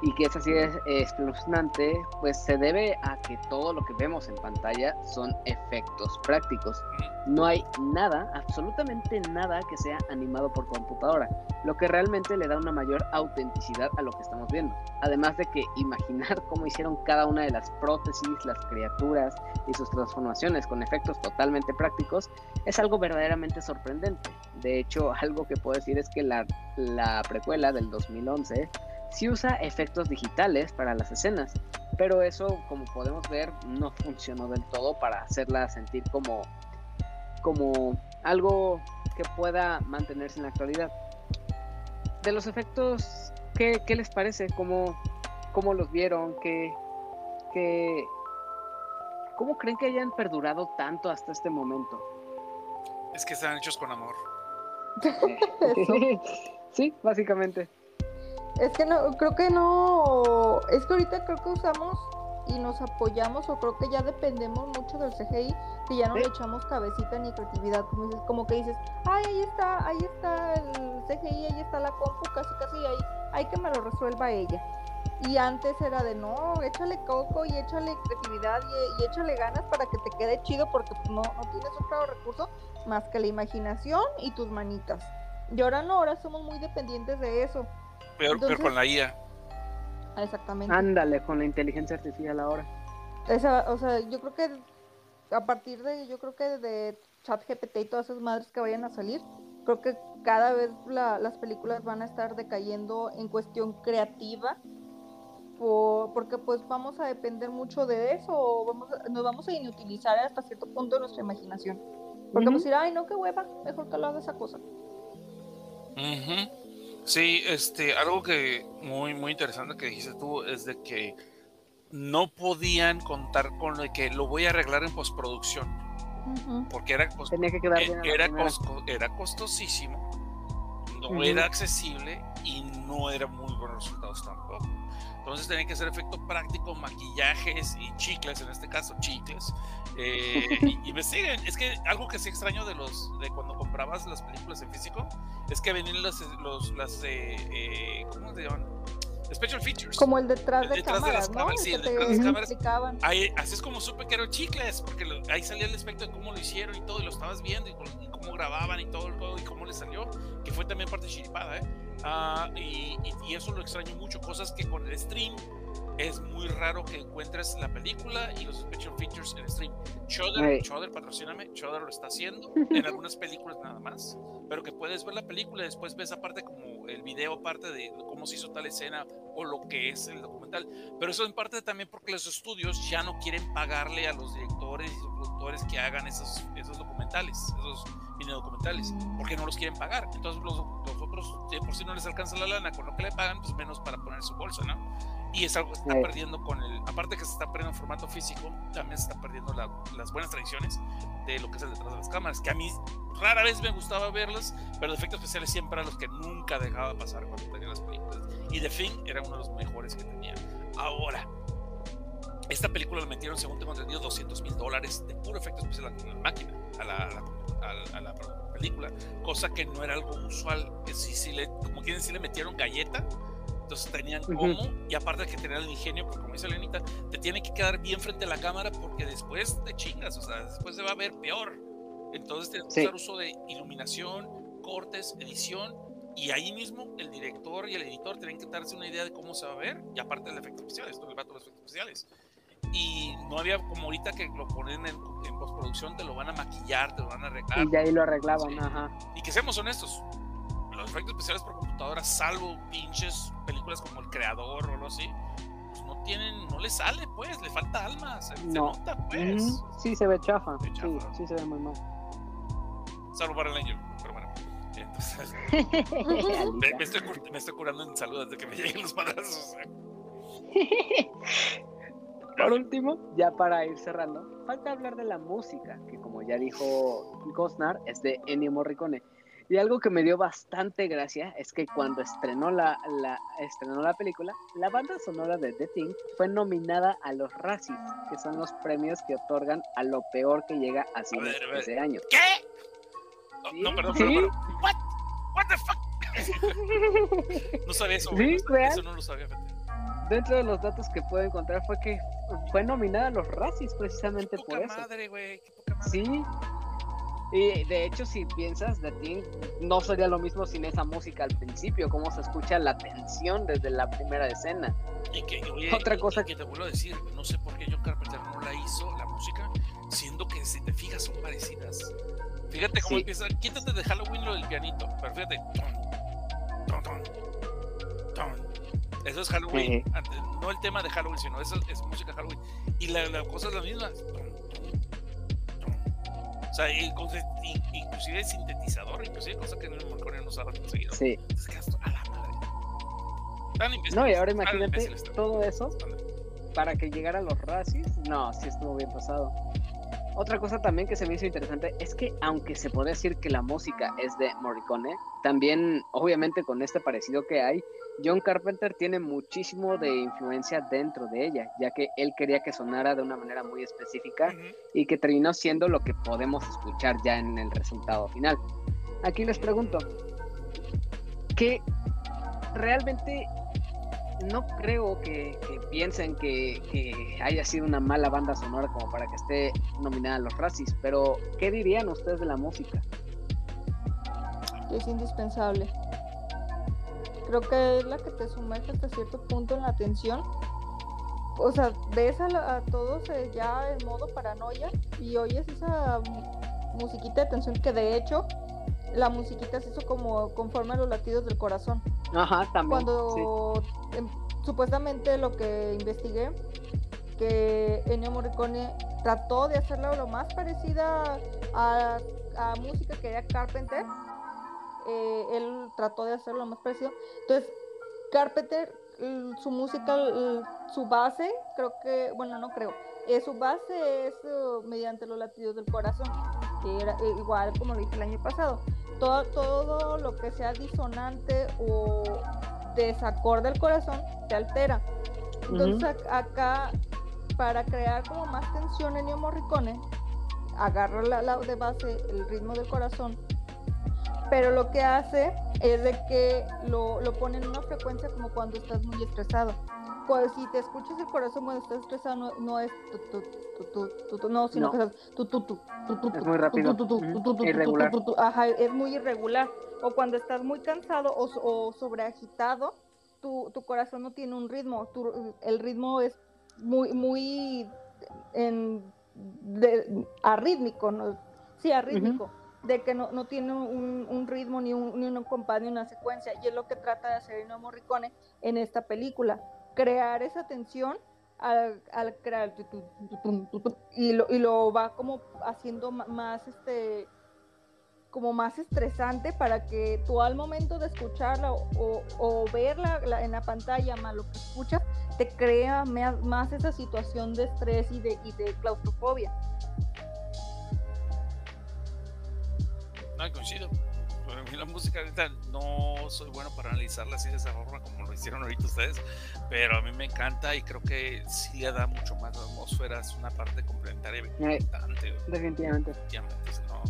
y que es así es espeluznante, pues se debe a que todo lo que vemos en pantalla son efectos prácticos. No hay nada, absolutamente nada que sea animado por computadora, lo que realmente le da una mayor autenticidad a lo que estamos viendo. Además de que imaginar cómo hicieron cada una de las prótesis, las criaturas y sus transformaciones con efectos totalmente prácticos es algo verdaderamente sorprendente. De hecho, algo que puedo decir es que la, la precuela del 2011 sí usa efectos digitales para las escenas, pero eso, como podemos ver, no funcionó del todo para hacerla sentir como, como algo que pueda mantenerse en la actualidad. De los efectos, ¿qué, qué les parece? ¿Cómo, ¿Cómo, los vieron? ¿Qué, qué, ¿Cómo creen que hayan perdurado tanto hasta este momento? Es que están hechos con amor. sí, básicamente. Es que no, creo que no, es que ahorita creo que usamos y nos apoyamos o creo que ya dependemos mucho del CGI, que ya no Sí. le echamos cabecita ni creatividad, como, dices, como que dices, ay, ahí está, ahí está el CGI, ahí está la compu, casi casi ahí, hay que me lo resuelva ella. Y antes era de no, échale coco y échale creatividad y, y échale ganas para que te quede chido porque pues, no, no tienes otro recurso más que la imaginación y tus manitas. Y ahora no, ahora somos muy dependientes de eso. Peor, Entonces- pero con la IA. Exactamente. Ándale, con la inteligencia artificial ahora. Esa, o sea, yo creo que a partir de, yo creo que de ChatGPT y todas esas madres que vayan a salir, creo que cada vez la- las películas van a estar decayendo en cuestión creativa, por- porque pues vamos a depender mucho de eso, o vamos a- nos vamos a inutilizar hasta cierto punto de nuestra imaginación. Porque vamos a decir, ay, no, qué hueva, mejor que lo haga esa cosa. Ujú. Sí, este, algo que muy, muy interesante que dijiste tú es de que no podían contar con lo de que lo voy a arreglar en postproducción, porque era, cos- Tenía que quedar eh, bien era, costosísimo, no era accesible y no era muy buenos resultados tampoco. Entonces tenía que hacer efecto práctico, maquillajes y chicles, en este caso chicles. Eh, y, siguen. Es que algo que sí extraño de los de cuando comprabas las películas en físico es que venían los, los las eh, eh, ¿cómo se llaman? Special features. Como el detrás de detrás de las cámaras, sí, el detrás de las cámaras. Ahí, así es como supe que eran chicles, porque lo- ahí salía el aspecto de cómo lo hicieron y todo, y lo estabas viendo, y, con- cómo grababan y todo, todo, y cómo les salió, que fue también parte chiripada, ¿eh? Ah, y, y- y eso lo extraño mucho, cosas que con el stream es muy raro que encuentres la película y los special features en stream. Shudder. Shudder, patrocíname, Shudder lo está haciendo en algunas películas nada más, pero que puedes ver la película y después ves aparte como el video aparte de cómo se hizo tal escena o lo que es el documental. Pero eso en parte también porque los estudios ya no quieren pagarle a los directores y productores que hagan esos, esos documentales, esos mini documentales, porque no los quieren pagar. Entonces los, los otros, por si no les alcanza la lana con lo que le pagan, pues menos para poner su bolsa, ¿no? Y es algo que se está Sí. perdiendo con el, aparte que se está perdiendo en formato físico, también se está perdiendo la- las buenas tradiciones de lo que es el detrás de las cámaras, que a mí rara vez me gustaba verlas, pero los efectos especiales siempre eran los que nunca dejaba pasar cuando tenía las películas. Y The Thing era uno de los mejores que tenía. Ahora, esta película le metieron, según tengo entendido, 200 mil dólares de puro efecto especial a la máquina, a la, a la- a la- película, cosa que no era algo usual, que sí, sí le, como quieren decir, le metieron galleta, entonces tenían cómo, y aparte de que tenían el ingenio, porque como dice Lenita, te tiene que quedar bien frente a la cámara porque después te chingas, o sea, después se va a ver peor. Entonces tienes que Sí. usar uso de iluminación, cortes, edición, y ahí mismo el director y el editor tienen que darse una idea de cómo se va a ver, y aparte del efecto especial, esto le va a todos los efectos especiales. Y no había como ahorita que lo ponen en, en postproducción, te lo van a maquillar, te lo van a arreglar. Y de ahí lo arreglaban, Sí. ajá. Y que seamos honestos, los efectos especiales por computadora, salvo pinches películas como El Creador o algo así, pues no tienen, no le sale, pues, le falta alma, se, se No. nota, pues. Sí, se ve chafa. Se ve Sí, chafa. sí se ve muy mal. Salvo para el año, pero bueno. Entonces, me, me estoy, cur- me estoy curando en salud antes de que me lleguen los madrazos. Por último, ya para ir cerrando, falta hablar de la música, que como ya dijo Gosnar, es de Ennio Morricone. Y algo que me dio bastante gracia es que cuando estrenó la, la, estrenó la película, la banda sonora de The Thing fue nominada a los Razzies, que son los premios que otorgan a lo peor que llega a ver. ese año. ¿Qué? No, Sí, no, perdón, sí. perdón, perdón. What? What the fuck? no sabía eso. Sí, no eso no lo sabía. Dentro de los datos que puedo encontrar fue que fue nominada a los Razzies precisamente por Poca eso. madre, güey. Qué poca madre. Sí. Y de hecho, si piensas de ti, no sería lo mismo sin esa música al principio, cómo se escucha la tensión desde la primera escena. Y que, oye, Otra y- cosa y que te vuelvo a decir, no sé por qué John Carpenter no la hizo, la música, siendo que si te fijas son parecidas. Fíjate cómo Sí. empieza, quítate de Halloween lo del pianito, pero fíjate. Ton, ton, ton. Eso es Halloween, antes- no el tema de Halloween, sino eso es música Halloween. Y la, la cosa es la misma. O sea, inclusive el sintetizador, inclusive cosa que no Morricone no sabe conseguir. Sí. A la madre. Tan No, y ahora imagínate también. todo eso para que llegara a los Razzies. No, sí estuvo bien pasado. Otra cosa también que se me hizo interesante es que aunque se puede decir que la música es de Morricone, también obviamente con este parecido que hay, John Carpenter tiene muchísimo de influencia dentro de ella, ya que él quería que sonara de una manera muy específica y que terminó siendo lo que podemos escuchar ya en el resultado final. Aquí les pregunto, que realmente no creo que, que piensen que, que haya sido una mala banda sonora como para que esté nominada a los Razzies, pero ¿qué dirían ustedes de la música? es indispensable. Creo que es la que te sumerge hasta cierto punto en la atención. O sea, ves a, a todos eh, ya en modo paranoia y oyes esa mu- musiquita de tensión que de hecho la musiquita se hizo como conforme a los latidos del corazón. Ajá, también. sí. Cuando em, supuestamente lo que investigué, que Ennio Morricone trató de hacerla lo más parecida a, a música que era Carpenter, eh, él trató de hacerlo lo más parecido. Entonces, Carpenter, l- su música, l- su base, creo que, bueno, no creo, eh, su base es uh, mediante los latidos del corazón, que era eh, igual como lo dije el año pasado. Todo, todo lo que sea disonante o desacorde al corazón te altera. Entonces ac- acá, para crear como más tensión en Ennio Morricone, agarra la, la de base el ritmo del corazón, pero lo que hace es de que lo, lo pone en una frecuencia como cuando estás muy estresado. Pues si te escuchas el corazón cuando estás estresado no, no es tu, tu, tu, tu, tu, tu, no, sino No. que es tu, tu, tu, tu, Es muy rápido. Irregular. Ajá, es muy irregular. O cuando estás muy cansado o, o sobreagitado, tu, tu corazón no tiene un ritmo. Tu, el ritmo es muy, muy en, de, arrítmico, ¿no? Sí, arrítmico. De que no, no tiene un, un ritmo, ni un, ni un compás, ni una secuencia. Y es lo que trata de hacer Ennio Morricone en esta película. Crear esa tensión al, al crear y lo, y lo va como haciendo más este como más estresante para que tú al momento de escucharla o, verla la- en la pantalla más lo que escuchas te crea mea- más esa situación de estrés y de, y de claustrofobia. No, coincido. Para mí la música ahorita no soy bueno para analizarla así de esa forma como lo hicieron ahorita ustedes, pero a mí me encanta y creo que sí le da mucho más atmósfera, es una parte complementaria Eh, importante. definitivamente. Definitivamente, sea, no,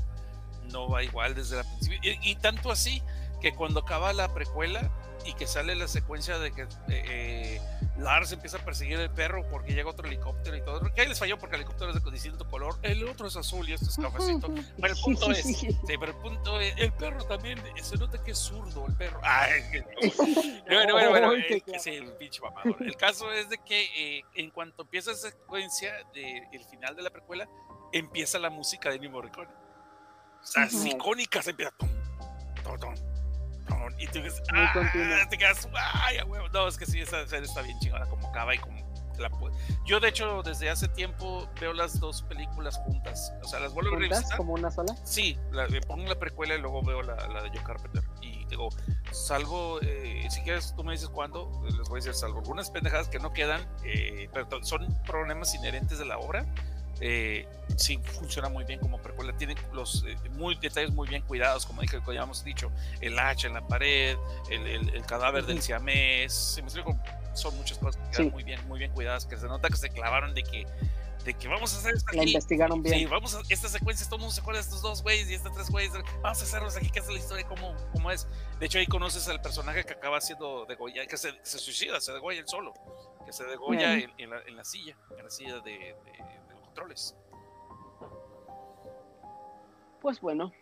no va igual desde la principio. Y, y tanto así que cuando acaba la precuela, y que sale la secuencia de que eh, eh, Lars empieza a perseguir el perro porque llega otro helicóptero y todo. Que ahí les falló porque el helicóptero es de distinto color, el otro es azul y este es cafecito. Pero el punto es, sí, pero el punto es, el perro también se nota que es zurdo el perro. Bueno, bueno, bueno, el, sí, el pinche mamador. El caso es de que eh, en cuanto empieza esa secuencia del de, final de la precuela, empieza la música de Ennio Morricone. O sea, uh -huh. icónica se empieza. Tum, tum, y tú dices, ah, te quedas, ay, huevo. No, es que sí, esa serie está bien chingada, como acaba y como la. Yo, de hecho, desde hace tiempo veo las dos películas juntas. O sea, las vuelvo a revisitar. como una sola? Sí, la, me pongo la precuela y luego veo la, la de Joe Carpenter. Y digo, salvo, eh, si quieres, tú me dices cuándo, les voy a decir, salvo algunas pendejadas que no quedan, eh, pero son problemas inherentes de la obra. Eh, sí funciona muy bien como precuela, tiene los eh, muy, detalles muy bien cuidados, como dije, ya hemos dicho, el hacha en la pared, el, el, el cadáver del siamés, ¿sí me explico? son muchas cosas que quedan sí. muy bien, muy bien cuidadas, que se nota que se clavaron de que de que vamos a hacer esto aquí. La investigaron bien. Sí, vamos a esta secuencia, todo el mundo se acuerda de estos dos güeyes y estos tres güeyes. Vamos a hacerlos aquí, que es la historia, cómo, cómo es. De hecho, ahí conoces al personaje que acaba siendo degollado, que se, se suicida, se degolla él solo, que se degolla en, en, la, en, la, silla, en la silla de, de controles. Pues bueno,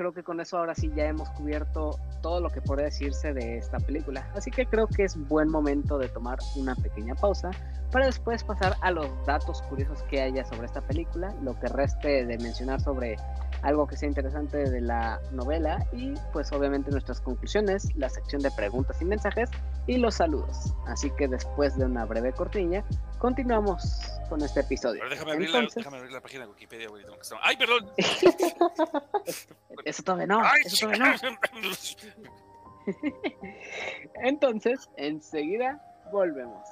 creo que con eso ahora sí ya hemos cubierto todo lo que puede decirse de esta película. Así que creo que es buen momento de tomar una pequeña pausa para después pasar a los datos curiosos que haya sobre esta película, lo que reste de mencionar sobre algo que sea interesante de la novela y pues obviamente nuestras conclusiones, la sección de preguntas y mensajes y los saludos. Así que después de una breve cortinilla, continuamos con este episodio. Pero déjame, abrir Entonces... la, déjame abrir la página de Wikipedia, güey. ¡Ay, perdón! eso todavía no, Ay, eso todavía no. Entonces, enseguida volvemos.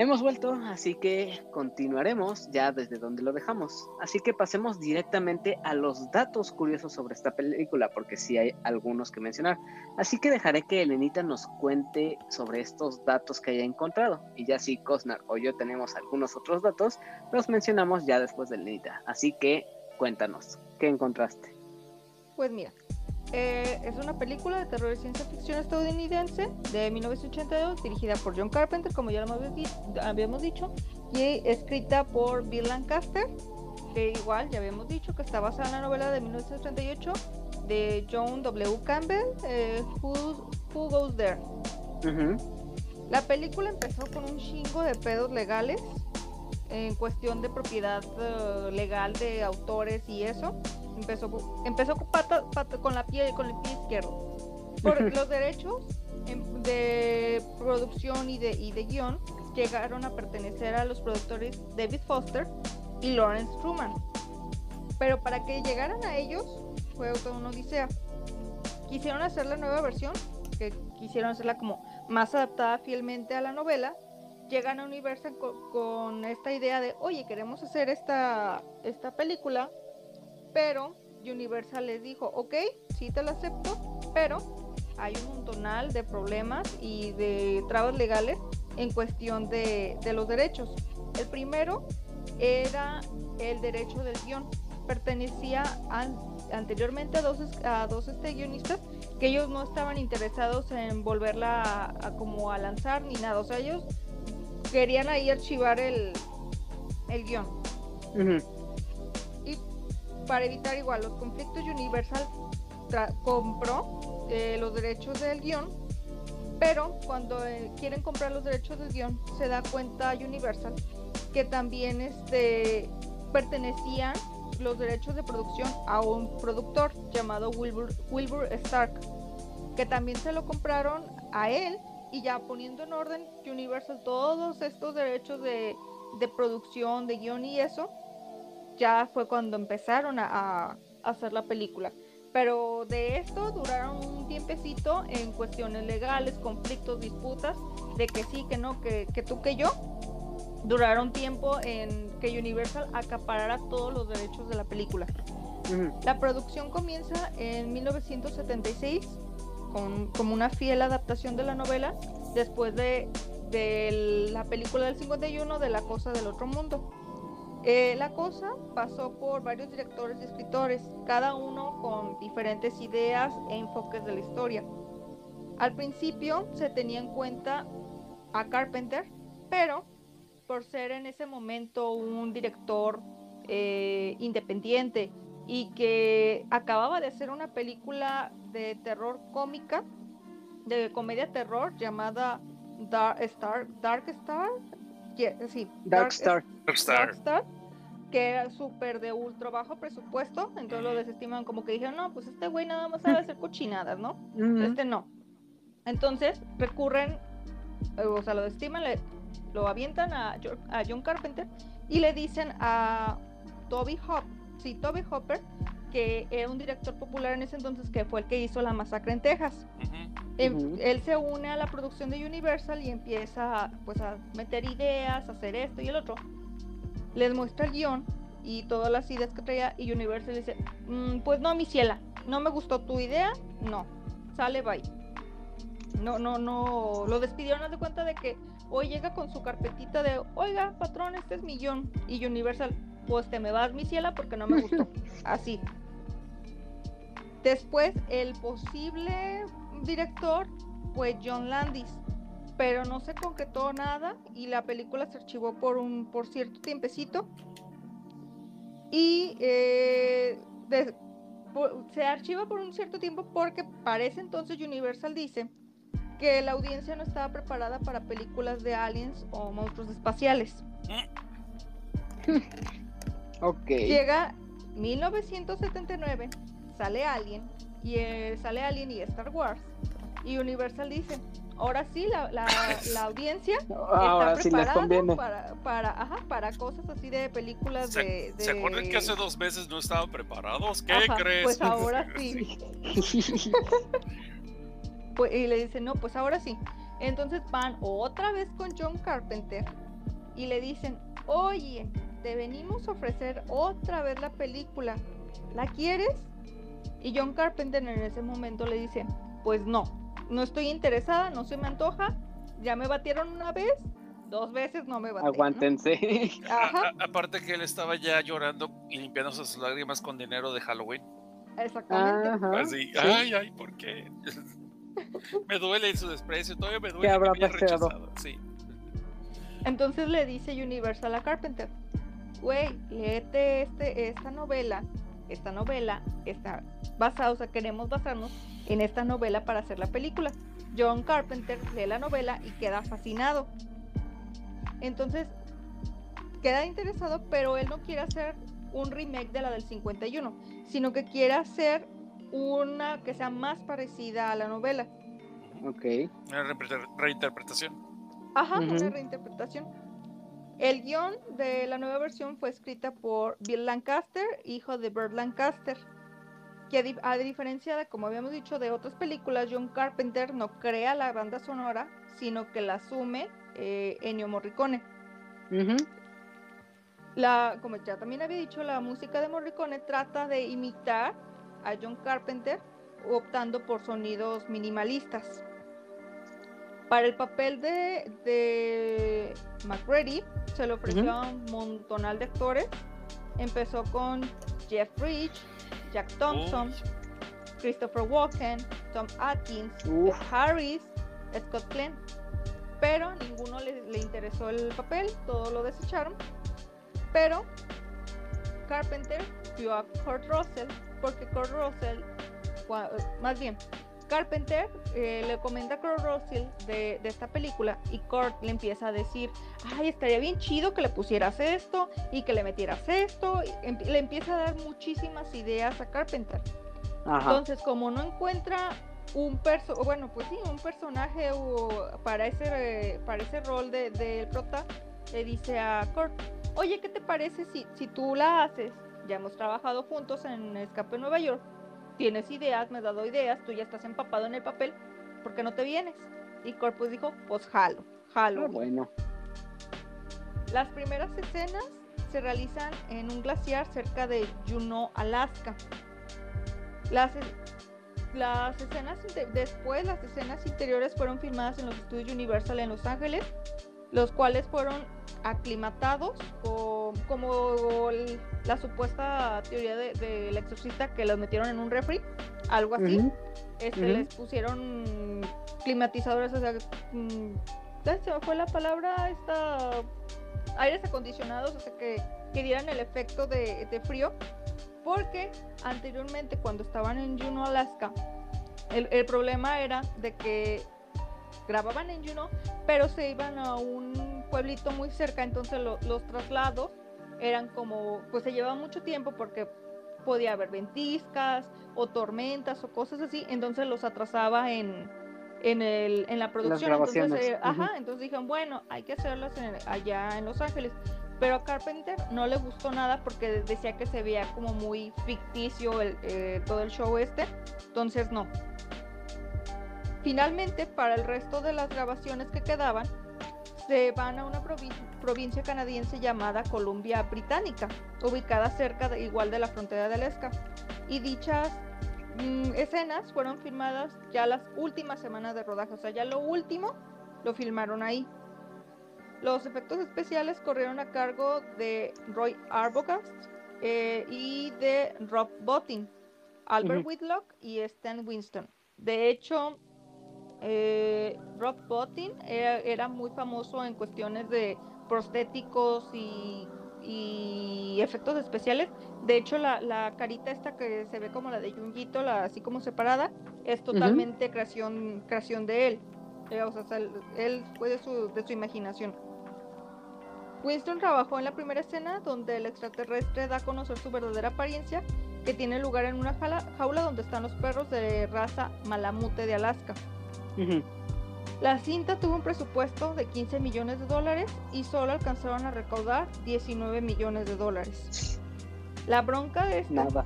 Hemos vuelto, así que continuaremos ya desde donde lo dejamos. Así que pasemos directamente a los datos curiosos sobre esta película, porque sí hay algunos que mencionar. Así que dejaré que Elenita nos cuente sobre estos datos que haya encontrado. Y ya si Cosnar o yo tenemos algunos otros datos, los mencionamos ya después de Elenita. Así que cuéntanos, ¿qué encontraste? Pues mira, eh, es una película de terror y ciencia ficción estadounidense de 1982, dirigida por John Carpenter, como ya lo habíamos dicho, y escrita por Bill Lancaster, que igual ya habíamos dicho que está basada en la novela de 1938 de John W. Campbell, eh, Who, Who, Goes There. Uh -huh. La película empezó con un chingo de pedos legales en cuestión de propiedad uh, legal de autores y eso empezó, empezó pata, pata, con la pie, con el pie izquierdo. Por los derechos de producción y de, y de guion llegaron a pertenecer a los productores David Foster y Lawrence Truman. Pero para que llegaran a ellos fue toda una odisea. Quisieron hacer la nueva versión, que quisieron hacerla como más adaptada fielmente a la novela. Llegan a Universal con, con esta idea de, oye, queremos hacer esta, esta película pero Universal les dijo, ok, sí te lo acepto, pero hay un montonal de problemas y de trabas legales en cuestión de, de los derechos. El primero era el derecho del guion. Pertenecía an, anteriormente a dos, a dos este, guionistas que ellos no estaban interesados en volverla a, como a lanzar ni nada. O sea, ellos querían ahí archivar el, el guion. Para evitar igual los conflictos, Universal compró eh, los derechos del guion, pero cuando eh, quieren comprar los derechos del guion, se da cuenta Universal que también este, pertenecían los derechos de producción a un productor llamado Wilbur, Wilbur Stark, que también se lo compraron a él y ya poniendo en orden Universal todos estos derechos de, de producción, de guion y eso, ya fue cuando empezaron a, a, hacer la película. Pero de esto duraron un tiempecito en cuestiones legales, conflictos, disputas, de que sí, que no, que, que tú, que yo. Duraron tiempo en que Universal acaparara todos los derechos de la película. La producción comienza en 1976 con, como una fiel adaptación de la novela después de de la película del 51 de La Cosa del Otro Mundo. Eh, la cosa pasó por varios directores y escritores, cada uno con diferentes ideas e enfoques de la historia. Al principio se tenía en cuenta a Carpenter, pero por ser en ese momento un director eh, independiente y que acababa de hacer una película de terror cómica, de comedia terror llamada Dark Star, Dark Star, sí, Dark, Star. Dark Star. que era súper de ultra bajo presupuesto, entonces lo desestiman como que dijeron, no, pues este güey nada más sabe hacer cochinadas, ¿no? Este no. Entonces recurren, eh, o sea, lo desestiman, le, lo avientan a, a John Carpenter y le dicen a Toby Hopper, sí, Toby Hopper, que era un director popular en ese entonces, que fue el que hizo la masacre en Texas. Él se une a la producción de Universal y empieza pues, a meter ideas, a hacer esto y el otro. Les muestra el guion y todas las ideas que traía y Universal dice, mm, pues no, mi ciela, no me gustó tu idea, no, sale, bye. No, no, no, lo despidieron, haz de cuenta de que hoy llega con su carpetita de, oiga, patrón, este es mi guion. Y Universal, pues te me vas, mi ciela, porque no me gustó. Así. Después, el posible director fue John Landis, pero no se concretó nada y la película se archivó por un por cierto tiempecito. Y eh, se archiva por un cierto tiempo porque parece entonces Universal dice que la audiencia no estaba preparada para películas de aliens o monstruos espaciales. ok. Llega 1979, sale Alien, y eh, sale Alien y Star Wars, y Universal dice, ahora sí, la, la, la audiencia ahora está sí les preparada conviene. para, para, ajá, para cosas así de películas ¿Se, de, de- ¿se acuerdan que hace dos meses no estaban preparados? ¿Qué Ajá, crees? Pues ahora sí. Pues, y le dicen, no, pues ahora sí. Entonces van otra vez con John Carpenter y le dicen, oye, te venimos a ofrecer otra vez la película. ¿La quieres? Y John Carpenter en ese momento le dice, pues no, no estoy interesada, no se me antoja. Ya me batieron una vez, dos veces no me batieron. Aguántense. Ajá, A- aparte que él estaba ya llorando y limpiándose sus lágrimas con dinero de Halloween. exactamente. Ajá, Así, sí. ay, ay, ¿por qué? me duele su desprecio, todavía me duele ¿Qué habrá que pasado? rechazado, Sí. Entonces le dice Universal a Carpenter, güey, léete este, esta novela, esta novela está basada, o sea, queremos basarnos en esta novela para hacer la película. John Carpenter lee la novela y queda fascinado. Entonces, queda interesado, pero él no quiere hacer un remake de la del 51, sino que quiere hacer una que sea más parecida a la novela. Ok. Una repre- reinterpretación. Ajá, una Ujú. reinterpretación. El guion de la nueva versión fue escrita por Bill Lancaster, hijo de Burt Lancaster. Que a, di- a diferencia de, como habíamos dicho, de otras películas, John Carpenter no crea la banda sonora, sino que la asume eh, Ennio Morricone. Ujú. La, como ya también había dicho, la música de Morricone trata de imitar a John Carpenter, optando por sonidos minimalistas. Para el papel de, de se le ofreció a un montonal de actores. Empezó con Jeff Bridge, Jack Thompson, Christopher Walken, Tom Atkins, Harris, Scott Glenn. Pero ninguno le, le interesó el papel, todos lo desecharon. Pero Carpenter vio a Kurt Russell porque Kurt Russell, más bien, Carpenter eh, le comenta a Kurt Russell de, de esta película y Kurt le empieza a decir, ay, estaría bien chido que le pusieras esto y que le metieras esto. y le empieza a dar muchísimas ideas a Carpenter. Ajá. Entonces, como no encuentra un perso bueno, pues sí, un personaje o- para ese para ese rol de, del prota, le dice a Kurt, oye, ¿qué te parece si, si tú la haces? Ya hemos trabajado juntos en Escape Nueva York, tienes ideas, me has dado ideas, tú ya estás empapado en el papel, ¿por qué no te vienes? Y Kurt pues dijo, pues jalo, jalo. Ah, bueno. Las primeras escenas se realizan en un glaciar cerca de Juneau, Alaska. Las, las escenas después las escenas interiores fueron filmadas en los estudios Universal en Los Ángeles, los cuales fueron aclimatados co- como el- la supuesta teoría de- del exorcista que los metieron en un refri, algo así. Ujú. Este, les pusieron climatizadores, o sea, mm, se me fue la palabra, esta aires acondicionados, o sea, que, que dieran el efecto de, de frío, porque anteriormente cuando estaban en Juneau, Alaska, el, el problema era de que grababan en Juneau, pero se iban a un pueblito muy cerca, entonces lo- los traslados eran como, pues se llevaba mucho tiempo porque podía haber ventiscas o tormentas o cosas así, entonces los atrasaba en, en, el, en la producción. Entonces, eh, ajá, entonces dijeron, bueno, hay que hacerlas en- allá en Los Ángeles. Pero a Carpenter no le gustó nada porque decía que se veía como muy ficticio el, eh, todo el show este. Entonces no. Finalmente, para el resto de las grabaciones que quedaban, se van a una provi- provincia canadiense llamada Columbia Británica, ubicada cerca de, igual de la frontera de Alaska. Y dichas mm, escenas fueron filmadas ya las últimas semanas de rodaje, o sea, ya lo último lo filmaron ahí. Los efectos especiales corrieron a cargo de Roy Arbogast eh, y de Rob Bottin, Albert. Whitlock y Stan Winston. De hecho, eh, Rob Bottin era, era muy famoso en cuestiones de prostéticos y, y efectos especiales. De hecho, la, la carita esta que se ve como la de Junjito, la así como separada, es totalmente creación, creación de él. Eh, o sea, él, fue de su, de su imaginación. Winston trabajó en la primera escena donde el extraterrestre da a conocer su verdadera apariencia, que tiene lugar en una jaula donde están los perros de raza malamute de Alaska. La cinta tuvo un presupuesto de 15 millones de dólares y solo alcanzaron a recaudar 19 millones de dólares. La bronca de esto Nada.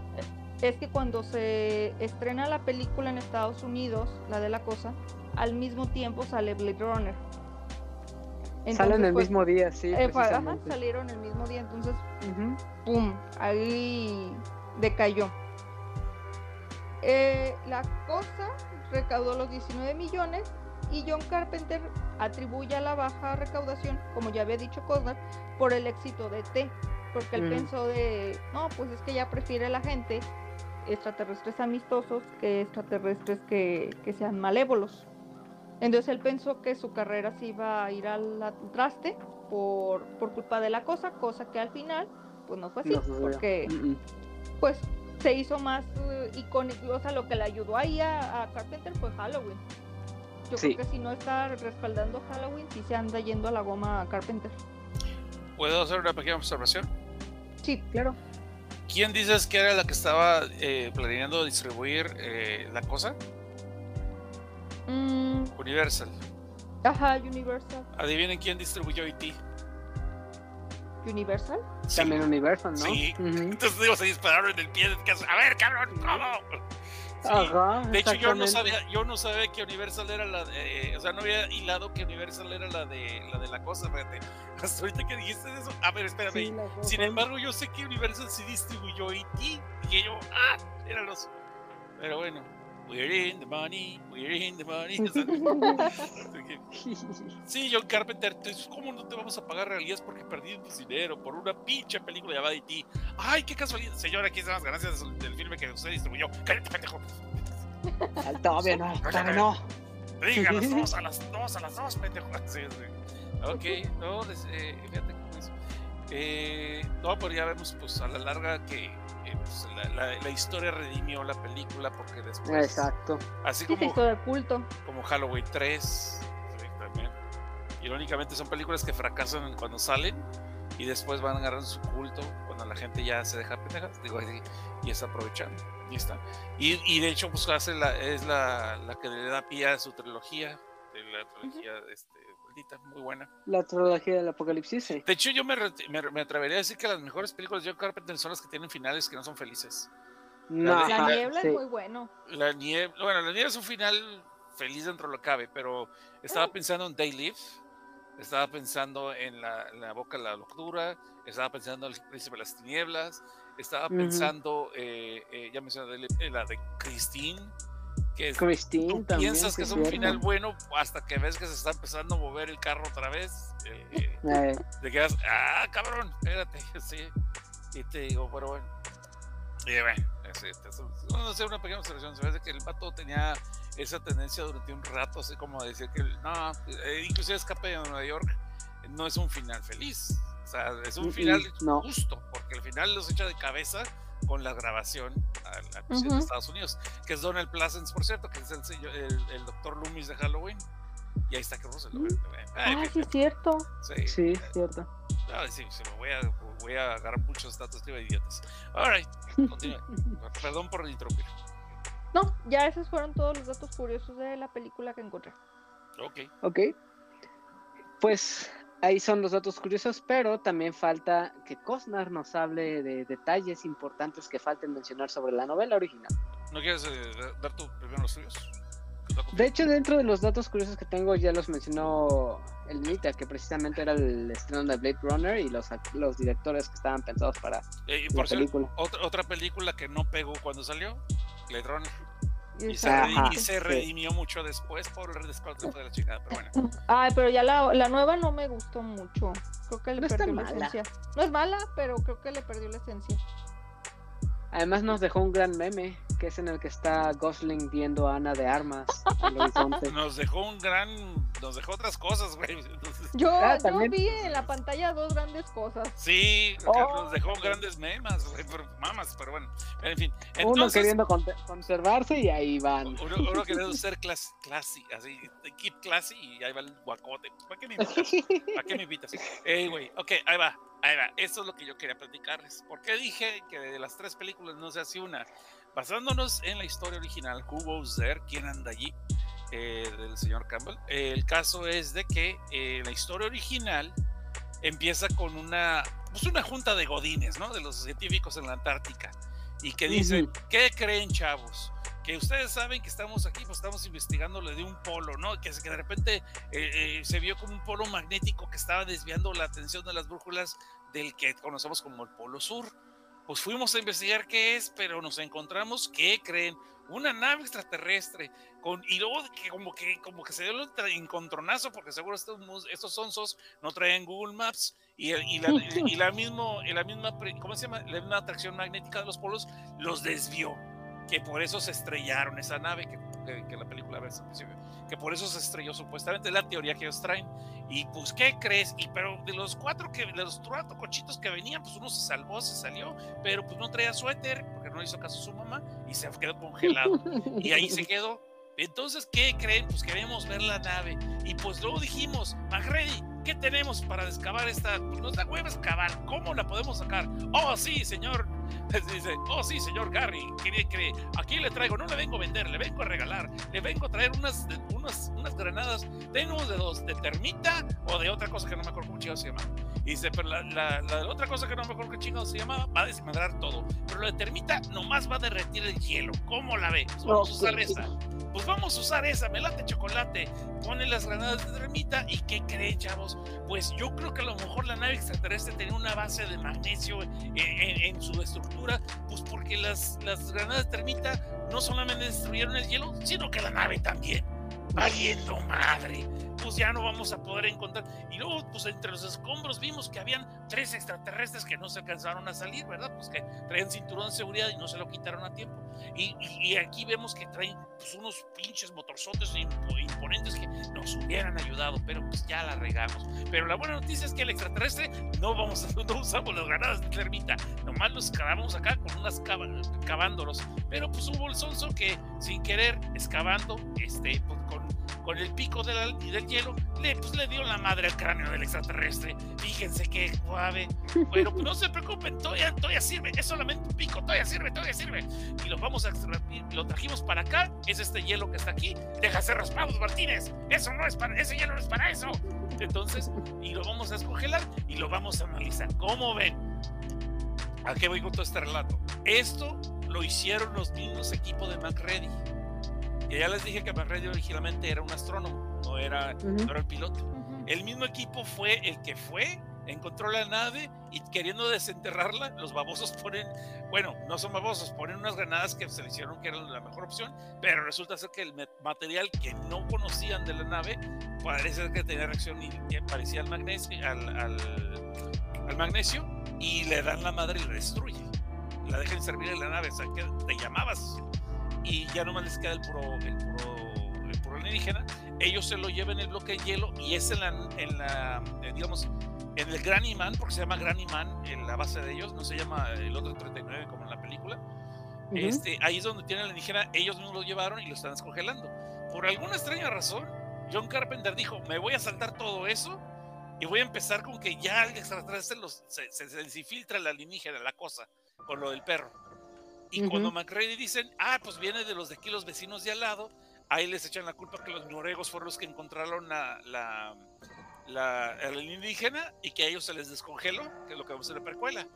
es que cuando se estrena la película en Estados Unidos, la de la cosa, al mismo tiempo sale Blade Runner. Salen el pues, mismo día, sí. eh, ajá, salieron el mismo día, entonces, Ujú. ¡pum! Ahí decayó. Eh, la cosa recaudó los 19 millones y John Carpenter atribuye a la baja recaudación, como ya había dicho Cosner, por el éxito de T, porque él Mm. pensó de, no, pues es que ya prefiere la gente extraterrestres amistosos que extraterrestres que, que sean malévolos. Entonces él pensó que su carrera se iba a ir al traste por, por culpa de la cosa, cosa que al final pues no fue así, No porque Mm, mm. pues se hizo más eh, icónico, o sea, lo que le ayudó ahí a, a Carpenter fue Halloween. Yo Sí. creo que si no está respaldando Halloween, sí se anda yendo a la goma a Carpenter. ¿Puedo hacer una pequeña observación? Sí, claro. ¿Quién dices que era la que estaba eh, planeando distribuir eh, la cosa? Mm, Universal. ajá, Universal. Adivinen quién distribuyó E IT. Universal. Sí. También Universal, ¿no? Sí. Ujú. Entonces digo, se dispararon en el pie del caso. A ver, cabrón, ¿cómo? Sí. Ajá, De hecho, yo no sabía, yo no sabía que Universal era la de, eh, o sea, no había hilado que Universal era la de la de la cosa, fíjate. Hasta ahorita que dijiste eso. A ver, espérame. Sí. Sin embargo, yo sé que Universal sí distribuyó E.T. Y yo, ah, eran los. Pero bueno, we're in the money, we're in the money. o sea, sí, John Carpenter, ¿cómo no te vamos a pagar realidades porque perdimos dinero por una pinche película llamada E.T.? Ay, qué casualidad. Señora, aquí están las ganancias del, filme que usted distribuyó. Cállate, pendejo. Todavía no, todavía no. Diga a las dos, a las dos, a las dos, pendejo. Sí, sí. Ok, no, eh, fíjate cómo es. Eh, no, pero ya vemos, pues a la larga que pues, la, la- la historia redimió la película porque después, Exacto. así Sí, como, de culto. como Halloween 3, sí, también. Irónicamente son películas que fracasan cuando salen y después van agarrando su culto cuando la gente ya se deja pendejas, digo y está aprovechando. Y está. Y, y de hecho, pues hace la, es la, la que le da pie a su trilogía, de la trilogía este, maldita, muy buena. La trilogía del apocalipsis, sí. De hecho, yo me, me, me atrevería a decir que las mejores películas de John Carpenter son las que tienen finales que no son felices. No, La niebla sí. es muy bueno. La niebla, bueno, la niebla es un final feliz dentro de lo que cabe, pero estaba pensando en Day Live, estaba pensando en la, en la boca de la locura, estaba pensando en el príncipe de las tinieblas, estaba pensando, eh, eh, ya mencioné la de Christine, que Christine tú también, piensas que es un final bueno hasta que ves que se está empezando a mover el carro otra vez. eh, eh, Eh, te quedas, ah, cabrón, espérate, sí. Y te digo, pero bueno. Y bueno, es, es- es- no sé, una pequeña observación. Se ve que el vato tenía esa tendencia durante un rato, así como decir que, no, eh, inclusive Escape de Nueva York no es un final feliz. O sea, es un Mm, mm, final no. justo, porque el final los echa de cabeza con la grabación a la cuestión Ujú. de Estados Unidos, que es Donald Pleasence, por cierto, que es el, el, el doctor Loomis de Halloween. Y ahí está que Russell. lo ve- lo ve. Ay, Ah, sí, es cierto. Sí, sí, es cierto. Ay, sí, se me voy a, voy a agarrar muchos datos de idiotas. Alright, continúe. Perdón por interrumpir. No, ya esos fueron todos los datos curiosos de la película que encontré. Ok. Ok. Pues ahí son los datos curiosos, pero también falta que Cosnar nos hable de detalles importantes que falten mencionar sobre la novela original. ¿No quieres eh, da- dar tu primero los tuyos? De hecho, dentro de los datos curiosos que tengo, ya los mencionó el Nita, que precisamente era el estreno de Blade Runner y los, los directores que estaban pensados para Eh, y la por cierto, película. otra, otra película que no pegó cuando salió, Blade Runner. Y se, y redimió mucho después por el Squadron de la chingada, pero bueno. Ay, pero ya la, la nueva no me gustó mucho. Creo que le No perdió la esencia. No es mala, pero creo que le perdió la esencia. Además nos dejó un gran meme, que es en el que está Gosling viendo a Ana de Armas. Nos dejó un gran. Nos dejó otras cosas, güey. Entonces, Yo, Ah, yo vi en la pantalla dos grandes cosas. sí, Oh. nos dejó grandes memas, güey, pero- mamas, pero bueno. En fin. Uno queriendo conservarse y ahí van. Uno, uno queriendo ser class, classy, así, keep classy y ahí va el guacote. ¿Para qué me invitas? ¿Para qué me invitas? Ey, güey, ok, ahí va, ahí va. Esto es lo que yo quería platicarles. ¿Por qué dije que de las tres películas no se hace una? Basándonos en la historia original, Who Goes There, ¿Quién anda allí? Eh, del señor Campbell. Eh, el caso es de que eh, la historia original empieza con una, pues una junta de godines, ¿no? De los científicos en la Antártica. Y que dicen, Ujú. ¿qué creen, chavos? Que ustedes saben que estamos aquí, pues estamos investigando lo de un polo, ¿no? Que, que de repente eh, eh, se vio como un polo magnético que estaba desviando la atención de las brújulas del que conocemos como el polo sur. Pues fuimos a investigar qué es, pero nos encontramos, ¿qué creen? Una nave extraterrestre con y luego que como que como que se dio el encontronazo porque seguro estos estos sonsos no traen Google Maps y, el- y la, y la mismo y la misma ¿cómo se llama? la misma atracción magnética de los polos los desvió que por eso se estrellaron esa nave que, que, que la película que por eso se estrelló supuestamente es la teoría que ellos traen y pues qué crees y pero de los cuatro que de los cuatro cochitos que venían pues uno se salvó se salió pero pues no traía suéter porque no hizo caso a su mamá y se quedó congelado y ahí se quedó. Entonces, ¿qué creen? Pues queremos ver la nave. Y pues luego dijimos, McReady, ¿qué tenemos para excavar esta? Pues nos da hueva excavar. ¿Cómo la podemos sacar? Oh, sí, señor. Dice, oh, sí, señor Gary. ¿Qué cree? Aquí le traigo, no le vengo a vender, le vengo a regalar. Le vengo a traer unas, unas, unas granadas. Tenemos de dos, de termita o de otra cosa que no me acuerdo cómo chingados se llama. Y dice, pero la, la, la otra cosa que no me acuerdo qué chingados se llamaba va a desmadrar todo. Pero la de termita nomás va a derretir el hielo. ¿Cómo la ve? Pues vamos a usar Ok. esa. Pues vamos a usar esa, me late chocolate. Pone las granadas de termita y ¿qué creen, chavos? Pues yo creo que a lo mejor la nave extraterrestre tenía una base de magnesio en, en- en su estructura, pues porque las, las granadas termita no solamente destruyeron el hielo, sino que la nave también. Valiendo madre, pues ya no vamos a poder encontrar. Y luego, pues entre los escombros vimos que habían tres extraterrestres que no se alcanzaron a salir, ¿verdad? Pues que traían cinturón de seguridad y no se lo quitaron a tiempo. Y, y- y aquí vemos que traen pues, unos pinches motorzotes impo- imponentes que nos hubieran ayudado, pero pues ya la regamos. Pero la buena noticia es que el extraterrestre no vamos a, no usamos las granadas de termita, nomás los cavamos acá con unas cava- cavándolos. Pero pues hubo el sonso que sin querer, excavando, este, pues, con, con el pico de la- del hielo, le, pues, le dio la madre al cráneo del extraterrestre. Fíjense qué suave. Bueno, pues no se preocupen, todavía, todavía sirve, es solamente un pico, todavía sirve, todavía sirve. Y lo vamos a extraer, lo trajimos para acá, es este hielo que está aquí. Deja ser raspados, Martínez. Eso no es para, ese hielo no es para eso. Entonces, y lo vamos a descongelar y lo vamos a analizar. ¿Cómo ven? ¿A qué voy con todo este relato? Esto lo hicieron los mismos equipos de MacReady. Ya les dije que MacReady originalmente era un astrónomo, no era, no era el piloto. El mismo equipo fue el que fue encontró la nave y queriendo desenterrarla, los babosos ponen, bueno, no son babosos, ponen unas granadas que se le hicieron que eran la mejor opción, pero resulta ser que el material que no conocían de la nave parece ser que tenía reacción y que parecía al magnesio, al, al, al magnesio y le dan la madre y la destruye. La dejan servir en la nave, o sea, que te llamabas y ya nomás les queda el puro, el puro, el puro alienígena. Ellos se lo llevan el bloque de hielo y es en la, en la eh, digamos, en el Gran Imán, porque se llama Gran Imán en la base de ellos, no se llama el otro 39 como en la película. este, ahí es donde tienen la alienígena, ellos mismos lo llevaron y lo están descongelando. Por alguna extraña razón, John Carpenter dijo, me voy a saltar todo eso y voy a empezar con que ya el extraterrestre los, se, se, se, filtra la alienígena, la cosa, con lo del perro. Y cuando McCready dicen, ah, pues viene de los de aquí, los vecinos de al lado, ahí les echan la culpa que los noruegos fueron los que encontraron la, la, la, el alienígena y que a ellos se les descongeló, que es lo que vamos a la precuela.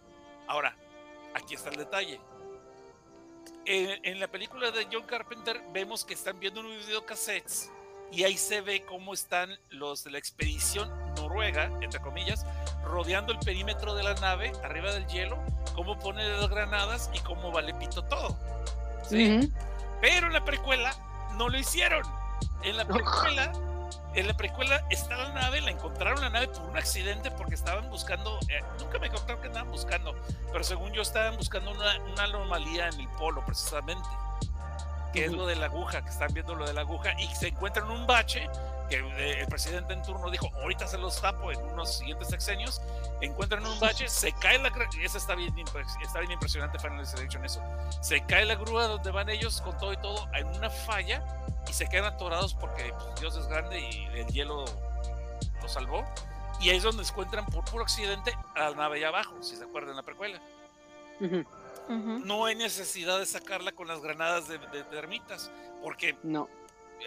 Ahora, aquí está el detalle. En, en, la película de John Carpenter vemos que están viendo unos videocassettes y ahí se ve cómo están los de la expedición noruega, entre comillas, rodeando el perímetro de la nave, arriba del hielo, cómo pone las granadas y cómo vale pito todo. ¿sí? Uh -huh. Pero en la precuela no lo hicieron. En la precuela, en la precuela está la nave, la encontraron la nave por un accidente porque estaban buscando, eh, nunca me contaron que estaban buscando, pero según yo estaban buscando una, una anomalía en el polo precisamente que es lo de la aguja, que están viendo lo de la aguja, y se encuentran un bache que el presidente en turno dijo, ahorita se los tapo en unos siguientes sexenios, encuentran un bache, se cae la eso está bien, está bien impresionante Final Selection eso, se cae la grúa donde van ellos con todo y todo en una falla y se quedan atorados porque pues, Dios es grande y el hielo los salvó, y ahí es donde encuentran por puro accidente a la nave allá abajo, si se acuerdan la precuela. Uh -huh. Uh -huh. No hay necesidad de sacarla con las granadas de, de termitas, porque no.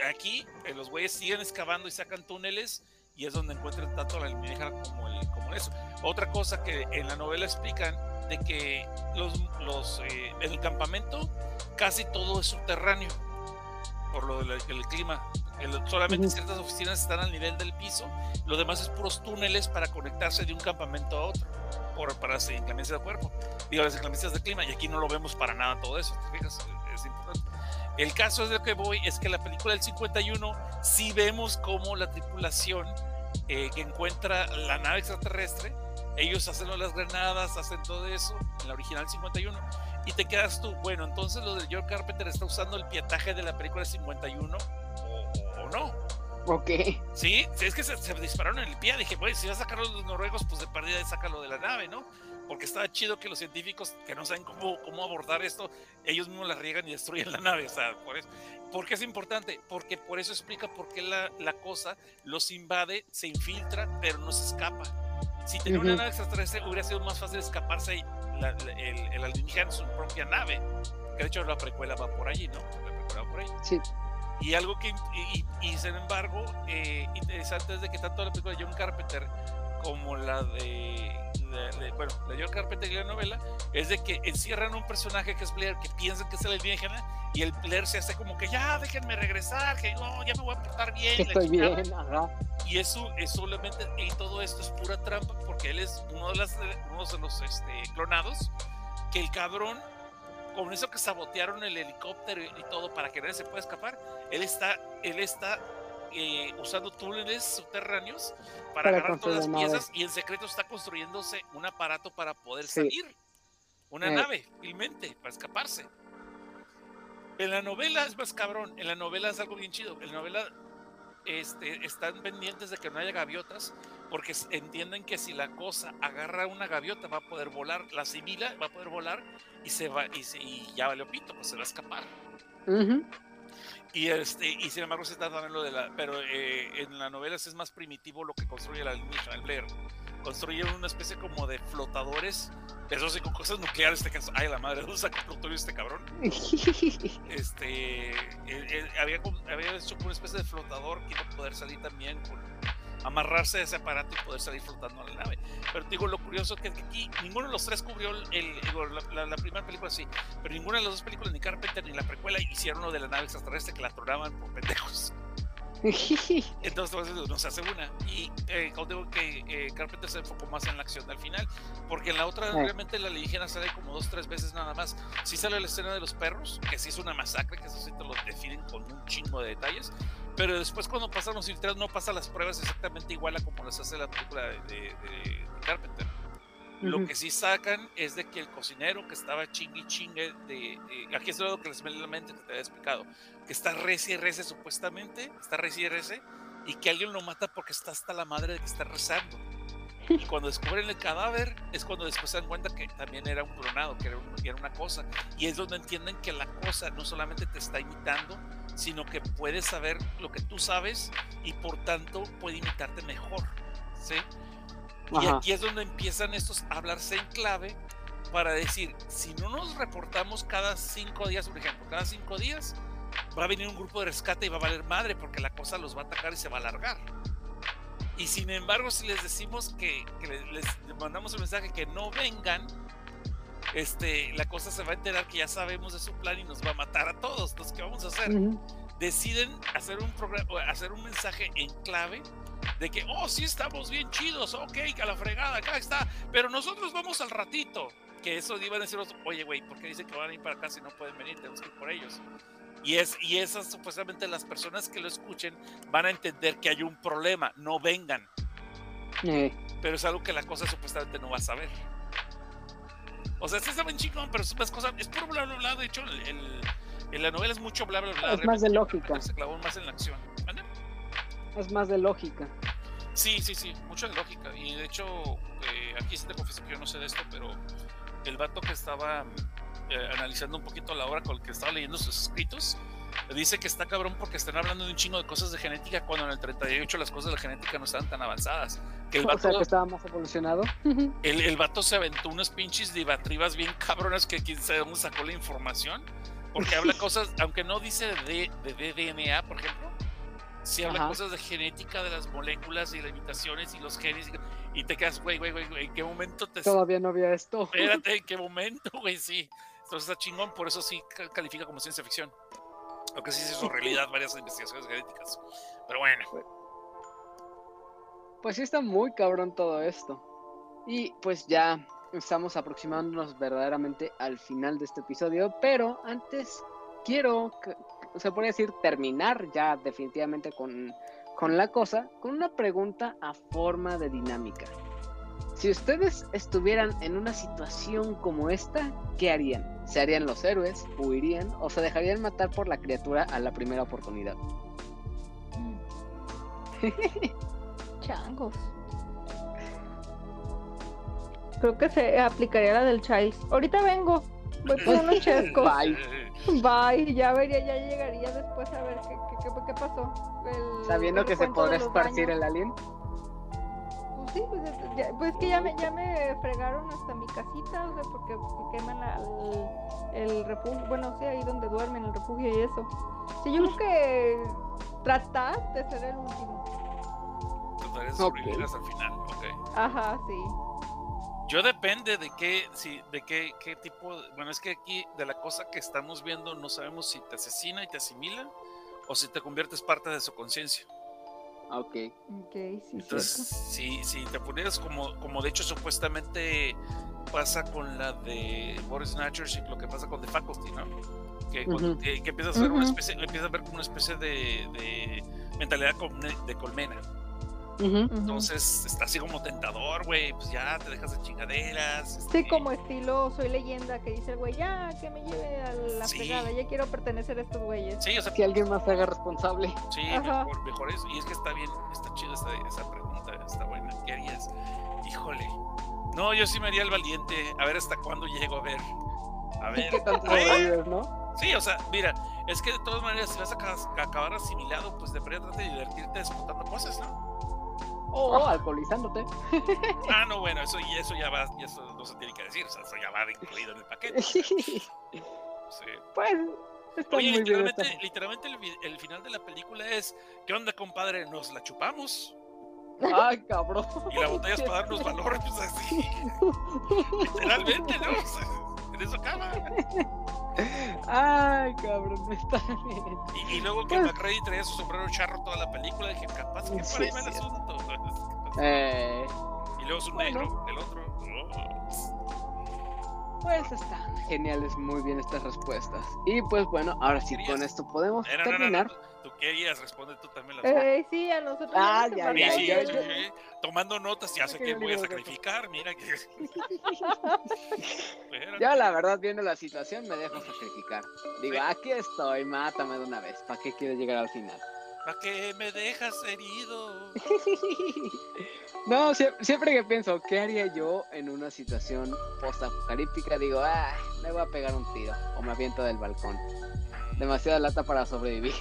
aquí eh, los güeyes siguen excavando y sacan túneles y es donde encuentran tanto la alienígena como, el, como eso. Otra cosa que en la novela explican de que los, los eh, en el campamento casi todo es subterráneo por lo del el clima. El, solamente uh -huh. ciertas oficinas están al nivel del piso, lo demás es puros túneles para conectarse de un campamento a otro por, para las inclemencias de cuerpo, digo, las inclemencias de clima, y aquí no lo vemos para nada todo eso, ¿te fijas? Es importante. El caso es de lo que voy, es que la película del 51 sí vemos como la tripulación eh, que encuentra la nave extraterrestre, ellos hacen las granadas, hacen todo eso, en la original 51, y te quedas tú, bueno, entonces lo de George Carpenter está usando el pietaje de la película 51 o, o no. Ok. Sí, es que se, se, dispararon en el pie. Dije, pues si vas a sacar los noruegos, pues de perdida sácalo de la nave, ¿no? Porque estaba chido que los científicos que no saben cómo, cómo abordar esto, ellos mismos la riegan y destruyen la nave. O sea, por eso. ¿Por qué es importante? Porque por eso explica por qué la, la cosa los invade, se infiltra, pero no se escapa. Si tenía uh -huh. una nave extraterrestre, hubiera sido más fácil escaparse la, la, el, el alienígena en su propia nave. Que de hecho la precuela va por allí, ¿no? La precuela va por ahí. Sí. Y algo que, y, y sin embargo, eh, interesante es de que tanto la película de John Carpenter como la de, la, de, bueno, la de John Carpenter y la novela, es de que encierran un personaje que es Blair, que piensan que es el alienígena, y el Blair se hace como que ya déjenme regresar, que no, ya me voy a portar bien. Estoy bien, ajá. Y eso es solamente, y todo esto es pura trampa, porque él es uno de, las, uno de los este, clonados, que el cabrón con eso que sabotearon el helicóptero y todo para que nadie se pueda escapar, él está, él está eh, usando túneles subterráneos para, para agarrar todas las piezas y en secreto está construyéndose un aparato para poder sí. salir. Una eh. nave, filmente, para escaparse. En la novela es más cabrón, en la novela es algo bien chido. En la novela este, están pendientes de que no haya gaviotas porque entienden que si la cosa agarra una gaviota va a poder volar, la asimila, va a poder volar y se va y, se, y ya vale pito, pues se va a escapar. Uh -huh. Y este y sin embargo se está también lo de la, pero eh, en la novela es más primitivo lo que construye la el Blair. Construye una especie como de flotadores, eso sí con cosas nucleares, este caso, ay la madre, ¿dónde saca plutonio este cabrón? este eh, eh, había, había hecho una especie de flotador que iba a poder salir también con amarrarse a ese aparato y poder salir flotando a la nave. Pero digo, lo curioso es que aquí ninguno de los tres cubrió el, el la, la, la, primera película sí, pero ninguna de las dos películas, ni Carpenter ni la precuela, hicieron lo de la nave extraterrestre que la tronaban por pendejos. Entonces no se hace una. Y eh, digo que eh, Carpenter se enfocó más en la acción al final, porque en la otra realmente la alienígena sale como dos, tres veces nada más. Sí sale la escena de los perros, que sí es una masacre, que eso sí te lo definen con un chingo de detalles, pero después cuando pasan los filtrados no pasan las pruebas exactamente igual a como las hace la película de, de, de Carpenter. Lo que sí sacan es de que el cocinero que estaba chingue chingue de, aquí es lo que les me la mente que te había explicado, que está reci rece supuestamente, está reci rece y que alguien lo mata porque está hasta la madre de que está rezando. Y cuando descubren el cadáver es cuando después se dan cuenta que también era un clonado, que era, era una cosa. Y es donde entienden que la cosa no solamente te está imitando, sino que puede saber lo que tú sabes y por tanto puede imitarte mejor. ¿sí? Y aquí es donde empiezan estos a hablarse en clave para decir, si no nos reportamos cada cinco días, por ejemplo, cada cinco días, va a venir un grupo de rescate y va a valer madre porque la cosa los va a atacar y se va a alargar. Y sin embargo, si les decimos que, les, mandamos un mensaje que no vengan, este, la cosa se va a enterar que ya sabemos de su plan y nos va a matar a todos. Entonces, ¿qué vamos a hacer? Deciden hacer un, hacer un mensaje en clave de que, oh, sí estamos bien chidos, ok, a la fregada, acá está, pero nosotros vamos al ratito. Que eso iban a decir, oye, güey, ¿por qué dice que van a ir para acá si no pueden venir? Tenemos que ir por ellos. Y, es, y esas supuestamente las personas que lo escuchen van a entender que hay un problema, no vengan. Pero es algo que la cosa supuestamente no va a saber. O sea, sí saben chingón, pero es más cosa, es puro bla bla bla. De hecho, el, en la novela es mucho bla bla bla. Es más de lógica. Se clavó más en la acción es más de lógica. Sí, sí, sí, mucha lógica. Y de hecho, eh, aquí sí te confieso que yo no sé de esto, pero el vato que estaba eh, analizando un poquito la obra con el que estaba leyendo sus escritos, dice que está cabrón porque están hablando de un chingo de cosas de genética cuando en el 38 las cosas de la genética no estaban tan avanzadas. Que el vato, o sea, que estaba más evolucionado. El, el vato se aventó unas pinches divatribas bien cabronas que quién sabe dónde sacó la información. Porque habla cosas, aunque no dice de, de, de DNA, por ejemplo, si habla cosas de genética de las moléculas y limitaciones y los genes y, te quedas, güey, güey, güey, ¿en qué momento te... Todavía no había esto. Espérate, ¿en qué momento, güey? Sí. Entonces está chingón, por eso sí califica como ciencia ficción. Aunque sí se hizo realidad varias investigaciones genéticas. Pero bueno. Pues, pues sí está muy cabrón todo esto. Y pues ya estamos aproximándonos verdaderamente al final de este episodio, pero antes quiero se puede decir, terminar ya definitivamente con, con la cosa, con una pregunta a forma de dinámica. Si ustedes estuvieran en una situación como esta, ¿qué harían? ¿Se harían los héroes? ¿Huirían? ¿O se dejarían matar por la criatura a la primera oportunidad? Changos. Creo que se aplicaría la del Chais. Ahorita vengo. Voy por unos chescos. Bye. Bye, ya vería, ya llegaría después a ver qué, qué, qué pasó. Sabiendo que se podrá esparcir el alien. Sí, pues, ya, pues que ya me, ya me fregaron hasta mi casita, o sea, porque queman la, el, el, refugio, bueno, sí, ahí donde duermen, el refugio y eso. Sí, yo creo que tratar de ser el último. Tratar de sobrevivir hasta el final, ok. Ajá, sí. Yo depende de qué, si, de qué, qué tipo, bueno, es que aquí de la cosa que estamos viendo no sabemos si te asesina y te asimila o si te conviertes parte de su conciencia. Ah, ok. okay sí, Entonces, si, si te pones como, como de hecho supuestamente pasa con la de Boris Snatchers y lo que pasa con The Faculty, ¿no? Que, que, empiezas a ver una especie, empiezas a ver como una especie de, de mentalidad de colmena. Entonces está así como tentador, güey. Pues ya te dejas de chingaderas. Sí, este como estilo Soy leyenda que dice el güey, ya que me lleve a la pegada, ya quiero pertenecer a estos güeyes. Sí, o sea, que alguien más se haga responsable. Sí, mejor, mejor eso. Y es que está bien, está chido esa, esa pregunta, está buena. ¿Qué harías? Híjole. No, yo sí me haría el valiente. A ver hasta cuándo llego a ver. A ver. ¿Qué tanto ¿Eh? no? Sí, o sea, mira, es que de todas maneras, si vas a acabar asimilado, pues de trata de divertirte disputando cosas, ¿no? O alcoholizándote. Ah, no, bueno, eso, y eso ya va, y eso no se tiene que decir, o sea, eso ya va incluido en el paquete. Sí. Pues, está Oye, muy literalmente, bien literalmente el, el, final de la película es, ¿qué onda, compadre? ¿Nos la chupamos? Ay, cabrón. Y la botella es para darnos valor, pues así. Literalmente, ¿no? En eso acaba. Ay, cabrón, está bien. Y, y luego que Pues- McReady traía su sombrero charro toda la película, dije, capaz que por Sí, ahí va el asunto. Eh, Y luego su Bueno. negro, el otro. oh. pues están geniales, muy bien estas respuestas. Y pues bueno, ahora sí, ¿Querías? con esto podemos no, no, no, terminar. no, querías, responde tú también la Eh, sí, a nosotros Ah, nos ya, Sí, ya, sí, ya, sí, ya. sí. Tomando notas, ya sé que voy a sacrificar, mira que. Yo la verdad viendo la situación me dejo sacrificar. Digo, aquí estoy, mátame de una vez. ¿Para qué quiero llegar al final? ¿Para qué me dejas herido? No, sie- siempre que pienso, ¿qué haría yo en una situación post-apocalíptica? Digo, ah, me voy a pegar un tiro o me aviento del balcón. Demasiada lata para sobrevivir.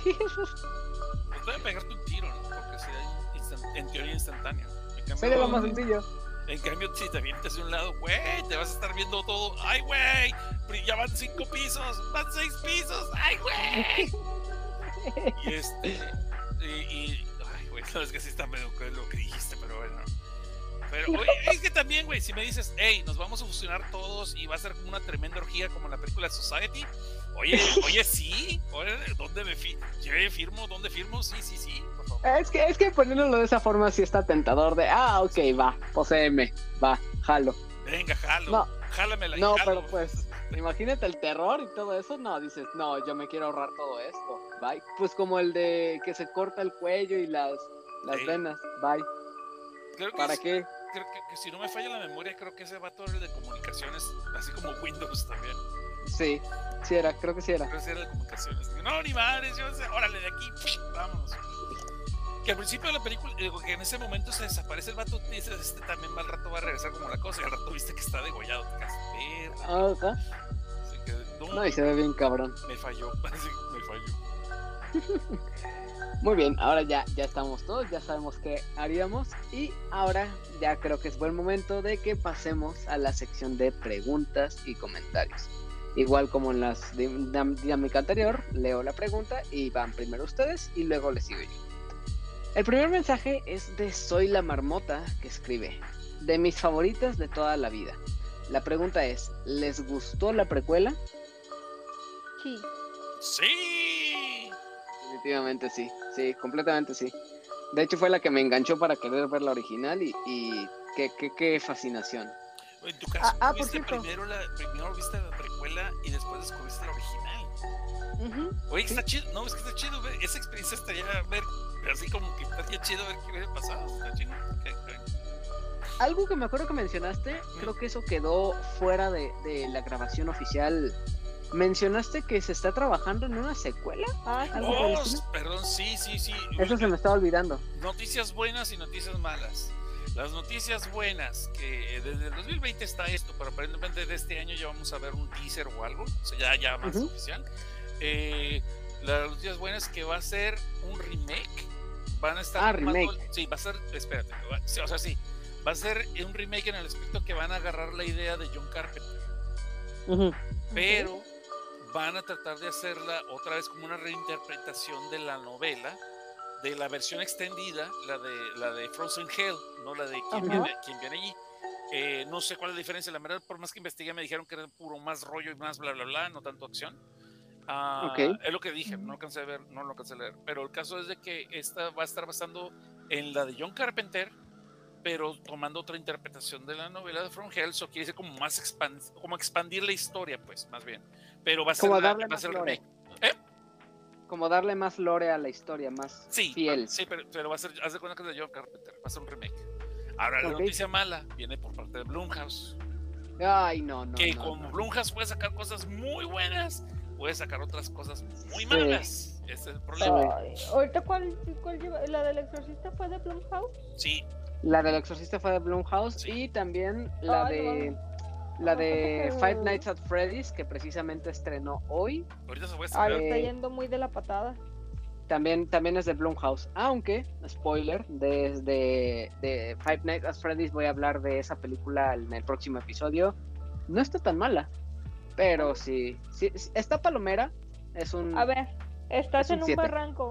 Debe pegarte un tiro, ¿no? Porque sería en teoría instantáneo. Sería lo más sencillo. En cambio, si te avientas de un lado, güey, te vas a estar viendo todo. ¡Ay, güey! Pero Ya van cinco pisos, van seis pisos. ¡Ay, güey! Y este. Y. y- ay, güey, no es que sí está medio cruel lo que dijiste, pero bueno. Pero, güey, es que también, güey, si me dices, hey, nos vamos a fusionar todos y va a ser como una tremenda orgía como en la película Society. Oye, oye, sí. Oye, ¿dónde me fi firmo? ¿Dónde firmo? Sí, sí, sí, por favor. Es que, es que poniéndolo de esa forma sí está tentador de, ah, ok, va, poséeme, va, jalo. Venga, jalo. No. Jálamela y No, jalo. pero pues, imagínate el terror y todo eso, no, dices, no, yo me quiero ahorrar todo esto, bye. Pues como el de que se corta el cuello y las, las Sí. venas, bye. ¿Para es- qué? Creo que, que si no me falla la memoria, creo que ese vato era el de comunicaciones, así como Windows también. Sí, sí era, creo que sí era. Creo que sí era de comunicaciones. No, ni madres, yo sé, órale, de aquí, vámonos. Que al principio de la película, digo, que en ese momento se desaparece el vato, y dices, este también va al rato va a regresar como la cosa, y al rato viste que está degollado, te quedas, verga. Ajá. Así que, no, No, y se ve bien cabrón. me falló, así, me falló. Muy bien, ahora ya, ya estamos todos, ya sabemos qué haríamos y ahora ya creo que es buen momento de que pasemos a la sección de preguntas y comentarios. Igual como en la dinámica anterior, leo la pregunta y van primero ustedes y luego les sigo yo. El primer mensaje es de Soy la Marmota que escribe, de mis favoritas de toda la vida. La pregunta es, ¿les gustó la precuela? Sí. ¡Sí! Definitivamente sí, sí, completamente sí. De hecho fue la que me enganchó para querer ver la original y, y qué, qué, qué fascinación. En tu caso, Ah, ah, por viste cierto. primero, la, primero viste la precuela y después descubriste la original. Ujú. Oye, Sí. está chido, no, es que está chido ver esa experiencia estaría ver, así como que estaría chido ver qué hubiera pasado. Está chido. Ok, ok. Algo que me acuerdo que mencionaste, creo que eso quedó fuera de, de la grabación oficial. Mencionaste que se está trabajando en una secuela. Ah, sí. ¿Algo por el Oh, perdón, sí, sí, sí. Eso se me estaba olvidando. Noticias buenas y noticias malas. Las noticias buenas, que desde el 2020 está esto, pero aparentemente de este año ya vamos a ver un teaser o algo, o sea, ya, ya más oficial. Eh, las noticias buenas es que va a ser un remake. Van a estar Ah, remake. Sí, va a ser, espérate, va- sí, o sea, sí, va a ser un remake en el aspecto que van a agarrar la idea de John Carpenter, pero van a tratar de hacerla otra vez como una reinterpretación de la novela, de la versión extendida, la de la de Frozen Hell, no la de quien, viene, viene allí. Eh, no sé cuál es la diferencia, la verdad, por más que investigué, me dijeron que era puro más rollo y más bla bla bla, no tanto acción. Ah, Ok. Es lo que dije, no alcancé a ver, no lo alcancé a leer. Pero el caso es de que esta va a estar basando en la de John Carpenter, pero tomando otra interpretación de la novela de From Hell, so quiere decir como más expan- como expandir la historia, pues, más bien. Pero va a ser, Como la- darle va a más ser lore. remake. ¿Eh? Como darle más lore a la historia, más Sí, fiel. sí, pero, pero va a ser, haz de cuenta que es de John Carpenter, va a ser un remake. Ahora, la noticia mala viene por parte de Blumhouse, Ay, no, no. que no, como no. Blumhouse puede sacar cosas muy buenas, puede sacar otras cosas muy Sí. malas. Ese es el problema. Ay, ahorita cuál, cuál lleva, la del exorcista fue de Blumhouse. Sí, La del exorcista fue de Blumhouse Sí. y también la Ay, no de la de Five Nights at Freddy's que precisamente estrenó hoy. ahorita se a estrenar. está yendo muy de la patada. También, también es de Blumhouse. Aunque, spoiler, de, de, de Five Nights at Freddy's voy a hablar de esa película en el próximo episodio. No está tan mala. Pero sí, sí, sí, está palomera. Es un... A ver, estás es en un siete. barranco.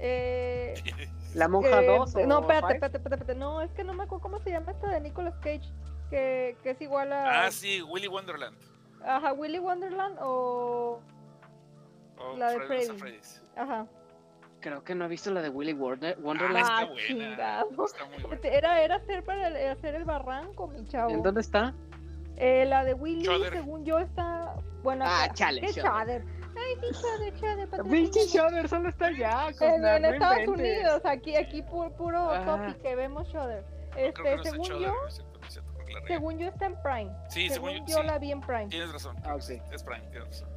Eh, La monja eh, 2 no, o espérate, espérate, espérate, espérate. No, es que no me acuerdo cómo se llama esta de Nicolas Cage. Que, que es igual a. Ah, sí, Willy Wonderland. Ajá, Willy Wonderland o Oh, la de Freddy. Freddy's. Ajá. Creo que no he visto la de Willy Wonder- Ah, Wonderland. está Ah, buena. chingado. Está muy buena. Era, era hacer para el, hacer el barranco, mi chavo. ¿En dónde está? Eh, la de Willy, según yo, está. Bueno, Ah, acá. chale, ¿Qué. Shudder? Ay, sí, Shudder, Shudder. Pinche. Shudder solo está allá. En, en no Estados inventes. Unidos, aquí, aquí pu- puro Ah. copy que vemos Shudder. Este, no según Shudder, yo, según yo está en Prime. Sí, según según yo- yo sí. la vi en Prime. Tienes razón. Ah, creo que ok. sí, Es Prime, tienes razón.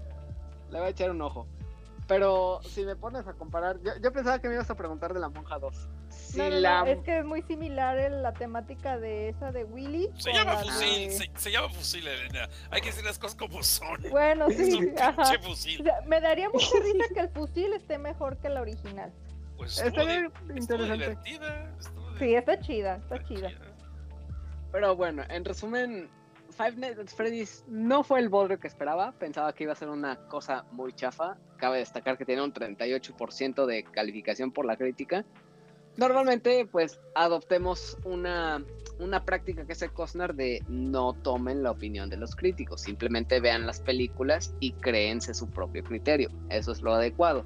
Le voy a echar un ojo. Pero si me pones a comparar, yo, yo pensaba que me ibas a preguntar de la monja 2. Si No, no, no, la... es que es muy similar el- la temática de esa de Willy. Se llama la fusil, de- se, se llama fusil, Elena. Hay que decir las cosas como son. Bueno, Es sí, un ajá. O fusil. sea, me daría mucha risa que el fusil esté mejor que la original. Pues Está estuvo interesante. estuvo Sí, está chida, está chida. Pero bueno, en resumen, Five Nights at Freddy's no fue el bodrio que esperaba. Pensaba que iba a ser una cosa muy chafa. Cabe destacar que tiene un 38% de calificación por la crítica. Normalmente, pues, adoptemos una, una práctica que el Cosnar de no tomen la opinión de los críticos. Simplemente vean las películas y créense su propio criterio. Eso es lo adecuado.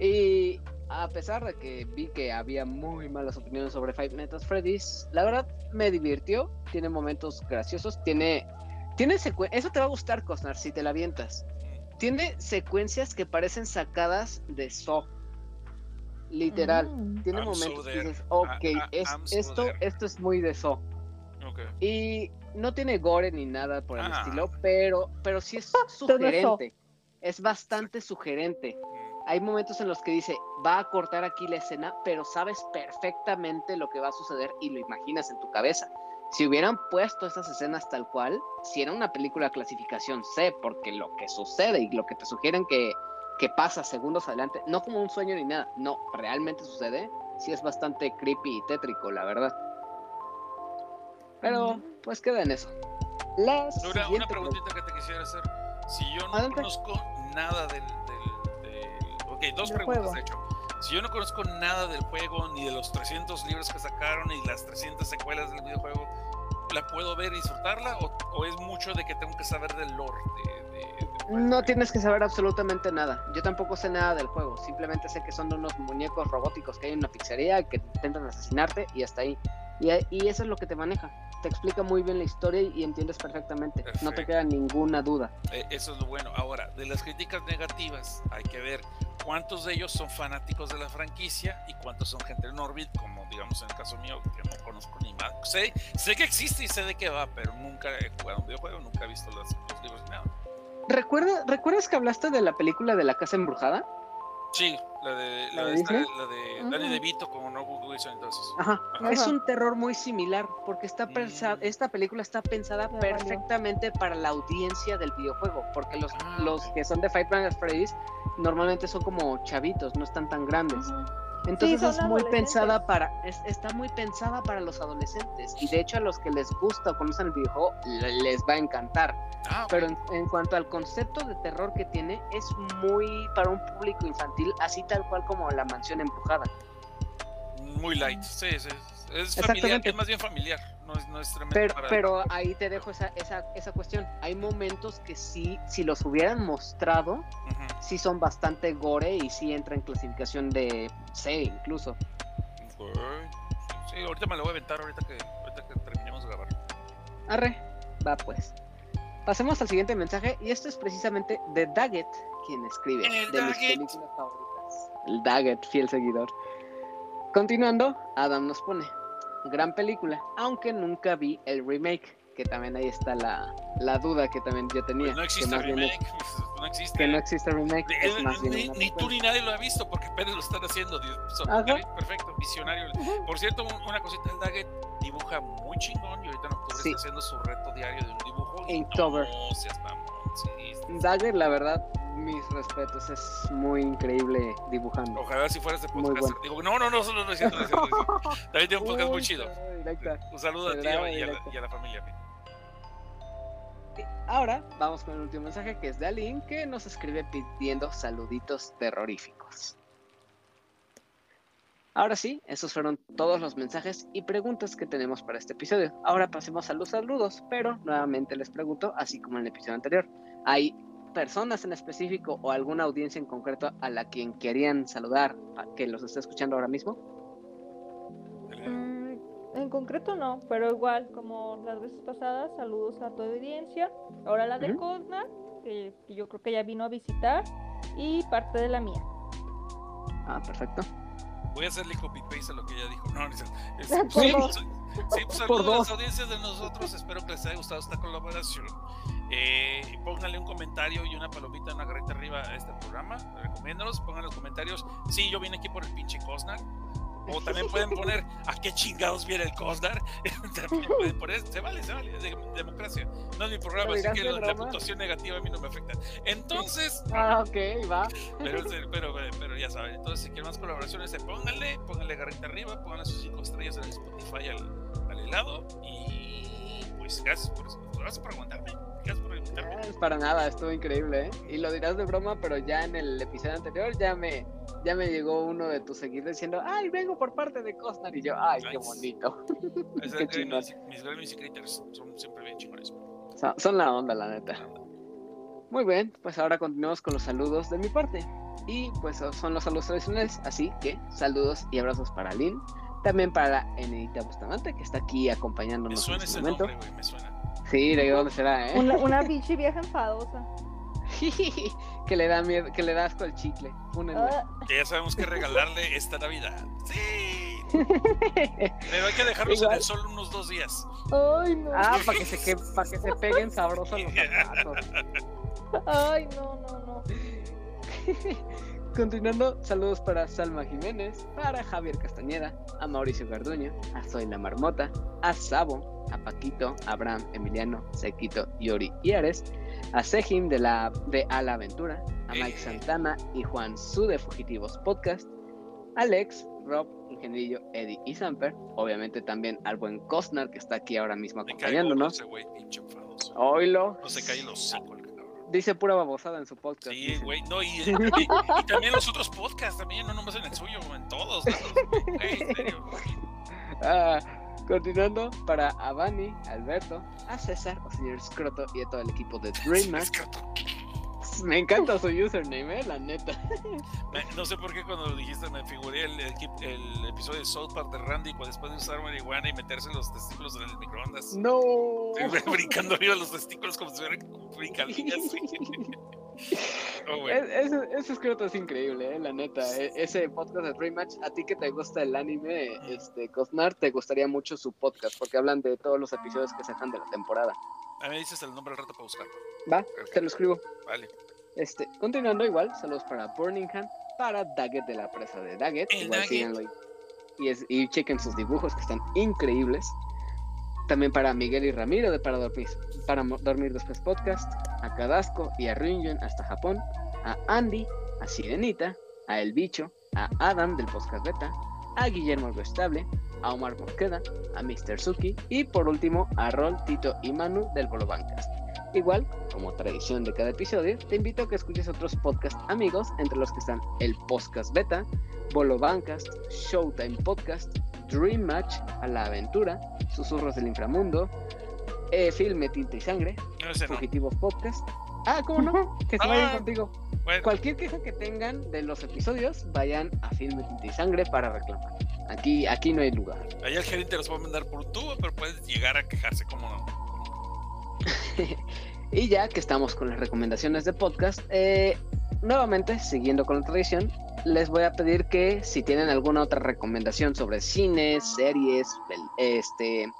Y a pesar de que vi que había muy malas opiniones sobre Five Nights at Freddy's, la verdad me divirtió. Tiene momentos graciosos. Tiene, tiene Eso te va a gustar, Cosnar, si te la avientas. Tiene secuencias que parecen sacadas de Saw. Literal. Mm. Tiene I'm so momentos que dices, ok, I- I- es, so esto, there. esto es muy de Saw. Ok. Y no tiene gore ni nada por el Ah. estilo, pero, pero sí es sugerente. Es bastante sugerente. Hay momentos en los que dice, va a cortar aquí la escena, pero sabes perfectamente lo que va a suceder y lo imaginas en tu cabeza. Si hubieran puesto esas escenas tal cual, si era una película clasificación C, porque lo que sucede y lo que te sugieren que, que pasa segundos adelante, no como un sueño ni nada, no, realmente sucede, sí es bastante creepy y tétrico, la verdad. Pero, pues queda en eso. La Una, una preguntita que te quisiera hacer. Si yo no Adelante. conozco nada del, dos Del preguntas, juego. de hecho. Si yo no conozco nada del juego, ni de los 300 libros que sacaron, ni las 300 secuelas del videojuego, ¿la puedo ver y disfrutarla? ¿O, o es mucho de que tengo que saber del lore? De, de- del? No tienes que saber absolutamente nada. Yo tampoco sé nada del juego. Simplemente sé que son unos muñecos robóticos que hay en una pizzería que intentan asesinarte y hasta ahí. Y, y eso es lo que te maneja. Te explica muy bien la historia y entiendes perfectamente. No te Perfecto. queda ninguna duda. Eh, eso es lo bueno. Ahora, de las críticas negativas, hay que ver cuántos de ellos son fanáticos de la franquicia y cuántos son gente en Orbit, como digamos en el caso mío, que no conozco ni más. Sé, sé que existe y sé de qué va, pero nunca he jugado un videojuego, nunca he visto los, los libros ni nada. ¿Recuerda, ¿Recuerdas que hablaste de la película de la casa embrujada? Sí, la de, ¿La la de de, esta- la de Ujú. Danny DeVito con No Wilson entonces. Ajá. Ajá. Es un terror muy similar porque está pensada, Mm. esta película está pensada perfectamente para la audiencia del videojuego, porque los, Ah, los que son de Five Nights at Freddy's normalmente son como chavitos, no están tan grandes. Entonces es muy pensada para, es- está muy pensada para los adolescentes y de hecho a los que les gusta o conocen el videojuego le- les va a encantar. Ah. Pero en, en cuanto al concepto de terror que tiene, es muy para un público infantil, así tal cual como la mansión embrujada. Muy light, sí, sí. Es familiar, es más bien familiar, no es, no es tremendo Pero, para... pero ahí te dejo esa, esa, esa cuestión. Hay momentos que sí, si los hubieran mostrado, Ujú. sí son bastante gore y sí entra en clasificación de C incluso. Sí, ahorita me lo voy a aventar ahorita que, ahorita que terminemos de grabar. Arre, va pues. Pasemos al siguiente mensaje y esto es precisamente de Daggett quien escribe El de mis películas favoritas. El Daggett, fiel seguidor. Continuando, Adam nos pone gran película, aunque nunca vi el remake, que también ahí está la, la duda que también yo tenía. Pues no existe es- remake, no existe. que no existe remake, Ni- es más bien ni, tú ni nadie lo ha visto porque apenas lo están haciendo. So- perfecto, visionario. Por cierto, un- una cosita, el Daggett dibuja muy chingón y ahorita en octubre Sí. está haciendo su reto diario de un dibujo. Inktober. No seas mamón, sí, sí. Dagger, la verdad, mis respetos, es muy increíble dibujando. Ojalá si fueras de Muy podcast. bueno. Digo, no, no, no, solo no es cierto. También tiene un podcast muy Uy, chido. directa. Un saludo a ti y a, la, directo. y a la familia. Ahora vamos con el último mensaje que es de Aline que nos escribe pidiendo saluditos terroríficos. Ahora sí, esos fueron todos los mensajes y preguntas que tenemos para este episodio. Ahora pasemos a los saludos, pero nuevamente les pregunto, así como en el episodio anterior, ¿hay personas en específico o alguna audiencia en concreto a la quien querían saludar que los está escuchando ahora mismo? Mm, en concreto no, pero igual como las veces pasadas, saludos a tu audiencia. Ahora la de. Cosna, que, que yo creo que ya vino a visitar, y parte de la mía. Ah, perfecto. Voy a hacerle copy paste a lo que ella dijo. No, no. Es- sí, dos. Sí, pues saludos a las audiencias de nosotros. Espero que les haya gustado esta colaboración. Eh, pónganle un comentario y una palomita, una garrita arriba a este programa. Recomiéndalos. Pongan los comentarios. Sí, yo vine aquí por el pinche Cosnar. O también pueden poner a qué chingados viene el Cosnar. también pueden poner. Se vale, se vale. Es de- democracia. No es mi programa, ¿Lo así que la, puntuación negativa a mí no me afecta. Entonces. Ah, ok, va. Pero, pero, pero ya saben, entonces si quieren más colaboraciones, eh, pónganle, pónganle garrita arriba, pónganle sus cinco estrellas en el Spotify al, al helado. Y pues gracias por. Gracias por aguantarme. Gracias por invitarme. Eh, para nada, estuvo increíble, ¿eh? Y lo dirás de broma, pero ya en el episodio anterior ya me, ya me llegó uno de tus seguidores diciendo, ay, vengo por parte de Cosnar. Y yo, ay, qué bonito. Es qué. Grammys- mis Grammys y Critters son siempre bien chingones. Son, son la onda, la neta. Muy bien, pues ahora continuamos con los saludos de mi parte. Y pues son los saludos tradicionales, así que saludos y abrazos para Lynn. También para Enedita Bustamante, que está aquí Me acompañándonos en suena este ese momento. nombre, güey, me suena. Sí, de dónde será, ¿eh? Una, una bichi vieja enfadosa. que le da miedo, que le da asco el chicle. Ah, Que ya sabemos que regalarle esta Navidad. ¡Sí! Pero hay que dejarlos en Igual. el sol unos dos días. ay, no. Ah, para que se que, para que se peguen sabrosos los zapatos. Ay, no, no, no. Continuando, saludos para Salma Jiménez, para Javier Castañeda, a Mauricio Garduño, a Soy la Marmota, a Sabo, a Paquito, a Abraham, Emiliano, Sequito, Yori y Ares, a Sejim de la de A la Aventura, a Mike Eh. Santana y Juan Su de Fugitivos Podcast, Alex, Rob, Ingenierillo, Eddie y Samper, obviamente también al buen Cosnar que está aquí ahora mismo acompañándonos. Oilo, No se cae los. Dice pura babosada en su podcast. Sí, güey, no, y, y- y también los otros podcasts, también, no nomás en el suyo, en todos. en serio. Ah, continuando, para Avani, Alberto, a César, o señor Scroto y a todo el equipo de Dream Match. Me encanta su username, eh, la neta. No sé por qué cuando lo dijiste me figuré el, equi- el episodio de South Park de Randy cuando después de usar marihuana y meterse los testículos en el microondas. No. Brincando arriba los testículos como si fueran brincalillas. oh. Es- Ese, es increíble, eh, la neta. E- Ese podcast de Dream Match, a ti que te gusta el anime, este, Cosnar, te gustaría mucho su podcast porque hablan de todos los episodios que sacan de la temporada. A mí me dices el nombre al rato para buscarlo. Va, te lo escribo. Vale. Este, continuando igual, saludos para Burningham, para Daggett de la presa de Daggett, El igual Daggett. síganlo y, y, es- y chequen sus dibujos que están increíbles. También para Miguel y Ramiro de Para Dormir, para Dormir Después Podcast, a Cadasco y a Ryunjun hasta Japón, a Andy, a Sirenita, a El Bicho, a Adam del Podcast Beta, a Guillermo Algo Estable, a Omar Mosqueda, a Mr. Suki y por último a Rol, Tito y Manu del Bolo Bancast. Igual, como tradición de cada episodio, te invito a que escuches otros podcast amigos, entre los que están el Podcast Beta, Bolo Bancast, Showtime Podcast, Dream Match, A la Aventura, Susurros del Inframundo, eh, Filme Tinta y Sangre, No, ese no. Fugitivos Podcast. Ah, ¿cómo no? Que se vayan Ah. contigo. Bueno, Cualquier queja que tengan de los episodios, vayan a Filme Tinta y Sangre para reclamar. Aquí, aquí no hay lugar. allá el gerente los va a mandar por un tubo, pero puedes llegar a quejarse como no. Y ya que estamos con las recomendaciones de podcast, eh, nuevamente, siguiendo con la tradición, les voy a pedir que si tienen alguna otra recomendación sobre cines, series, pel- este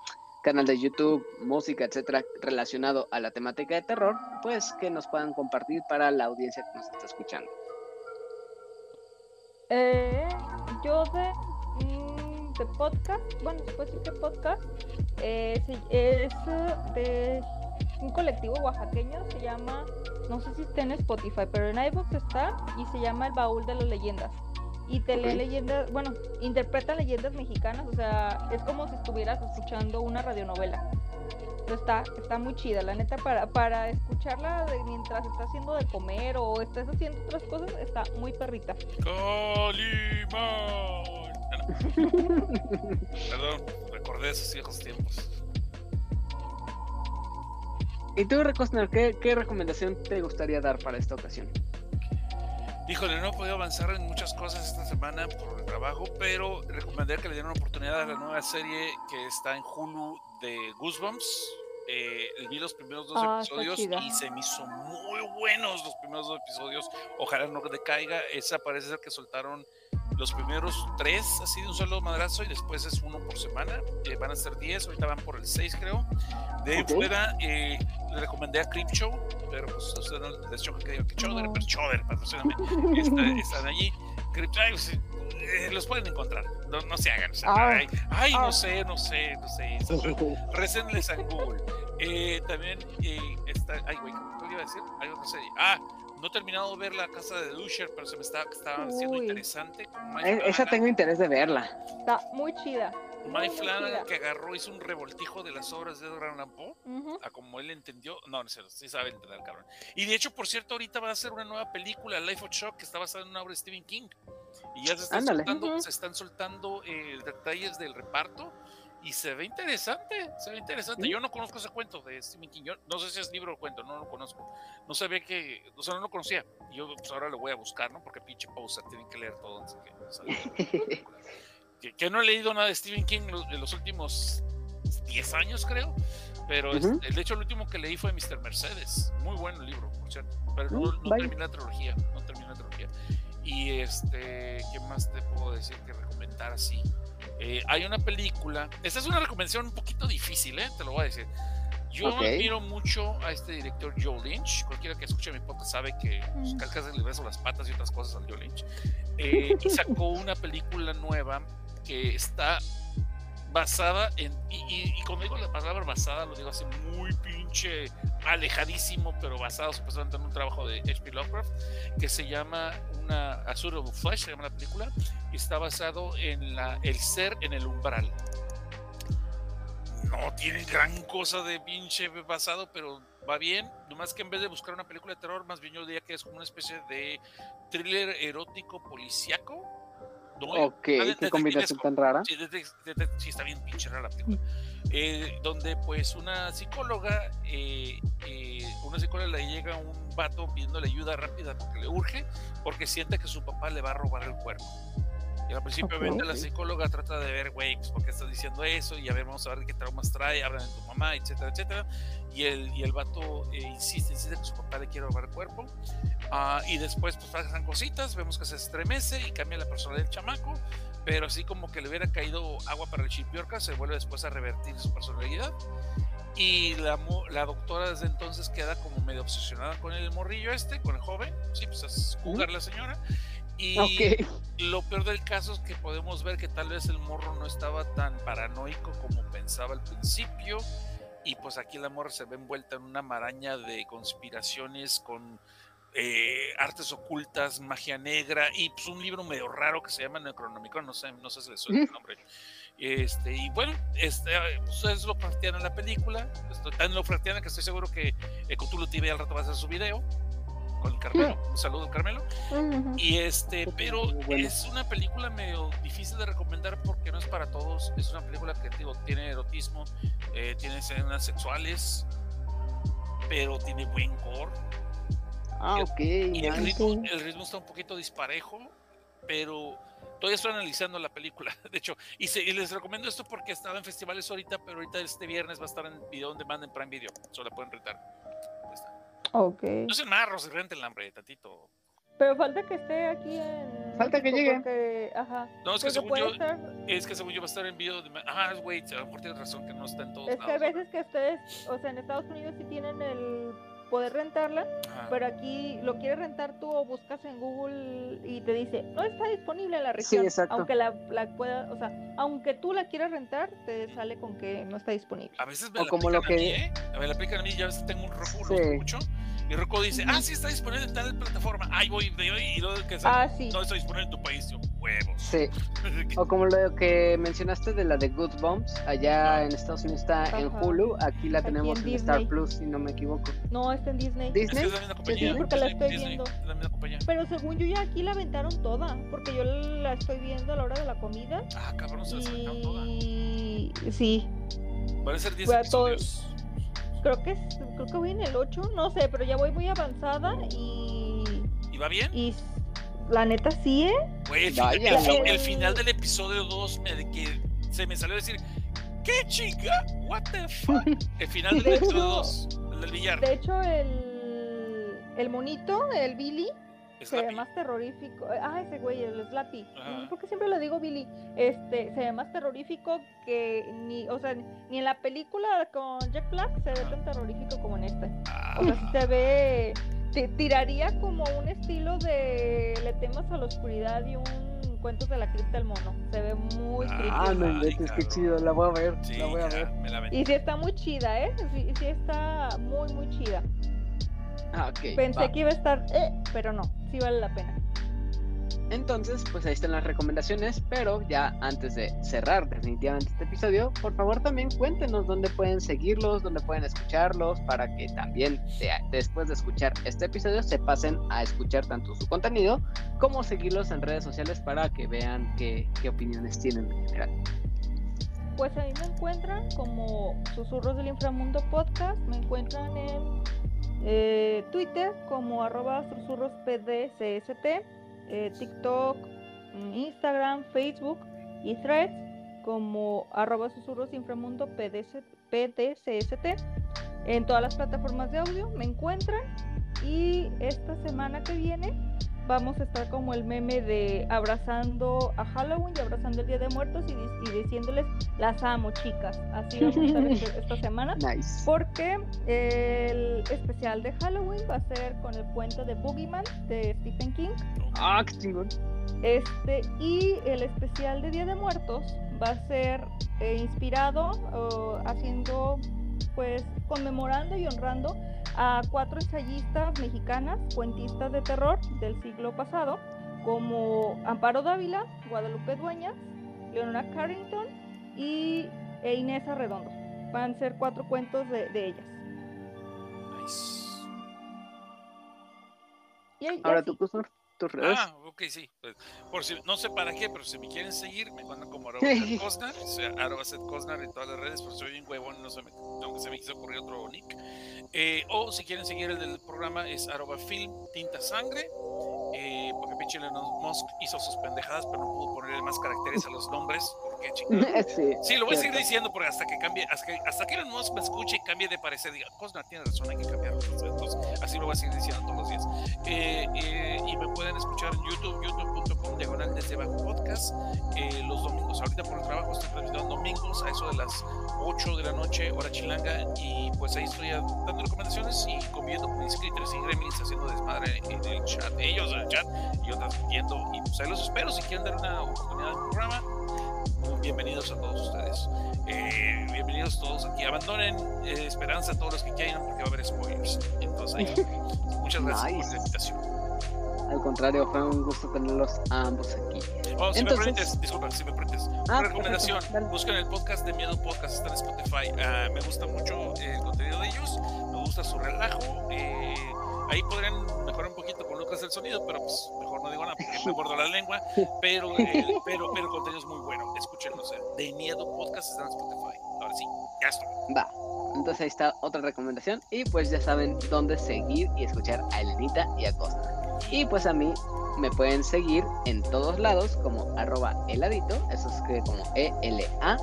canal de YouTube, música, etcétera, relacionado a la temática de terror, pues que nos puedan compartir para la audiencia que nos está escuchando. Eh, yo de, mm, de podcast, bueno, puede decir que podcast, eh, es eh, de un colectivo oaxaqueño, se llama, no sé si está en Spotify, pero en iVoox está y se llama El Baúl de las Leyendas. Y te lee leyendas, bueno, interpreta leyendas mexicanas, o sea, es como si estuvieras escuchando una radionovela. Entonces, Está, está muy chida, la neta, para, para escucharla de- mientras estás haciendo de comer o estás haciendo otras cosas, está muy perrita. ¡Calimán! Perdón, recordé esos viejos tiempos. ¿Y tú, Recostner, ¿qué, qué recomendación te gustaría dar para esta ocasión? Híjole, no he podido avanzar en muchas cosas esta semana por el trabajo, pero recomendaría que le dieran una oportunidad a la nueva serie que está en Hulu de Goosebumps. Eh, vi los primeros dos Ah, episodios y se me hizo muy buenos los primeros dos episodios. Ojalá no decaiga. Esa parece ser que soltaron los primeros tres así de un solo madrazo y después es uno por semana. Eh, van a ser 10, ahorita van por el 6 creo. De ahí Ok. fuera, eh, le recomendé a Creep Show, pero pues ustedes no les choca que diga que Choder, pero Choder, patrocíname. Está- están allí. Pues, eh, los pueden encontrar, no, no se hagan. o sea, Ah. ay, ay, Ah. no sé, no sé, no sé. Recenles a Google. Eh, también eh, está. Ay, güey, ¿qué iba a decir? Hay otra serie. Ah, no he terminado de ver la casa de Dusher, pero se me está, estaba haciendo interesante. Mike Eh, Esa tengo interés de verla. Está muy chida. Mike Flanagan chida. que agarró, hizo un revoltijo de las obras de Edgar Allan Poe, a como él entendió. No, no sé, sí sabe entender, cabrón. Y de hecho, por cierto, ahorita va a ser una nueva película, Life of Shock, que está basada en una obra de Stephen King. Y ya se están Ándale. soltando, se están soltando eh, detalles del reparto. Y se ve interesante, se ve interesante. ¿Sí? Yo no conozco ese cuento de Stephen King. Yo no sé si es libro o cuento, no lo conozco. No sabía que, o sea, no lo conocía. Yo pues, ahora lo voy a buscar, ¿no? Porque pinche pausa, tienen que leer todo antes que, que, que no he leído nada de Stephen King de los últimos 10 años, creo. Pero Ujú. este, de hecho, el último que leí fue Mr. Mercedes. Muy bueno el libro, por cierto. Pero no, no terminé la trilogía. No terminé la trilogía. Y este, ¿qué más te puedo decir que recomendar así? Eh, hay una película. Esta es una recomendación un poquito difícil, ¿eh? Te lo voy a decir. Yo Ok. admiro mucho a este director Joe Lynch. Cualquiera que escuche mi podcast sabe que pues, Mm. casi le beso las patas y otras cosas al Joe Lynch. Eh, y sacó una película nueva que está basada en. Y, y- y cuando digo la palabra basada, lo digo así muy pinche alejadísimo, pero basado supuestamente en un trabajo de H.P. Lovecraft, que se llama una Azure of se llama la película, y está basado en la, el ser en el umbral. No tiene gran cosa de pinche basado, pero va bien. Nomás que en vez de buscar una película de terror, más bien yo diría que es como una especie de thriller erótico policíaco. ¿No? Ok, qué combinación tan rara. Sí, está bien pinche rara la película. Eh, donde pues una psicóloga, eh, eh, una psicóloga le llega a un vato pidiéndole ayuda rápida porque le urge, porque siente que su papá le va a robar el cuerpo. Al principio, Ok. obviamente, la psicóloga trata de ver, güey, pues, ¿por qué estás diciendo eso? Y a ver, vamos a ver qué traumas trae, hablan de tu mamá, etcétera, etcétera. Y el, y el vato eh, insiste, insiste que su papá le quiere robar el cuerpo. Ah, y después, pues pasan cositas, vemos que se estremece y cambia la personalidad del chamaco, pero así como que le hubiera caído agua para el chipiorca, se vuelve después a revertir su personalidad. Y la, la doctora desde entonces queda como medio obsesionada con el morrillo este, con el joven, sí, pues es jugar la señora. Y lo peor del caso es que podemos ver que tal vez el morro no estaba tan paranoico como pensaba al principio. Y pues aquí la morra se ve envuelta en una maraña de conspiraciones con eh, artes ocultas, magia negra y pues un libro medio raro que se llama Necronomicon, no sé, no sé si le suena el nombre. Este, y bueno, este, pues es lo en la película, tan lo que estoy seguro que eh, Cthulhu TV al rato va a hacer su video con el Carmelo. Un saludo, Carmelo. Y este, pero es una película medio difícil de recomendar porque no es para todos. Es una película que digo, tiene erotismo, eh, tiene escenas sexuales, pero tiene buen gore. Ah, ok. Y el ritmo, el ritmo está un poquito disparejo, pero todavía estoy analizando la película. De hecho, y, se- y les recomiendo esto porque estaba en festivales ahorita, pero ahorita este viernes va a estar en video on demand en Prime Video. Solo la pueden rentar. Ok. No sean marros, renten el hambre, tantito. Pero falta que esté aquí en. Falta que llegue. porque- ajá. No, es que según puede yo, estar- es que según yo va a estar en video. De... Ah, güey, a lo mejor tienes razón que no está en todos Es que hay veces que ustedes, o sea, en Estados Unidos sí tienen el poder rentarla, Ajá. pero aquí lo quieres rentar tú o buscas en Google y te dice, no está disponible en la Sí, región. exacto. Aunque la, la pueda, o sea, aunque tú la quieras rentar, te sale con que no está disponible. A veces me O la como aplican lo a mí, que- ¿eh? A ver, la aplican a mí, ya ves que tengo un Roku, lo Sí. mucho. Y Roku dice, ah, sí está disponible en tal plataforma. Ay, voy de hoy y luego que Ah, sí. no está disponible en tu país. Yo, huevos. Sí. O como lo que mencionaste de la de Good Bombs, allá en Estados Unidos está en. Hulu, aquí la Aquí tenemos en en, Star. Plus, si no me equivoco. No, está en Disney. Es ¿Disney? que es la misma compañía. Sí, porque la Disney, estoy Disney, viendo. es la misma compañía. Pero según yo ya aquí la aventaron toda, porque yo la estoy viendo a la hora de la comida. Ah, cabrón, se la sacaron toda. Y sí, Van a ser 10 Fue a todo- episodios. Creo que es- creo que voy en el 8, no sé, pero ya voy muy avanzada y ¿Y va bien? y la neta sí, ¿eh? Güey, el, Vaya, el- el- no. el final del episodio 2 me, que se me salió a decir, ¿qué chica? ¿What the fuck? El final del De episodio hecho- 2, el del billar. De hecho el el monito, el Billy, se ve más terrorífico. Ah, ese güey, el Slappy. Porque siempre le digo Billy. Este, se ve más terrorífico que ni, o sea, ni en la película con Jack Black se ve tan terrorífico como en esta. Ah, O sea, sí se ve, te tiraría como un estilo de le temas a la oscuridad y un cuentos de la cripta del mono. Se ve muy Ah. Ah, no inventes, qué chido, la voy a ver, sí, la voy a ya, ver. me la vendí. Y sí está muy chida, ¿eh? Sí, sí está muy, muy chida. Ah. Pensé va. que iba a estar, eh, pero no, sí vale la pena. Entonces, pues ahí están las recomendaciones, pero ya antes de cerrar definitivamente este episodio, por favor también cuéntenos dónde pueden seguirlos, dónde pueden escucharlos, para que también de- después de escuchar este episodio se pasen a escuchar tanto su contenido como seguirlos en redes sociales para que vean qué, qué opiniones tienen en general. Pues a mí me encuentran como Susurros del Inframundo Podcast, me encuentran en eh, Twitter como arroba susurrospdcst, eh, TikTok, mm, Instagram, Facebook y Threads como arroba susurros inframundo PDC PDCST. En todas las plataformas de audio me encuentran y esta semana que viene vamos a estar como el meme de abrazando a Halloween y abrazando el Día de Muertos y, di- y diciéndoles las amo chicas. Así vamos a estar este- esta semana. Nice. Porque el especial de Halloween va a ser con el cuento de Boogeyman de Stephen King. Ah, qué chingón. Este, y el especial de Día de Muertos va a ser eh, inspirado haciendo, pues, conmemorando y honrando a cuatro ensayistas mexicanas, cuentistas de terror del siglo pasado, como Amparo Dávila, Guadalupe Dueñas, Leonora Carrington y e Inés Arredondo. Van a ser cuatro cuentos de, de ellas. Nice. Y, y Ahora así. tú, Ah, ok, sí. Pues, por si, no sé para qué, pero si me quieren seguir, me mandan como arroba Cosnar, o sea, arroba Cosnar en todas las redes, porque soy un huevón, no se me, no se me quiso ocurrir otro nick. Eh, o si quieren seguir el del programa es arroba film tinta sangre, eh, porque pinche Elon Musk hizo sus pendejadas, pero no pudo ponerle más caracteres a los nombres, porque chingada. sí, Sí, lo voy a seguir cierto. diciendo porque hasta que cambie, hasta que, hasta que Elon Musk me escuche y cambie de parecer, diga, Cosnar tiene razón, hay que cambiarlo. Entonces, así lo voy a seguir diciendo todos los días. Eh, eh, y me pueden escuchar en YouTube, youtube.com, diagonal desde bajo podcast, eh, los domingos. Ahorita por el trabajo estoy transmitiendo domingos a eso de las 8 de la noche, hora chilanga, y pues ahí estoy dando recomendaciones y conviviendo con mis escritores y gremlins haciendo desmadre en el chat, ellos en el chat, y yo transmitiendo, y pues ahí los espero si quieren dar una oportunidad al programa. Bienvenidos a todos ustedes. Eh, bienvenidos todos aquí. Abandonen eh, esperanza a todos los que quieran porque va a haber spoilers. Entonces, ahí, muchas gracias por la invitación. Al contrario, fue un gusto tenerlos ambos aquí. Oh, si me Entonces- permites, disculpa, si me permites. Ah, Una recomendación, perfecto, busquen el podcast de Miedo Podcast, está en Spotify. Ah, me gusta mucho el contenido de ellos, me gusta su relajo. eh, ahí podrían mejorar un poquito con Lucas el sonido, pero pues mejor no digo nada porque me muerdo la lengua. Pero, eh, pero, pero el contenido es muy bueno. Escúchenlo, o sea, de Miedo Podcast está en Spotify. Ahora sí, ya estoy. Va. Entonces ahí está otra recomendación. Y pues ya saben dónde seguir y escuchar a Elenita y a Costa. Y pues a mí me pueden seguir en todos lados como arroba heladito. Eso se escribe como E E-L-A-H-D-I-T-T-O.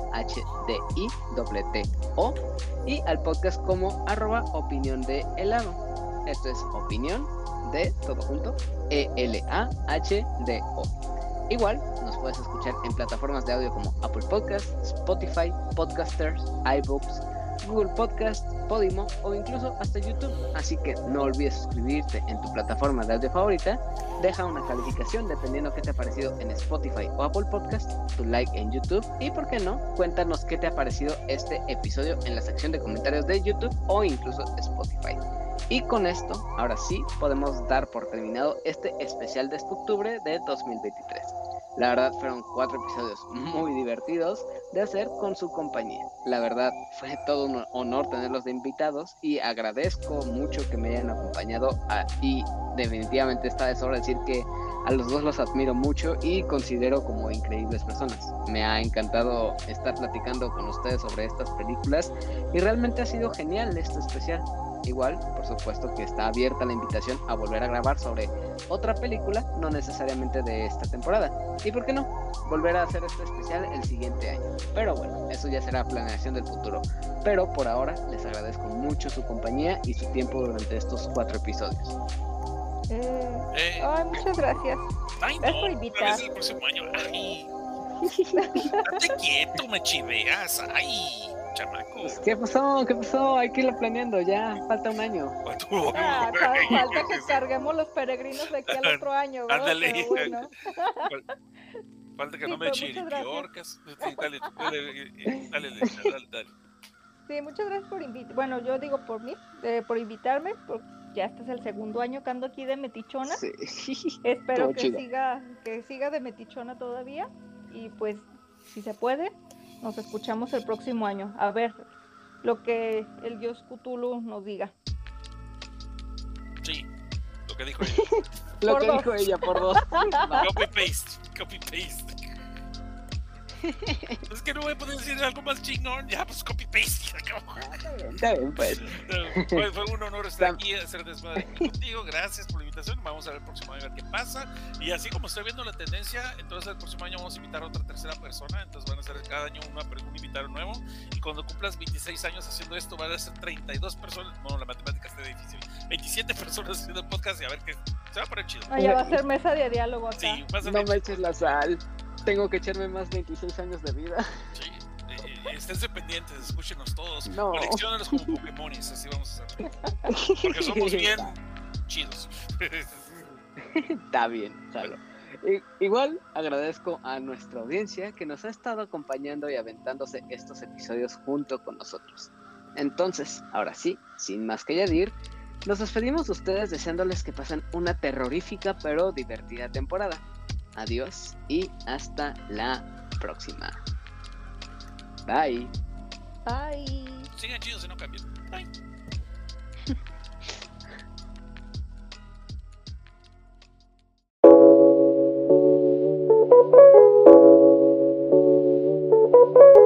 Y al podcast como arroba opinión de helado. Esto es opinión de todo junto E-L-A-H-D-O. Igual nos puedes escuchar en plataformas de audio como Apple Podcasts, Spotify, Podcasters, iBooks, Google Podcast, Podimo o incluso hasta YouTube. Así que no olvides suscribirte en tu plataforma de audio favorita, deja una calificación dependiendo qué te ha parecido en Spotify o Apple Podcast, tu like en YouTube y por qué no, cuéntanos qué te ha parecido este episodio en la sección de comentarios de YouTube o incluso Spotify. Y con esto, ahora sí, podemos dar por terminado este especial de octubre de 2023. La verdad fueron cuatro episodios muy divertidos de hacer con su compañía. La verdad fue todo un honor tenerlos de invitados y agradezco mucho que me hayan acompañado y definitivamente está de sobra decir que a los dos los admiro mucho y considero como increíbles personas. Me ha encantado estar platicando con ustedes sobre estas películas y realmente ha sido genial este especial. Igual, por supuesto que está abierta la invitación a volver a grabar sobre otra película, no necesariamente de esta temporada. ¿Y por qué no? Volver a hacer este especial el siguiente año. Pero bueno, eso ya será planeación del futuro. Pero por ahora les agradezco mucho su compañía y su tiempo durante estos cuatro episodios. Eh, Eh, Ay, muchas gracias. ay, no, por invitar. el próximo año. Ay. Date quieto, me chiveas. Ay, chamaco. Pues, ¿Qué pasó? ¿Qué pasó? Hay que irlo planeando, ya falta un año. Ah, fa- falta que carguemos los peregrinos de aquí al otro año, ¿verdad? Ándale. Bueno. Falta que Sí, no me. Sí, Dale, dale, eh, dale, dale, dale, dale. Sí, muchas gracias por invitar. Bueno, yo digo por mí, eh, por invitarme, porque ya este es el segundo año que ando aquí de metichona. Sí. Espero Estuvo que chido. siga, que siga de metichona todavía. Y pues, si se puede, nos escuchamos el próximo año. A ver lo que el dios Cthulhu nos diga. Sí, lo que dijo ella. Lo Por que dos. dijo ella por dos. Copy paste, copy paste. Es que no voy a poder decir algo más chingón. Ya, pues copy paste. Está bien, pues. Fue, fue un honor estar aquí, hacer desmadre contigo. Gracias por la invitación. Vamos a ver el próximo año a ver qué pasa. Y así como estoy viendo la tendencia, entonces el próximo año vamos a invitar a otra tercera persona. Entonces van a ser cada año una, un invitado nuevo. Y cuando cumplas 26 años haciendo esto, van a ser 32 personas. Bueno, la matemática está difícil. 27 personas haciendo el podcast y a ver qué. Se va a poner chido. Ah, ya va a ser mesa de diálogo acá. Sí, va a ser No me eches la sal. Tengo que echarme más 26 años de vida. Sí, eh, eh, esténse pendientes, escúchenos todos. No. Colecciónalos como Pokémones, así vamos a hacer. Porque somos bien chidos. Está bien, jalo. Igual agradezco a nuestra audiencia que nos ha estado acompañando y aventándose estos episodios junto con nosotros. Entonces, ahora sí, sin más que añadir, nos despedimos de ustedes deseándoles que pasen una terrorífica pero divertida temporada adiós y hasta la próxima. Bye. Bye.